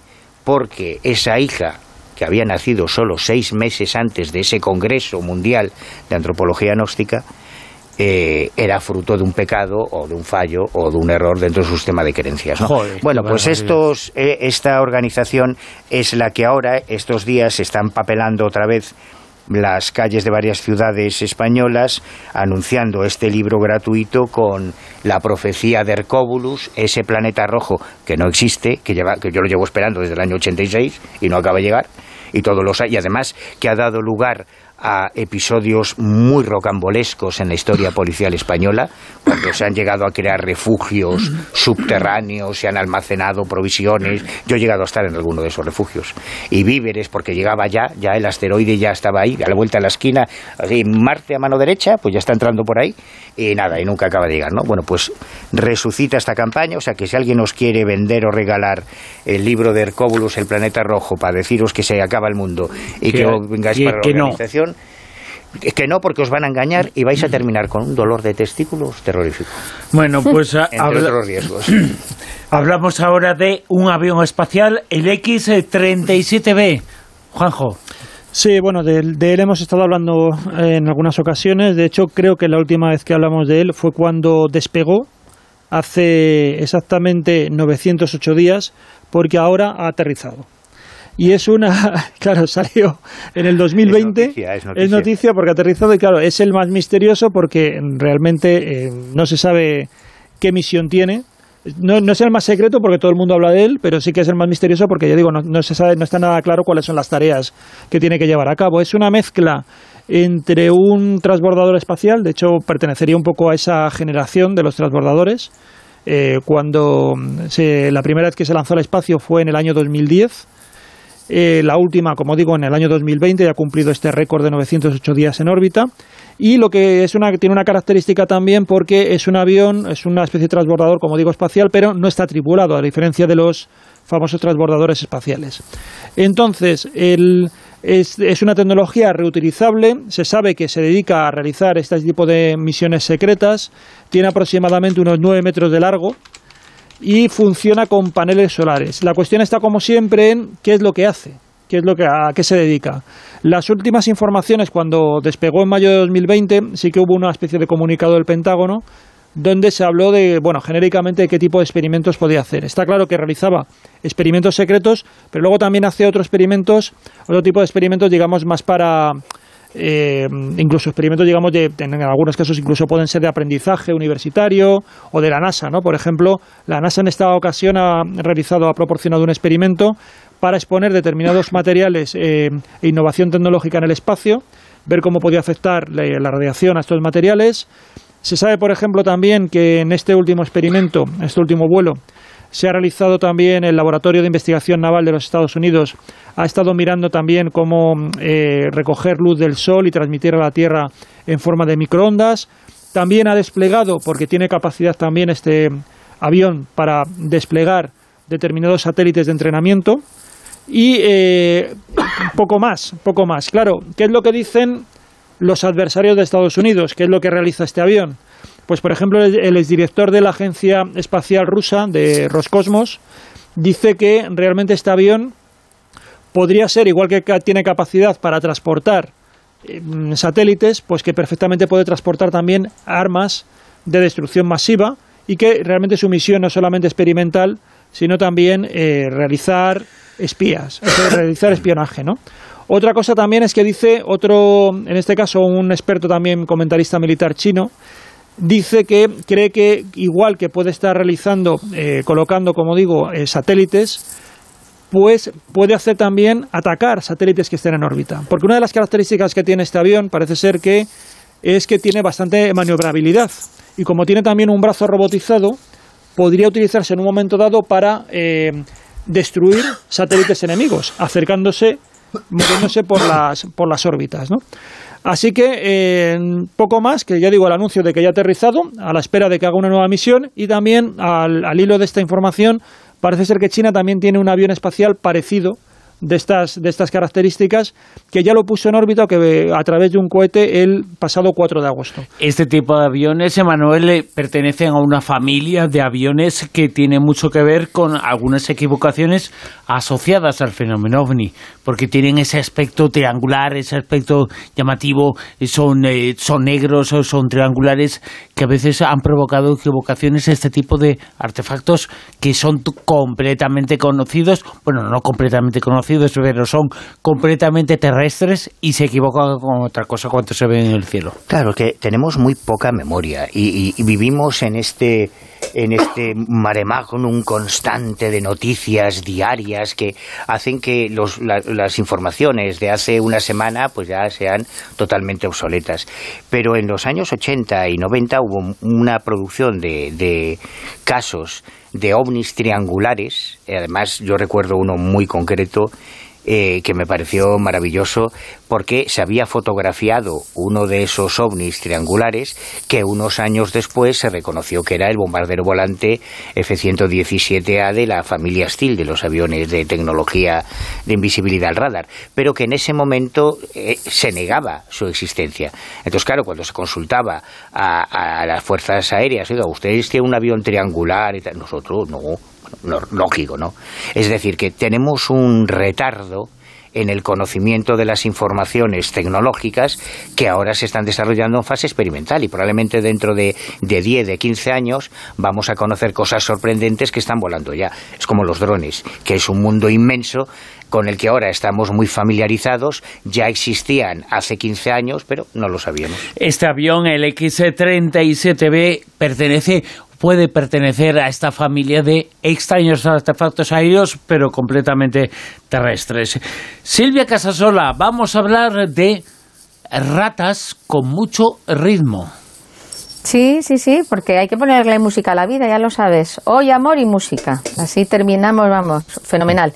porque esa hija que había nacido solo seis meses antes de ese Congreso Mundial de Antropología Gnóstica, eh, era fruto de un pecado o de un fallo o de un error dentro de su sistema de creencias. ¿no? Joder, bueno, pues estos, eh, esta organización es la que ahora, estos días, se están papelando otra vez las calles de varias ciudades españolas anunciando este libro gratuito con la profecía de Hercóbulus, ese planeta rojo que no existe, que, lleva, que yo lo llevo esperando desde el año 86 y no acaba de llegar, y todos los y además que ha dado lugar a episodios muy rocambolescos en la historia policial española, cuando se han llegado a crear refugios subterráneos, se han almacenado provisiones. Yo he llegado a estar en alguno de esos refugios. Y víveres, porque llegaba ya, ya el asteroide ya estaba ahí, a la vuelta de la esquina, así, Marte a mano derecha, pues ya está entrando por ahí, y nada, y nunca acaba de llegar, ¿no? Bueno, pues resucita esta campaña, o sea que si alguien os quiere vender o regalar el libro de Hercóbulus, El planeta rojo, para deciros que se acaba el mundo y que, Que- vengáis para la que organización, que no, porque os van a engañar y vais a terminar con un dolor de testículos terrorífico. Bueno, pues a- Entre habla- otros riesgos. (clears throat) hablamos ahora de un avión espacial, el X-37B. Juanjo. Sí, bueno, de, él- de él hemos estado hablando eh, en algunas ocasiones. De hecho, creo que la última vez que hablamos de él fue cuando despegó, hace exactamente 908 días, porque ahora ha aterrizado. Y es una, (laughs) claro, salió en el 2020. Es noticia, es noticia. noticia porque ha aterrizado y claro, es el más misterioso porque realmente eh, no se sabe qué misión tiene. no, no, es el más secreto porque todo el mundo habla de él, pero sí que es el más misterioso porque, ya digo, no, no, se sabe, no está nada claro cuáles son las tareas que tiene que llevar a cabo. Es una mezcla entre un transbordador espacial, de hecho pertenecería un poco a esa generación de los transbordadores, eh, cuando se, la primera vez que se lanzó al espacio fue en el año 2010. Eh, la última, como digo, en el año 2020 ya ha cumplido este récord de 908 días en órbita. Y lo que es una, tiene una característica también porque es un avión, es una especie de transbordador, como digo, espacial, pero no está tripulado, a diferencia de los famosos transbordadores espaciales. Entonces, es, es, una tecnología reutilizable, se sabe que se dedica a realizar este tipo de misiones secretas, tiene aproximadamente unos 9 metros de largo y funciona con paneles solares. La cuestión está, como siempre, en qué es lo que hace, qué es lo que, a qué se dedica. Las últimas informaciones, cuando despegó en mayo de 2020, sí que hubo una especie de comunicado del Pentágono donde se habló de, bueno, genéricamente qué tipo de experimentos podía hacer. Está claro que realizaba experimentos secretos, pero luego también hacía otros experimentos, otro tipo de experimentos, digamos, más para eh, incluso experimentos, digamos, de, en algunos casos incluso pueden ser de aprendizaje universitario o de la NASA, ¿no? Por ejemplo, la NASA en esta ocasión ha realizado, ha proporcionado un experimento para exponer determinados materiales eh, e innovación tecnológica en el espacio, ver cómo podía afectar la, la radiación a estos materiales. Se sabe, por ejemplo, también que en este último experimento, en este último vuelo, se ha realizado también el Laboratorio de Investigación Naval de los Estados Unidos. Ha estado mirando también cómo eh, recoger luz del sol y transmitir a la Tierra en forma de microondas. También ha desplegado, porque tiene capacidad también este avión para desplegar determinados satélites de entrenamiento. Y eh, (coughs) poco más, poco más. Claro, ¿qué es lo que dicen los adversarios de Estados Unidos? ¿Qué es lo que realiza este avión? Pues, por ejemplo, el exdirector de la Agencia Espacial Rusa, de Roscosmos, dice que realmente este avión podría ser, igual que tiene capacidad para transportar eh, satélites, pues que perfectamente puede transportar también armas de destrucción masiva y que realmente su misión no es solamente experimental, sino también eh, realizar espías, realizar espionaje, ¿no? Otra cosa también es que dice otro, en este caso un experto también comentarista militar chino, dice que cree que igual que puede estar realizando, eh, colocando, como digo, eh, satélites, pues puede hacer también atacar satélites que estén en órbita. Porque una de las características que tiene este avión parece ser que es que tiene bastante maniobrabilidad. Y como tiene también un brazo robotizado, podría utilizarse en un momento dado para eh, destruir satélites enemigos, acercándose, moviéndose por las, por las órbitas. ¿no? Así que eh, poco más, que ya digo el anuncio de que ya ha aterrizado, a la espera de que haga una nueva misión y también al, al hilo de esta información parece ser que China también tiene un avión espacial parecido de estas, de estas características, que ya lo puso en órbita que, a través de un cohete el pasado 4 de agosto. Este tipo de aviones, Emanuel, pertenecen a una familia de aviones que tiene mucho que ver con algunas equivocaciones asociadas al fenómeno ovni, porque tienen ese aspecto triangular, ese aspecto llamativo, son, eh, son negros, son triangulares, que a veces han provocado equivocaciones este tipo de artefactos que son completamente conocidos, bueno, no completamente conocidos, pero son completamente terrestres y se equivocan con otra cosa cuando se ven en el cielo. Claro, que tenemos muy poca memoria y, y, y vivimos en este en este mare magnum constante de noticias diarias que hacen que los, la, las informaciones de hace una semana pues ya sean totalmente obsoletas. Pero en los años 80 y 90 hubo una producción de, de casos de ovnis triangulares, además yo recuerdo uno muy concreto eh, que me pareció maravilloso porque se había fotografiado uno de esos ovnis triangulares que unos años después se reconoció que era el bombardero volante F-117A de la familia Steele, de los aviones de tecnología de invisibilidad al radar, pero que en ese momento eh, se negaba su existencia. Entonces, claro, cuando se consultaba a, a las fuerzas aéreas, oiga, ¿ustedes tienen un avión triangular? Y tal? Nosotros no, lógico, ¿no? Es decir, que tenemos un retardo en el conocimiento de las informaciones tecnológicas que ahora se están desarrollando en fase experimental y probablemente dentro de, de 10, de 15 años vamos a conocer cosas sorprendentes que están volando ya. Es como los drones, que es un mundo inmenso con el que ahora estamos muy familiarizados, ya existían hace 15 años, pero no lo sabíamos. Este avión, el X-37B, pertenece puede pertenecer a esta familia de extraños artefactos aéreos, pero completamente terrestres. Silvia Casasola, vamos a hablar de ratas con mucho ritmo. Sí, sí, sí, porque hay que ponerle música a la vida, ya lo sabes. Hoy amor y música. Así terminamos, vamos, fenomenal.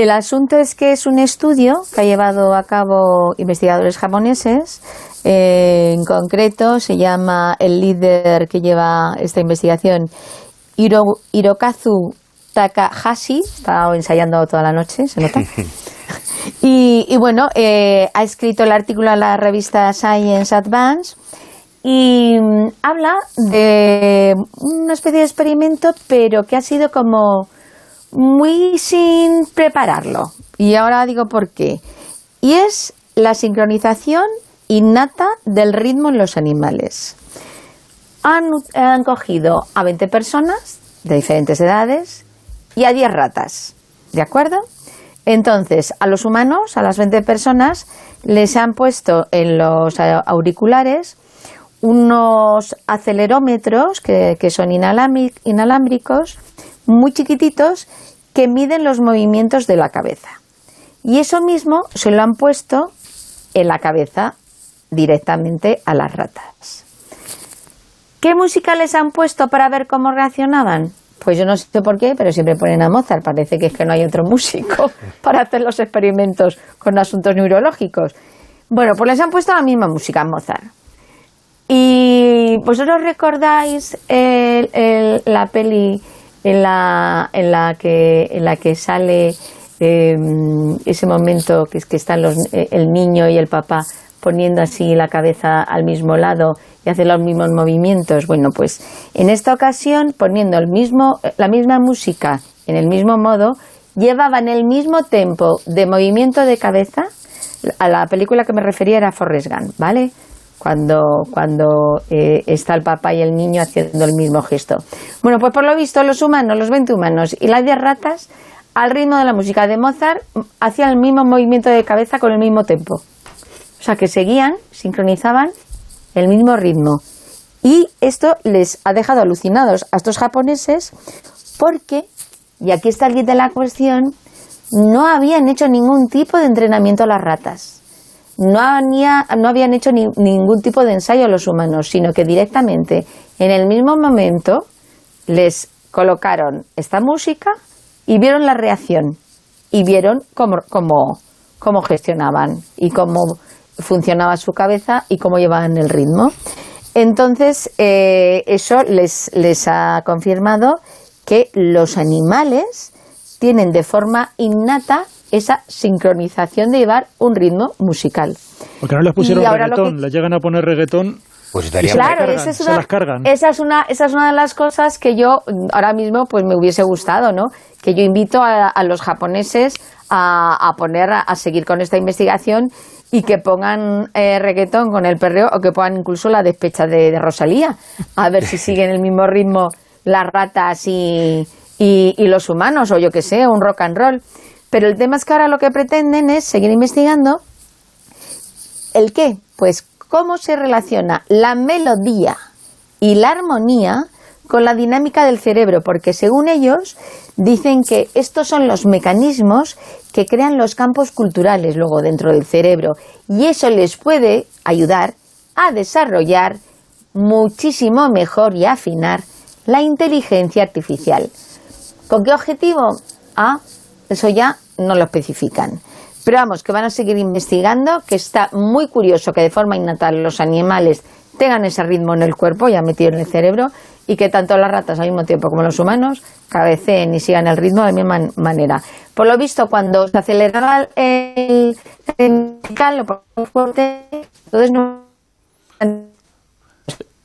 El asunto es que es un estudio que ha llevado a cabo investigadores japoneses. Eh, en concreto, se llama el líder que lleva esta investigación, Hirokazu Takahashi. Estaba ensayando toda la noche, se nota. (laughs) Y, bueno, eh, ha escrito el artículo en la revista Science Advance y mm, habla de una especie de experimento, pero que ha sido como muy sin prepararlo. Y ahora digo por qué. Y es la sincronización innata del ritmo en los animales. Han, han cogido a 20 personas de diferentes edades y a 10 ratas. ¿De acuerdo? Entonces, a los humanos, a las 20 personas, les han puesto en los auriculares unos acelerómetros que, son inalámbricos, muy chiquititos, que miden los movimientos de la cabeza. Y eso mismo se lo han puesto en la cabeza directamente a las ratas. ¿Qué música les han puesto para ver cómo reaccionaban? Pues yo no sé por qué, pero siempre ponen a Mozart. Parece que es que no hay otro músico (laughs) para hacer los experimentos con asuntos neurológicos. Bueno, pues les han puesto la misma música a Mozart. Y vosotros recordáis la peli en la, en la, que, en la que sale em, ese momento que es que están los, eh, el niño y el papá poniendo así la cabeza al mismo lado y hacer los mismos movimientos. Bueno, pues en esta ocasión, poniendo el mismo, la misma música en el mismo modo, llevaban el mismo tempo de movimiento de cabeza. A la película que me refería era Forrest Gump, ¿vale? Cuando, cuando eh, está el papá y el niño haciendo el mismo gesto. Bueno, pues por lo visto los humanos, los 20 humanos y las 10 ratas, al ritmo de la música de Mozart, hacían el mismo movimiento de cabeza con el mismo tempo. O sea, que seguían, sincronizaban el mismo ritmo. Y esto les ha dejado alucinados a estos japoneses porque, y aquí está el kit de la cuestión, no habían hecho ningún tipo de entrenamiento a las ratas. No, no habían hecho ningún tipo de ensayo a los humanos, sino que directamente en el mismo momento les colocaron esta música y vieron la reacción y vieron cómo gestionaban y cómo funcionaba su cabeza y cómo llevaban el ritmo. Entonces, eh, eso les, les ha confirmado que los animales tienen de forma innata esa sincronización de llevar un ritmo musical. Porque no les pusieron reggaetón, les llegan a poner reggaetón pues claro, esa es, una, las cargan. esa es una esa es una de las cosas que yo ahora mismo pues me hubiese gustado, ¿no? Que yo invito a, los japoneses a, a poner a, seguir con esta investigación y que pongan eh, reggaetón con el perreo o que pongan incluso la despecha de, Rosalía, a ver si (laughs) siguen el mismo ritmo las ratas y, y, los humanos, o yo que sé, un rock and roll. Pero el tema es que ahora lo que pretenden es seguir investigando el qué, pues cómo se relaciona la melodía y la armonía con la dinámica del cerebro, porque según ellos dicen que estos son los mecanismos que crean los campos culturales luego dentro del cerebro y eso les puede ayudar a desarrollar muchísimo mejor y afinar la inteligencia artificial. ¿Con qué objetivo? Ah, eso ya no lo especifican. Pero vamos, que van a seguir investigando, que está muy curioso que de forma innata los animales tengan ese ritmo en el cuerpo ya metido en el cerebro y que tanto las ratas al mismo tiempo como los humanos cabeceen y sigan el ritmo de la misma manera. Por lo visto, cuando se aceleraba el, el fuerte, entonces no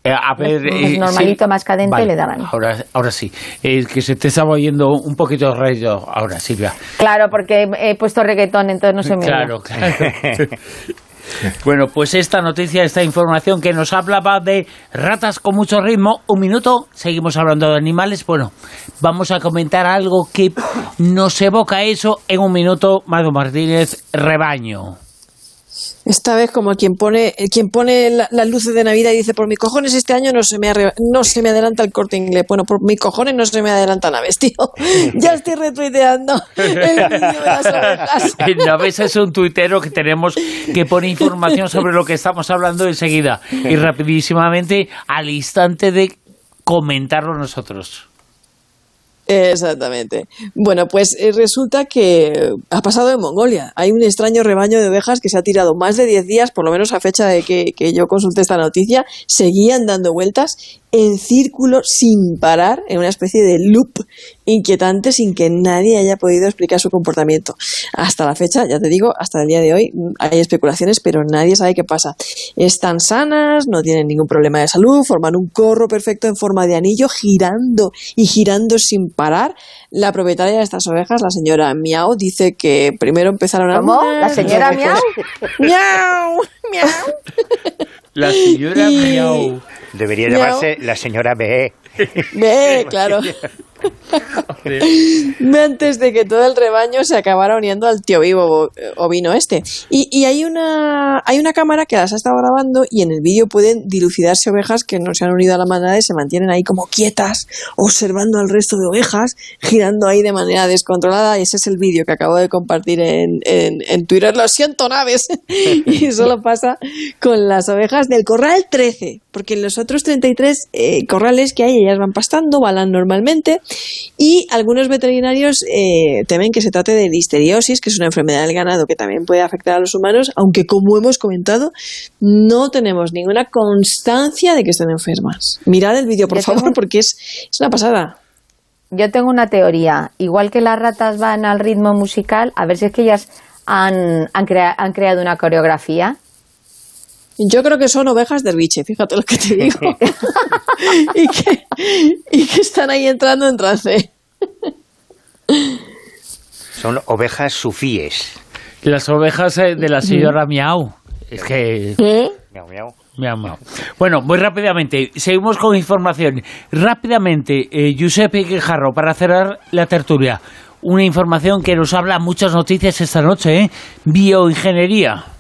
eh, a ver, eh, normalito, más cadente le daban. Ahora, ahora sí. Es que se te estaba oyendo un poquito de rayo ahora, Silvia. Claro, porque he puesto reggaetón, entonces no se me Claro, claro. (laughs) Bueno, pues esta noticia, esta información que nos hablaba de ratas con mucho ritmo, un minuto, seguimos hablando de animales. Bueno, vamos a comentar algo que nos evoca eso en un minuto, Mado Martínez, rebaño. Esta vez como quien pone quien pone las luces de Navidad y dice, por mis cojones este año no se me, no se me adelanta el corte inglés. Bueno, por mis cojones no se me adelanta Naves, tío. (laughs) ya estoy retuiteando el vídeo. (laughs) Naves es un tuitero que tenemos que pone información sobre lo que estamos hablando enseguida y rapidísimamente al instante de comentarlo nosotros. Exactamente. Bueno, pues eh, resulta que ha pasado en Mongolia. Hay un extraño rebaño de ovejas que se ha tirado más de 10 días, por lo menos a fecha de que, que yo consulté esta noticia, seguían dando vueltas en círculo sin parar, en una especie de loop inquietante sin que nadie haya podido explicar su comportamiento. Hasta la fecha, ya te digo, hasta el día de hoy hay especulaciones, pero nadie sabe qué pasa. Están sanas, no tienen ningún problema de salud, forman un corro perfecto en forma de anillo, girando y girando sin parar. La propietaria de estas ovejas, la señora Miau, dice que primero empezaron a... ¿Cómo? ¿La señora Miau? (laughs) ¡Miau! ¡Miau! La señora Miau. Debería llamarse la señora B. B, (laughs) claro. (laughs) Antes de que todo el rebaño se acabara uniendo al tío vivo ovino este. Y, hay, una, hay una cámara que las ha estado grabando y en el vídeo pueden dilucidarse ovejas que no se han unido a la manada y se mantienen ahí como quietas, observando al resto de ovejas, girando ahí de manera descontrolada. Y ese es el vídeo que acabo de compartir en, en, en Twitter. Lo siento, naves. (laughs) y solo pasa con las ovejas del corral 13, porque en los otros 33 eh, corrales que hay, ellas van pastando, balan normalmente y algunos veterinarios eh, temen que se trate de listeriosis, que es una enfermedad del ganado que también puede afectar a los humanos, aunque como hemos comentado, no tenemos ninguna constancia de que estén enfermas. Mirad el vídeo, por favor, porque es, es una pasada. Yo tengo una teoría. Igual que las ratas van al ritmo musical, a ver si es que ellas han, han, han creado una coreografía. Yo creo que son ovejas del biche, fíjate lo que te (laughs) digo. (laughs) y, que, y que están ahí entrando en trance. Son ovejas sufíes. Las ovejas eh, de la señora Miau. Es que... ¿Qué? Miau, miau. Miau, miau. Bueno, muy rápidamente, seguimos con información. Rápidamente, eh, Giuseppe Quejarro, para cerrar la tertulia. Una información que nos habla muchas noticias esta noche, ¿eh? Bioingeniería.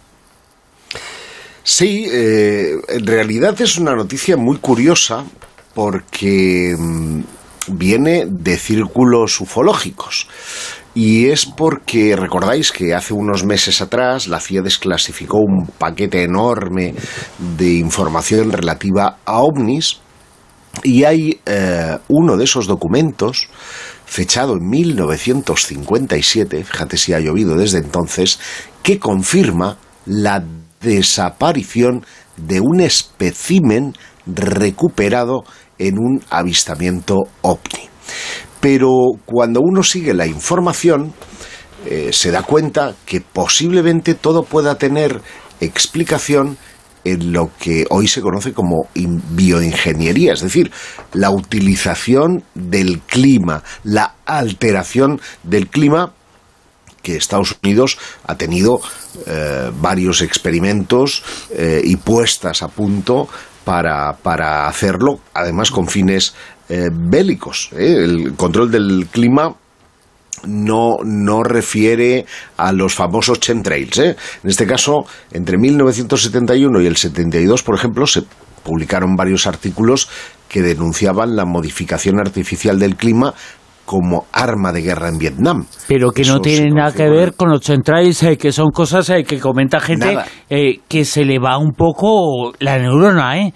Sí, eh, en realidad es una noticia muy curiosa porque mm, viene de círculos ufológicos. Y es porque recordáis que hace unos meses atrás la CIA desclasificó un paquete enorme de información relativa a ovnis y hay eh, uno de esos documentos fechado en 1957, fíjate si ha llovido desde entonces, que confirma la desaparición de un espécimen recuperado en un avistamiento ovni. Pero cuando uno sigue la información, eh, se da cuenta que posiblemente todo pueda tener explicación en lo que hoy se conoce como bioingeniería, es decir, la utilización del clima, la alteración del clima que Estados Unidos ha tenido eh, varios experimentos eh, y puestas a punto para, para hacerlo, además con fines eh, bélicos. El control del clima no, no refiere a los famosos chemtrails. En este caso, entre 1971 y el 72, por ejemplo, se publicaron varios artículos que denunciaban la modificación artificial del clima como arma de guerra en Vietnam. Pero que no tiene nada que ver con los centrales, eh, que son cosas eh, que comenta gente eh, que se le va un poco la neurona, ¿eh?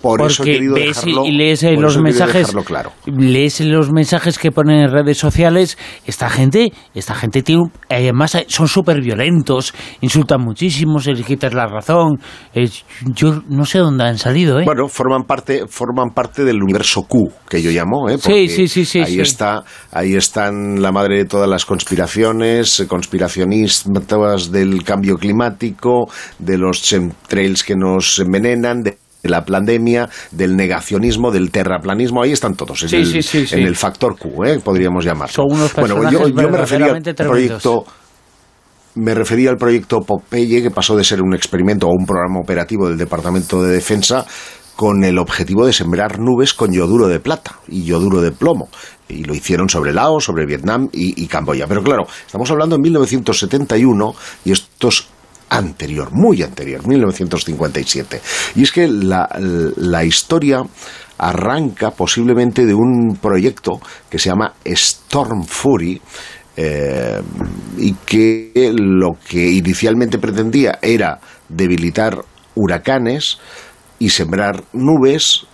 Por Porque eso he querido ves dejarlo, y lees por los mensajes, claro. lees los mensajes que ponen en redes sociales. Esta gente, esta gente tiene, además eh, son súper violentos, insultan muchísimo, se les la razón. Eh, yo no sé dónde han salido, ¿eh? Bueno, forman parte, forman parte del universo Q, que yo llamo, ¿eh? Porque sí, sí, sí, Ahí está, ahí están la madre de todas las conspiraciones, eh, conspiracionistas del cambio climático, de los chemtrails que nos envenenan, de la pandemia, del negacionismo, del terraplanismo, ahí están todos, en, Sí, el, sí, sí, sí. en el factor Q, ¿eh? podríamos llamarlo. Son unos bueno, yo, yo me refería al proyecto me refería al proyecto Popeye, que pasó de ser un experimento o un programa operativo del Departamento de Defensa con el objetivo de sembrar nubes con yoduro de plata y yoduro de plomo. Y lo hicieron sobre Laos, sobre Vietnam y, y Camboya. Pero claro, estamos hablando en 1971 y estos anterior, muy anterior, 1957. Y es que la, la historia arranca posiblemente de un proyecto que se llama Storm Fury, eh, y que lo que inicialmente pretendía era debilitar huracanes y sembrar nubes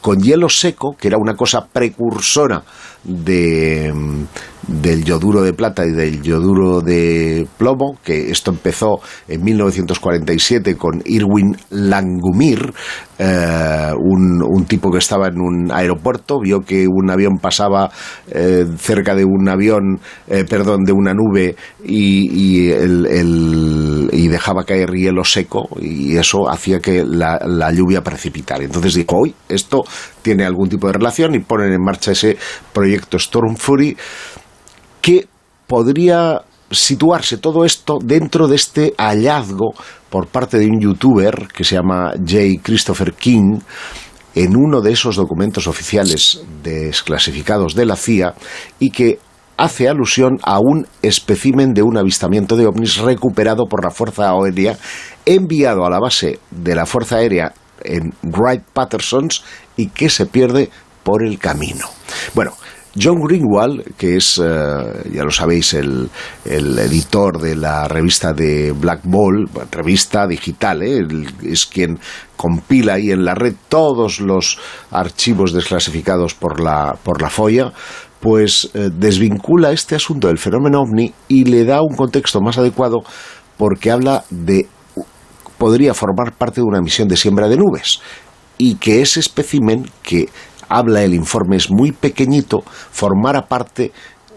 con hielo seco, que era una cosa precursora de, del yoduro de plata y del yoduro de plomo, que esto empezó en 1947 con Irwin Langumir, eh, un, tipo que estaba en un aeropuerto, vio que un avión pasaba eh, cerca de un avión, eh, perdón, de una nube y, y, dejaba caer hielo seco y eso hacía que la, la lluvia precipitara. Entonces dijo, hoy esto tiene algún tipo de relación y ponen en marcha ese proyecto Storm Fury que podría situarse todo esto dentro de este hallazgo por parte de un youtuber que se llama J. Christopher King en uno de esos documentos oficiales desclasificados de la CIA y que hace alusión a un espécimen de un avistamiento de ovnis recuperado por la Fuerza Aérea enviado a la base de la Fuerza Aérea en Wright Patterson's y que se pierde por el camino. Bueno, John Greenwald, que es, eh, ya lo sabéis, el, editor de la revista de Black Ball, revista digital, ¿eh? es quien compila ahí en la red todos los archivos desclasificados por la, por la FOIA, pues eh, desvincula este asunto del fenómeno ovni y le da un contexto más adecuado porque habla de podría formar parte de una misión de siembra de nubes y que ese espécimen que habla el informe es muy pequeñito, formara parte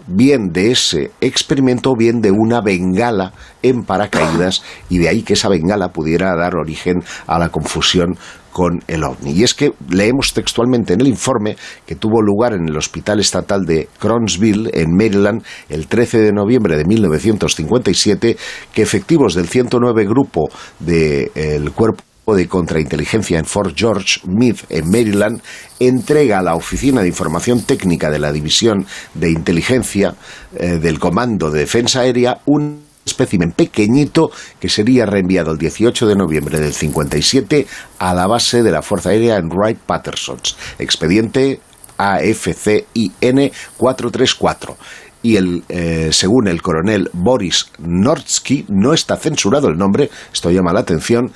bien de ese experimento o bien de una bengala en paracaídas y de ahí que esa bengala pudiera dar origen a la confusión con el ovni. Y es que leemos textualmente en el informe que tuvo lugar en el Hospital Estatal de Cronsville, en Maryland, el 13 de noviembre de 1957, que efectivos del 109 Grupo del Cuerpo de Contrainteligencia en Fort George Meade, en Maryland, entrega a la Oficina de Información Técnica de la División de Inteligencia eh, del Comando de Defensa Aérea un espécimen pequeñito que sería reenviado el 18 de noviembre del 57 a la base de la Fuerza Aérea en Wright Patterson's, expediente AFCIN 434 y el, eh, según el coronel Boris Nordsky, no está censurado el nombre, esto llama la atención,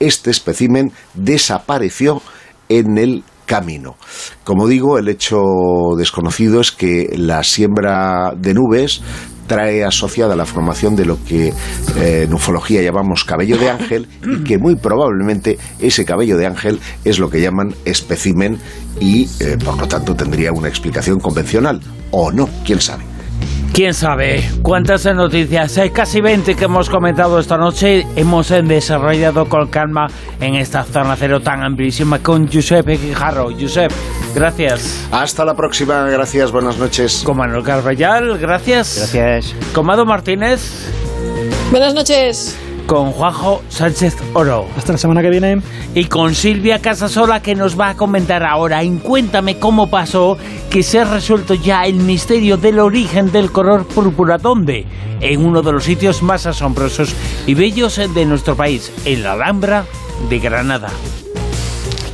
este espécimen desapareció en el camino. Como digo, el hecho desconocido es que la siembra de nubes trae asociada la formación de lo que eh, en ufología llamamos cabello de ángel y que muy probablemente ese cabello de ángel es lo que llaman espécimen y eh, por lo tanto tendría una explicación convencional o no, quién sabe. ¿Quién sabe cuántas noticias? Hay casi 20 que hemos comentado esta noche. Hemos desarrollado con calma en esta zona cero tan amplísima con Giuseppe Guijarro. Josep, gracias. Hasta la próxima, gracias, buenas noches. Con Manuel Carvallal, gracias. Gracias. Con Mado Martínez. Buenas noches con Juanjo Sánchez Oro. Hasta la semana que viene. Y con Silvia Casasola que nos va a comentar ahora en Cuéntame cómo pasó que se ha resuelto ya el misterio del origen del color púrpura. ¿Dónde? En uno de los sitios más asombrosos y bellos de nuestro país, en la Alhambra de Granada.